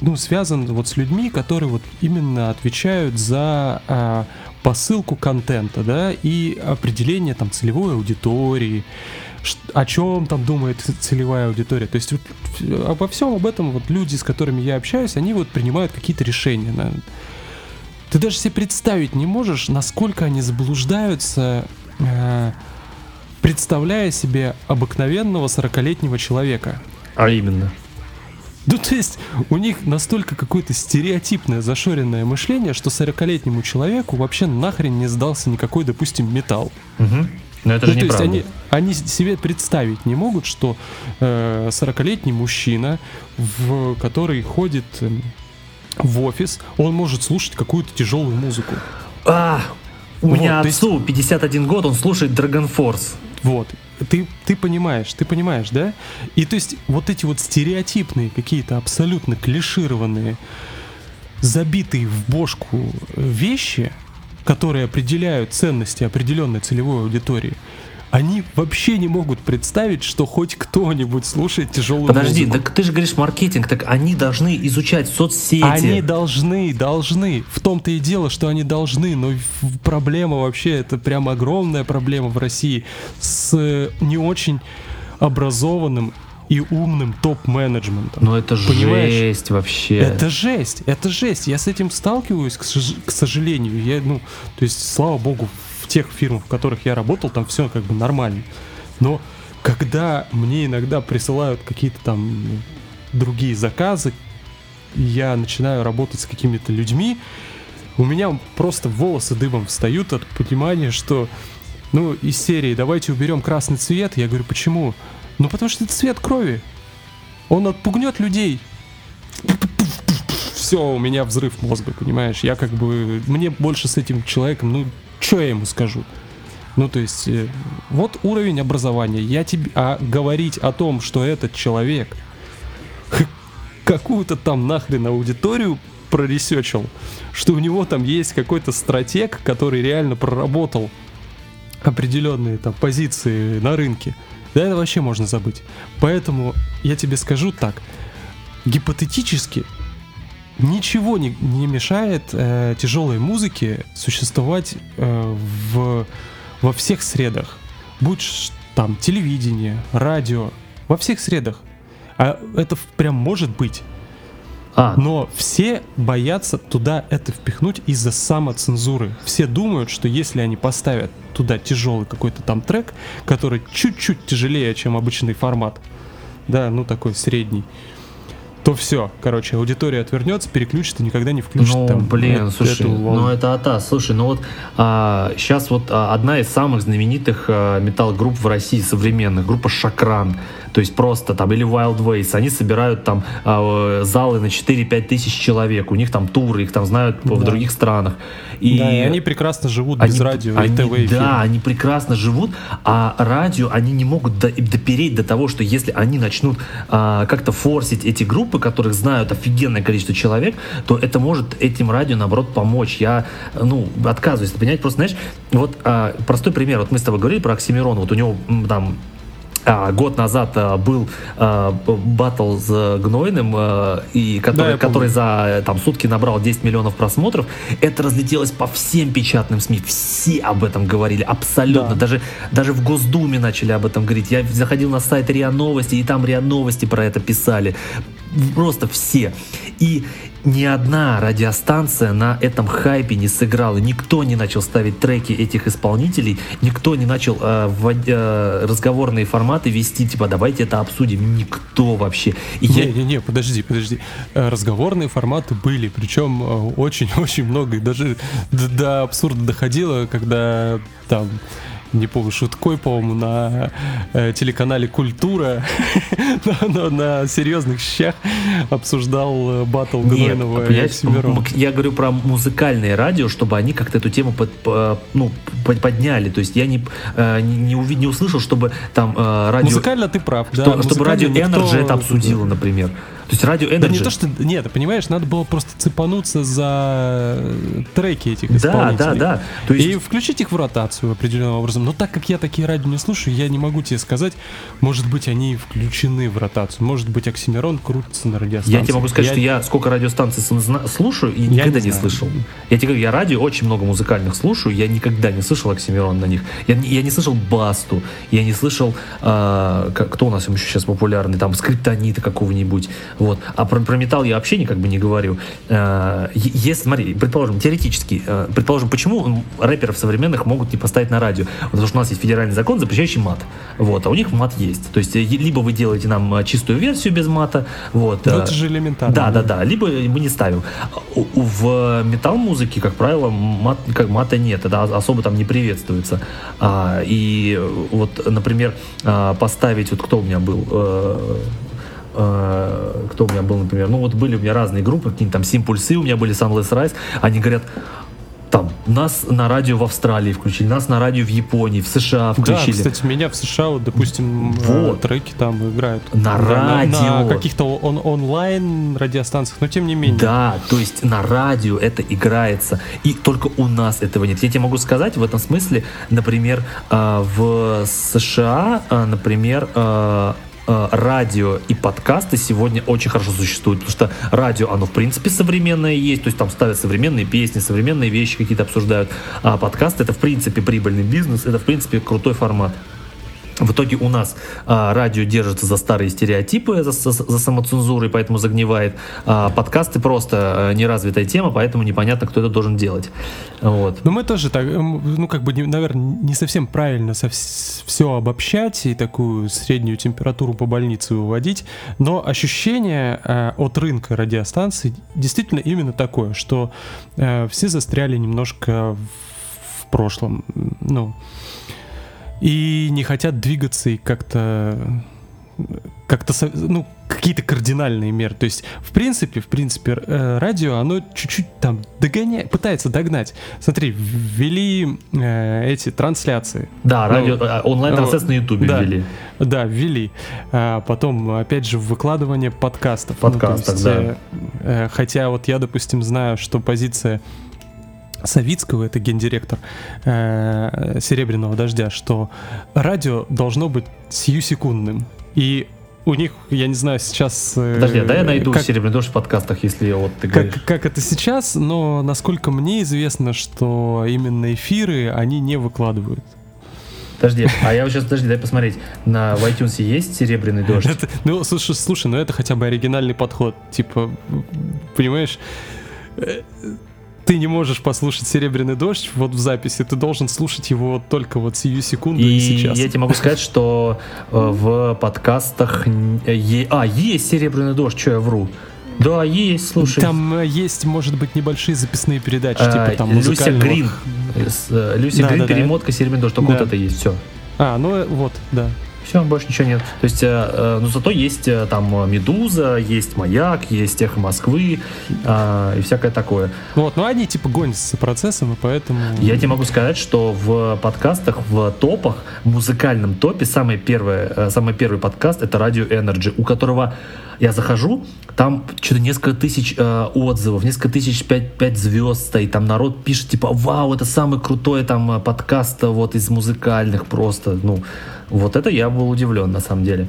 ну, связан вот с людьми, которые вот именно отвечают за а, посылку контента, да, и определение там целевой аудитории, о чем там думает целевая аудитория. То есть вот, обо всем об этом вот люди, с которыми я общаюсь, они вот принимают какие-то решения. Да. Ты даже себе представить не можешь, насколько они заблуждаются э, представляя себе обыкновенного 40-летнего человека. А именно? Ну, то есть у них настолько какое-то стереотипное, зашоренное мышление, что 40-летнему человеку вообще нахрен не сдался никакой, допустим, металл. Угу. Но это ну, же то неправда. есть они, они себе представить не могут, что э, 40-летний мужчина, в, который ходит э, в офис, он может слушать какую-то тяжелую музыку. А, у Вот, меня то есть- отцу 51 год, он слушает Dragon Force. Вот. Ты, ты понимаешь, ты понимаешь, да? И то есть вот эти вот стереотипные, какие-то абсолютно клишированные, забитые в бошку э, вещи, которые определяют ценности определенной целевой аудитории, они вообще не могут представить, что хоть кто-нибудь слушает тяжелую Подожди, музыку. так ты же говоришь маркетинг, так они должны изучать соцсети. Они должны, должны. В том-то и дело, что они должны, но проблема вообще, это прям огромная проблема в России с э, не очень образованным и умным топ-менеджментом. Ну это Понимаешь? жесть вообще. Это жесть, это жесть. Я с этим сталкиваюсь, к, к сожалению. Я, ну, то есть, слава богу, тех фирмах, в которых я работал, там все как бы нормально. Но когда мне иногда присылают какие-то там другие заказы, я начинаю работать с какими-то людьми, у меня просто волосы дыбом встают от понимания, что, ну, из серии «давайте уберем красный цвет», я говорю, почему? Ну, потому что это цвет крови. Он отпугнет людей. Все, у меня взрыв мозга, понимаешь? Я как бы... Мне больше с этим человеком, ну, что я ему скажу? Ну, то есть, э, вот уровень образования. Я тебе... А говорить о том, что этот человек какую-то там нахрен аудиторию проресечил, что у него там есть какой-то стратег, который реально проработал определенные там позиции на рынке, да это вообще можно забыть. Поэтому я тебе скажу так, гипотетически ничего не, не мешает э, тяжелой музыке существовать э, в, во всех средах. Будь там телевидение, радио, во всех средах. А это прям может быть. А, Но все боятся туда это впихнуть из-за самоцензуры. Все думают, что если они поставят туда тяжелый какой-то там трек, который чуть-чуть тяжелее, чем обычный формат, да, ну такой средний, то все, короче, аудитория отвернется, переключит и никогда не включит ну, там блин, э- слушай, эту волну. ну это ата. Слушай, ну вот сейчас вот а, одна из самых знаменитых а, металл-групп в России современных, группа Шакран, то есть просто там, или Wild Ways, они собирают там а, э, залы на 4-5 тысяч человек, у них там туры, их там знают в Да. других странах. И Да, и они прекрасно живут они, без радио они- и ТВ эфира. Да, они прекрасно живут, а радио они не могут до- допереть до того, что если они начнут а, как-то форсить эти группы, которых знают офигенное количество человек, то это может этим радио, наоборот, помочь. Я, ну, отказываюсь это понять. Просто, знаешь, вот а, простой пример. Вот мы с тобой говорили про Оксимирона. Вот у него там а, год назад а, был а, батл с Гнойным, а, и который, помню. который за там, сутки набрал 10 миллионов просмотров. Это разлетелось по всем печатным СМИ. Все об этом говорили, абсолютно. Да. Даже, даже в Госдуме начали об этом говорить. Я заходил на сайт РИА Новости, и там РИА Новости про это писали. Просто все. И ни одна радиостанция на этом хайпе не сыграла. Никто не начал ставить треки этих исполнителей, никто не начал э, ввод- э, разговорные форматы вести, типа давайте это обсудим. Никто вообще. И я- Не-не-не, подожди, подожди. Э, Разговорные форматы были, причем э, очень-очень много, и даже до, до абсурда доходило, когда там не помню, Шуткой, по-моему, на э, телеканале «Культура» на, на- на серьезных щах обсуждал э, батл Гнойного и м- я говорю про музыкальные радио, чтобы они как-то эту тему под- по- ну, под- подняли. То есть я не, э, не, не не услышал, чтобы там э, радио... Музыкально ты прав, да. что- чтобы радио музыкально никто- Energy это обсудило, например. То есть радио Energy... Да не то, что... Нет, понимаешь, надо было просто цепануться за э, треки этих Да, исполнителей. да, да. То есть... И включить их в ротацию определенным образом. Но так как я такие радио не слушаю, я не могу тебе сказать, может быть, они включены в ротацию. Может быть, Оксимирон крутится на радиостанции. Я тебе могу сказать, что я сколько радиостанций слушаю и Я никогда не не, знаю. слышал. Я тебе говорю, я радио очень много музыкальных слушаю, я никогда не слышал Оксимирон на них. Я, не- я не слышал Басту, я не слышал, как- кто у нас еще сейчас популярный, там, Скриптонита какого-нибудь, Вот. А про, про металл я вообще никак бы не говорю. Э, если, смотри, предположим, теоретически, э, предположим, почему рэперов современных могут не поставить на радио? Потому что у нас есть федеральный закон, запрещающий мат. Вот, а у них мат есть. То есть, э, либо вы делаете нам чистую версию без мата, вот. Ну, это же элементарно. Да, да, да. Либо мы не ставим. В металл-музыке, как правило, мат, как мата нет. Это особо там не приветствуется. А, и вот, например, поставить, вот кто у меня был, э, кто у меня был, например, ну вот были у меня разные группы, какие-нибудь там Симпульсы, у меня были Sunless Rise, они говорят, там, нас на радио в Австралии включили, нас на радио в Японии, в США включили. Да, кстати, меня в США, вот, допустим, э, вот. треки там играют. На радио. На, на каких-то он, онлайн радиостанциях, но тем не менее. Да, то есть на радио это играется, и только у нас этого нет. Я тебе могу сказать в этом смысле, например, э, в США, например, радио и подкасты сегодня очень хорошо существуют, потому что радио, оно в принципе современное есть, то есть там ставят современные песни, современные вещи какие-то обсуждают, а подкасты это в принципе прибыльный бизнес, это в принципе крутой формат. В итоге у нас а, радио держится за старые стереотипы, за, за, за самоцензурой, поэтому загнивает. А, подкасты просто а, неразвитая тема, поэтому непонятно, кто это должен делать. Вот. Но мы тоже так, ну как бы, наверное, не совсем правильно со все обобщать и такую среднюю температуру по больнице выводить, но ощущение а, от рынка радиостанций действительно именно такое, что а, все застряли немножко в прошлом. Ну, и не хотят двигаться и как-то как-то, ну, какие-то кардинальные меры. То есть, в принципе, в принципе, э, радио, оно чуть-чуть там догоняет, пытается догнать. Смотри, ввели э, эти трансляции. Да, ну, радио, э, онлайн-трансляции на Ютубе да, ввели. Да, ввели. А потом, опять же, выкладывание подкастов. Подкастов, ну, есть, да. Э, хотя вот я, допустим, знаю, что позиция Савицкого, это гендиректор э, Серебряного дождя, что радио должно быть сиюсекундным. И у них, я не знаю, сейчас... Э, Подожди, да я найду как, Серебряный дождь в подкастах, если вот ты говоришь. Как, как это сейчас, но насколько мне известно, что именно эфиры они не выкладывают. Подожди, а я сейчас, подожди, дай посмотреть. На в iTunes есть серебряный дождь? Это, ну, слушай, слушай, ну это хотя бы оригинальный подход. Типа, понимаешь, э, ты не можешь послушать «Серебряный дождь» вот в записи, ты должен слушать его только вот сию секунду и, и сейчас. я тебе могу сказать, что э, в подкастах... А, есть «Серебряный дождь», что я вру. Да, есть, слушай. Там э, есть, может быть, небольшие записные передачи, а, типа там Люся Грин. Э, Люся да, Грин, да, перемотка, «Серебряный дождь», только да. вот это есть, все. А, ну вот, да. Все, больше ничего нет. То есть, э, э, ну зато есть э, там Медуза, есть Маяк, есть Эхо Москвы э, и всякое такое. Вот, но они типа гонятся процессом, и поэтому... Я тебе могу сказать, что в подкастах, в топах, в музыкальном топе самый первый, э, самый первый подкаст это Radio Energy, у которого я захожу, там что-то несколько тысяч э, отзывов, несколько тысяч, пять, пять звезд стоит, там народ пишет, типа, вау, это самый крутой там э, подкаст вот из музыкальных просто, ну, вот это я был удивлен на самом деле.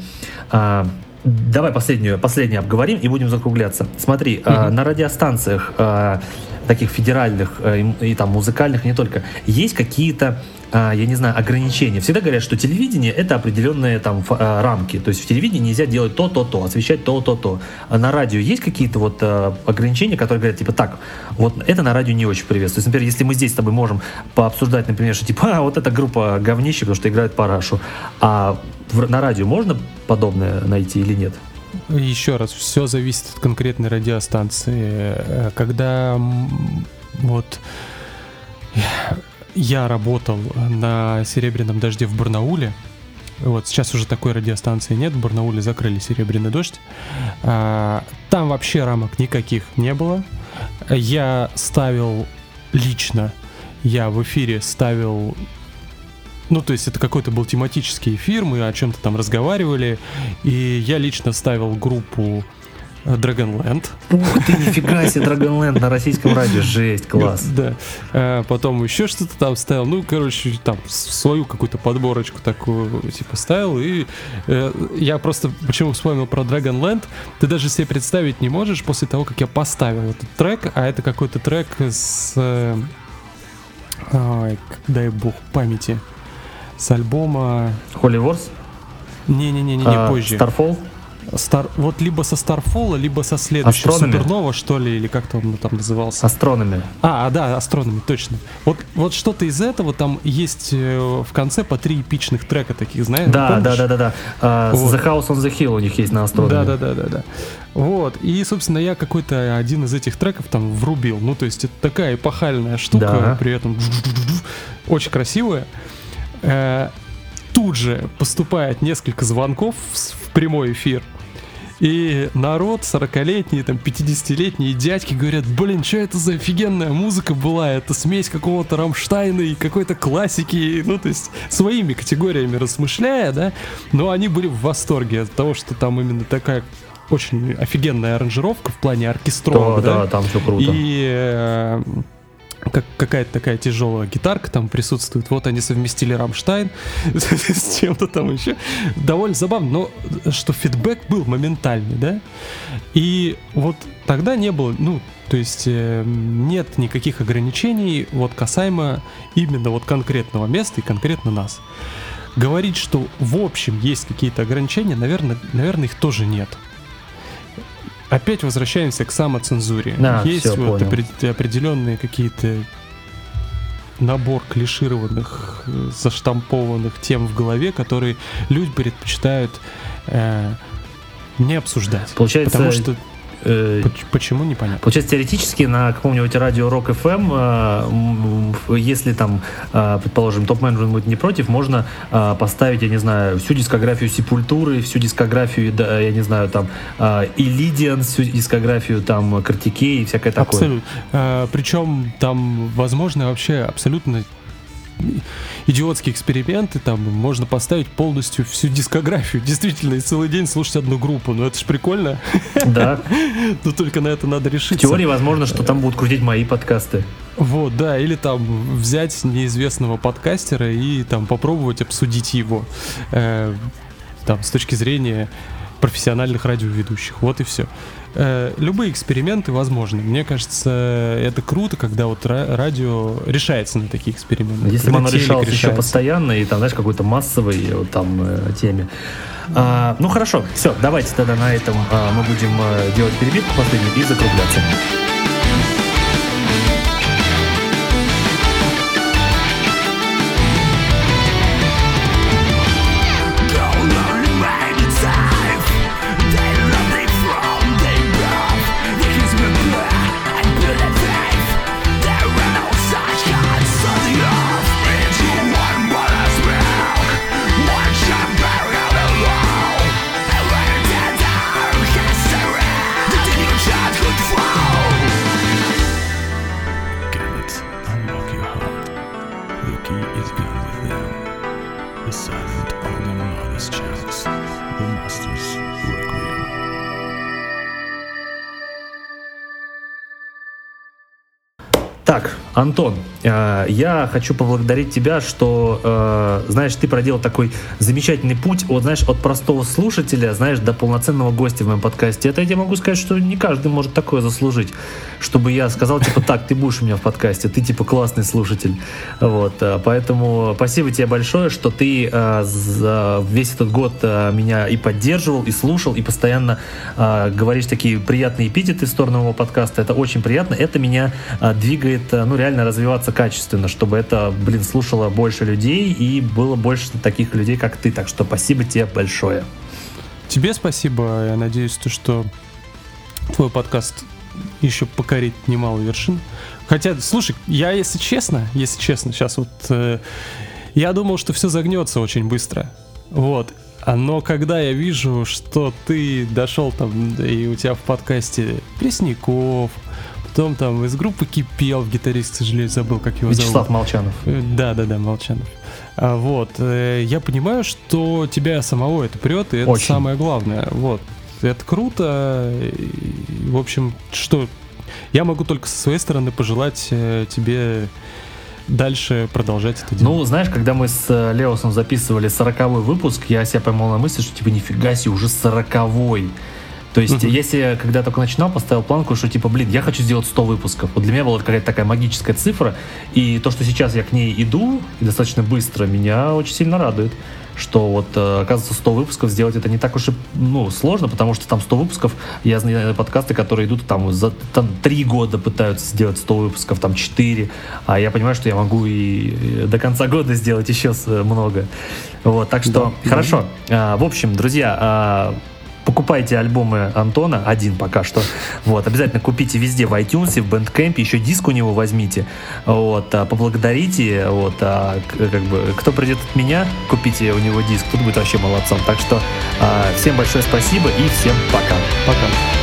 А, давай последнюю, последнюю обговорим и будем закругляться. Смотри, mm-hmm. а, на радиостанциях а, таких федеральных и, и там музыкальных не только есть какие-то я не знаю, ограничения. Всегда говорят, что телевидение это определенные там а, рамки. То есть в телевидении нельзя делать то, то, то, освещать то, то, то. А на радио есть какие-то вот а, ограничения, которые говорят, типа, так, вот это на радио не очень приветствуется. Например, если мы здесь с тобой можем пообсуждать, например, что типа, а, вот эта группа говнище, потому что играет парашу. А на радио можно подобное найти или нет? Еще раз, все зависит от конкретной радиостанции. Э, когда вот я работал на «Серебряном дожде» в Барнауле. Вот сейчас уже такой радиостанции нет, в Барнауле закрыли «Серебряный дождь». А, там вообще рамок никаких не было. Я ставил лично, я в эфире ставил ну, то есть это какой-то был тематический эфир, мы о чем-то там разговаривали, и я лично ставил группу Dragonland. Ух ты, нифига себе, Dragonland на российском радио, жесть, класс. Да. А потом еще что-то там ставил, ну, короче, там свою какую-то подборочку такую, типа, ставил, и э, я просто, почему вспомнил про Dragonland, ты даже себе представить не можешь после того, как я поставил этот трек, а это какой-то трек с... Э, ой, дай бог памяти. С альбома... Holy Wars? Не-не-не, не, а, позже. Starfall? Стар, вот либо со Старфола, либо со следующего Астрономи. Супернова, что ли, или как-то он там назывался. Астрономи. А, а, да, Астрономи, точно. Вот, вот что-то из этого там есть э, в конце по три эпичных трека таких, знаешь? Да, да, да, да, да. А, Вот. The House on the Hill у них есть на Астрономи. Да, да, да, да, да. Вот. И, собственно, я какой-то один из этих треков там врубил. Ну, то есть это такая эпохальная штука, Да. при этом очень красивая. Э, Тут же поступает несколько звонков в прямой эфир. И народ, 40-летние, там, 50-летние дядьки говорят, блин, что это за офигенная музыка была? Это смесь какого-то Рамштайна и какой-то классики, ну, то есть своими категориями размышляя, да, но они были в восторге от того, что там именно такая очень офигенная аранжировка в плане Да, оркестрового, да, да, там все круто. и э, как, какая-то такая тяжелая гитарка там присутствует. Вот они совместили Рамштайн с чем-то там еще. Довольно забавно, но что фидбэк был моментальный, да? И вот тогда не было, ну, то есть э, нет никаких ограничений вот касаемо именно вот конкретного места и конкретно нас. Говорить, что в общем есть какие-то ограничения, наверное, наверное, их тоже нет. Опять возвращаемся к самоцензуре. Да, есть всё, вот понял. опре- определенные какие-то набор клишированных, э, заштампованных тем в голове, которые люди предпочитают э, не обсуждать. Получается, Потому что э, поч- почему непонятно. Получается, теоретически на каком-нибудь радио Rock FM, э, м, м, если там, э, предположим, топ-менеджмент будет не против, можно э, поставить, я не знаю, всю дискографию Сепультуры, всю дискографию, да, я не знаю, там, Илидиан, всю дискографию там Картикей и всякое такое. Абсолютно. причем там возможно вообще абсолютно идиотские эксперименты, там можно поставить полностью всю дискографию, действительно, и целый день слушать одну группу, ну это ж прикольно, Да. но только на это надо В решиться. теории возможно, что там будут крутить мои подкасты. Вот, да, или там взять неизвестного подкастера и там попробовать обсудить его, э, там, с точки зрения профессиональных радиоведущих, вот и все. Любые эксперименты возможны. Мне кажется, это круто, когда вот ра- радио решается на такие эксперименты. Если бы оно решалось еще постоянно и там, знаешь, какой-то массовой э, вот там э, теме. А, ну хорошо, все, давайте тогда на этом а, мы будем э, делать перебивку последнюю и закругляться. Антон, э, я хочу поблагодарить тебя, что, э, знаешь, ты проделал такой замечательный путь, вот, знаешь, от простого слушателя, знаешь, до полноценного гостя в моем подкасте. Это я тебе могу сказать, что не каждый может такое заслужить, чтобы я сказал, типа, так, ты будешь у меня в подкасте, ты, типа, классный слушатель. Вот, э, поэтому спасибо тебе большое, что ты э, за весь этот год э, меня и поддерживал, и слушал, и постоянно э, говоришь такие приятные эпитеты в сторону моего подкаста. Это очень приятно. Это меня э, двигает, э, ну, реально развиваться качественно, чтобы это, блин, слушало больше людей и было больше таких людей, как ты. Так что спасибо тебе большое. Тебе спасибо. Я надеюсь, то, что твой подкаст еще покорит немало вершин. Хотя, слушай, я, если честно, если честно, сейчас вот э, я думал, что все загнется очень быстро. Вот. А Но когда я вижу, что ты дошел там, и у тебя в подкасте Пресняков, потом там из группы Кипел, гитарист, к сожалению, забыл, как его Вячеслав зовут. Молчанов. Да, да, да, Молчанов. А, вот, э, я понимаю, что тебя самого это прет, и это Очень. самое главное. Вот, это круто. И, в общем, что я могу только со своей стороны пожелать э, тебе дальше продолжать это делать. Ну, знаешь, когда мы с э, Леосом записывали 40 выпуск, я себя поймал на мысли, что типа нифига себе, уже 40 То есть, Мгм. если я когда только начинал, поставил планку, что типа, блин, я хочу сделать 100 выпусков. Вот для меня была какая-то такая магическая цифра. И то, что сейчас я к ней иду, и достаточно быстро, меня очень сильно радует. что вот, э, оказывается, 100 выпусков сделать это не так уж и ну, сложно, потому что там 100 выпусков, я знаю подкасты, которые идут там за там, 3 года пытаются сделать 100 выпусков, там 4, а я понимаю, что я могу и до конца года сделать еще много. Вот, так что, да, хорошо. Да. А, в общем, друзья, а, покупайте альбомы Антона, один пока что. Вот, обязательно купите везде в iTunes, в Bandcamp, еще диск у него возьмите. Вот, а, поблагодарите. Вот, а, как бы, кто придет от меня, купите у него диск, тут будет вообще молодцом. Так что а, всем большое спасибо и всем пока. Пока.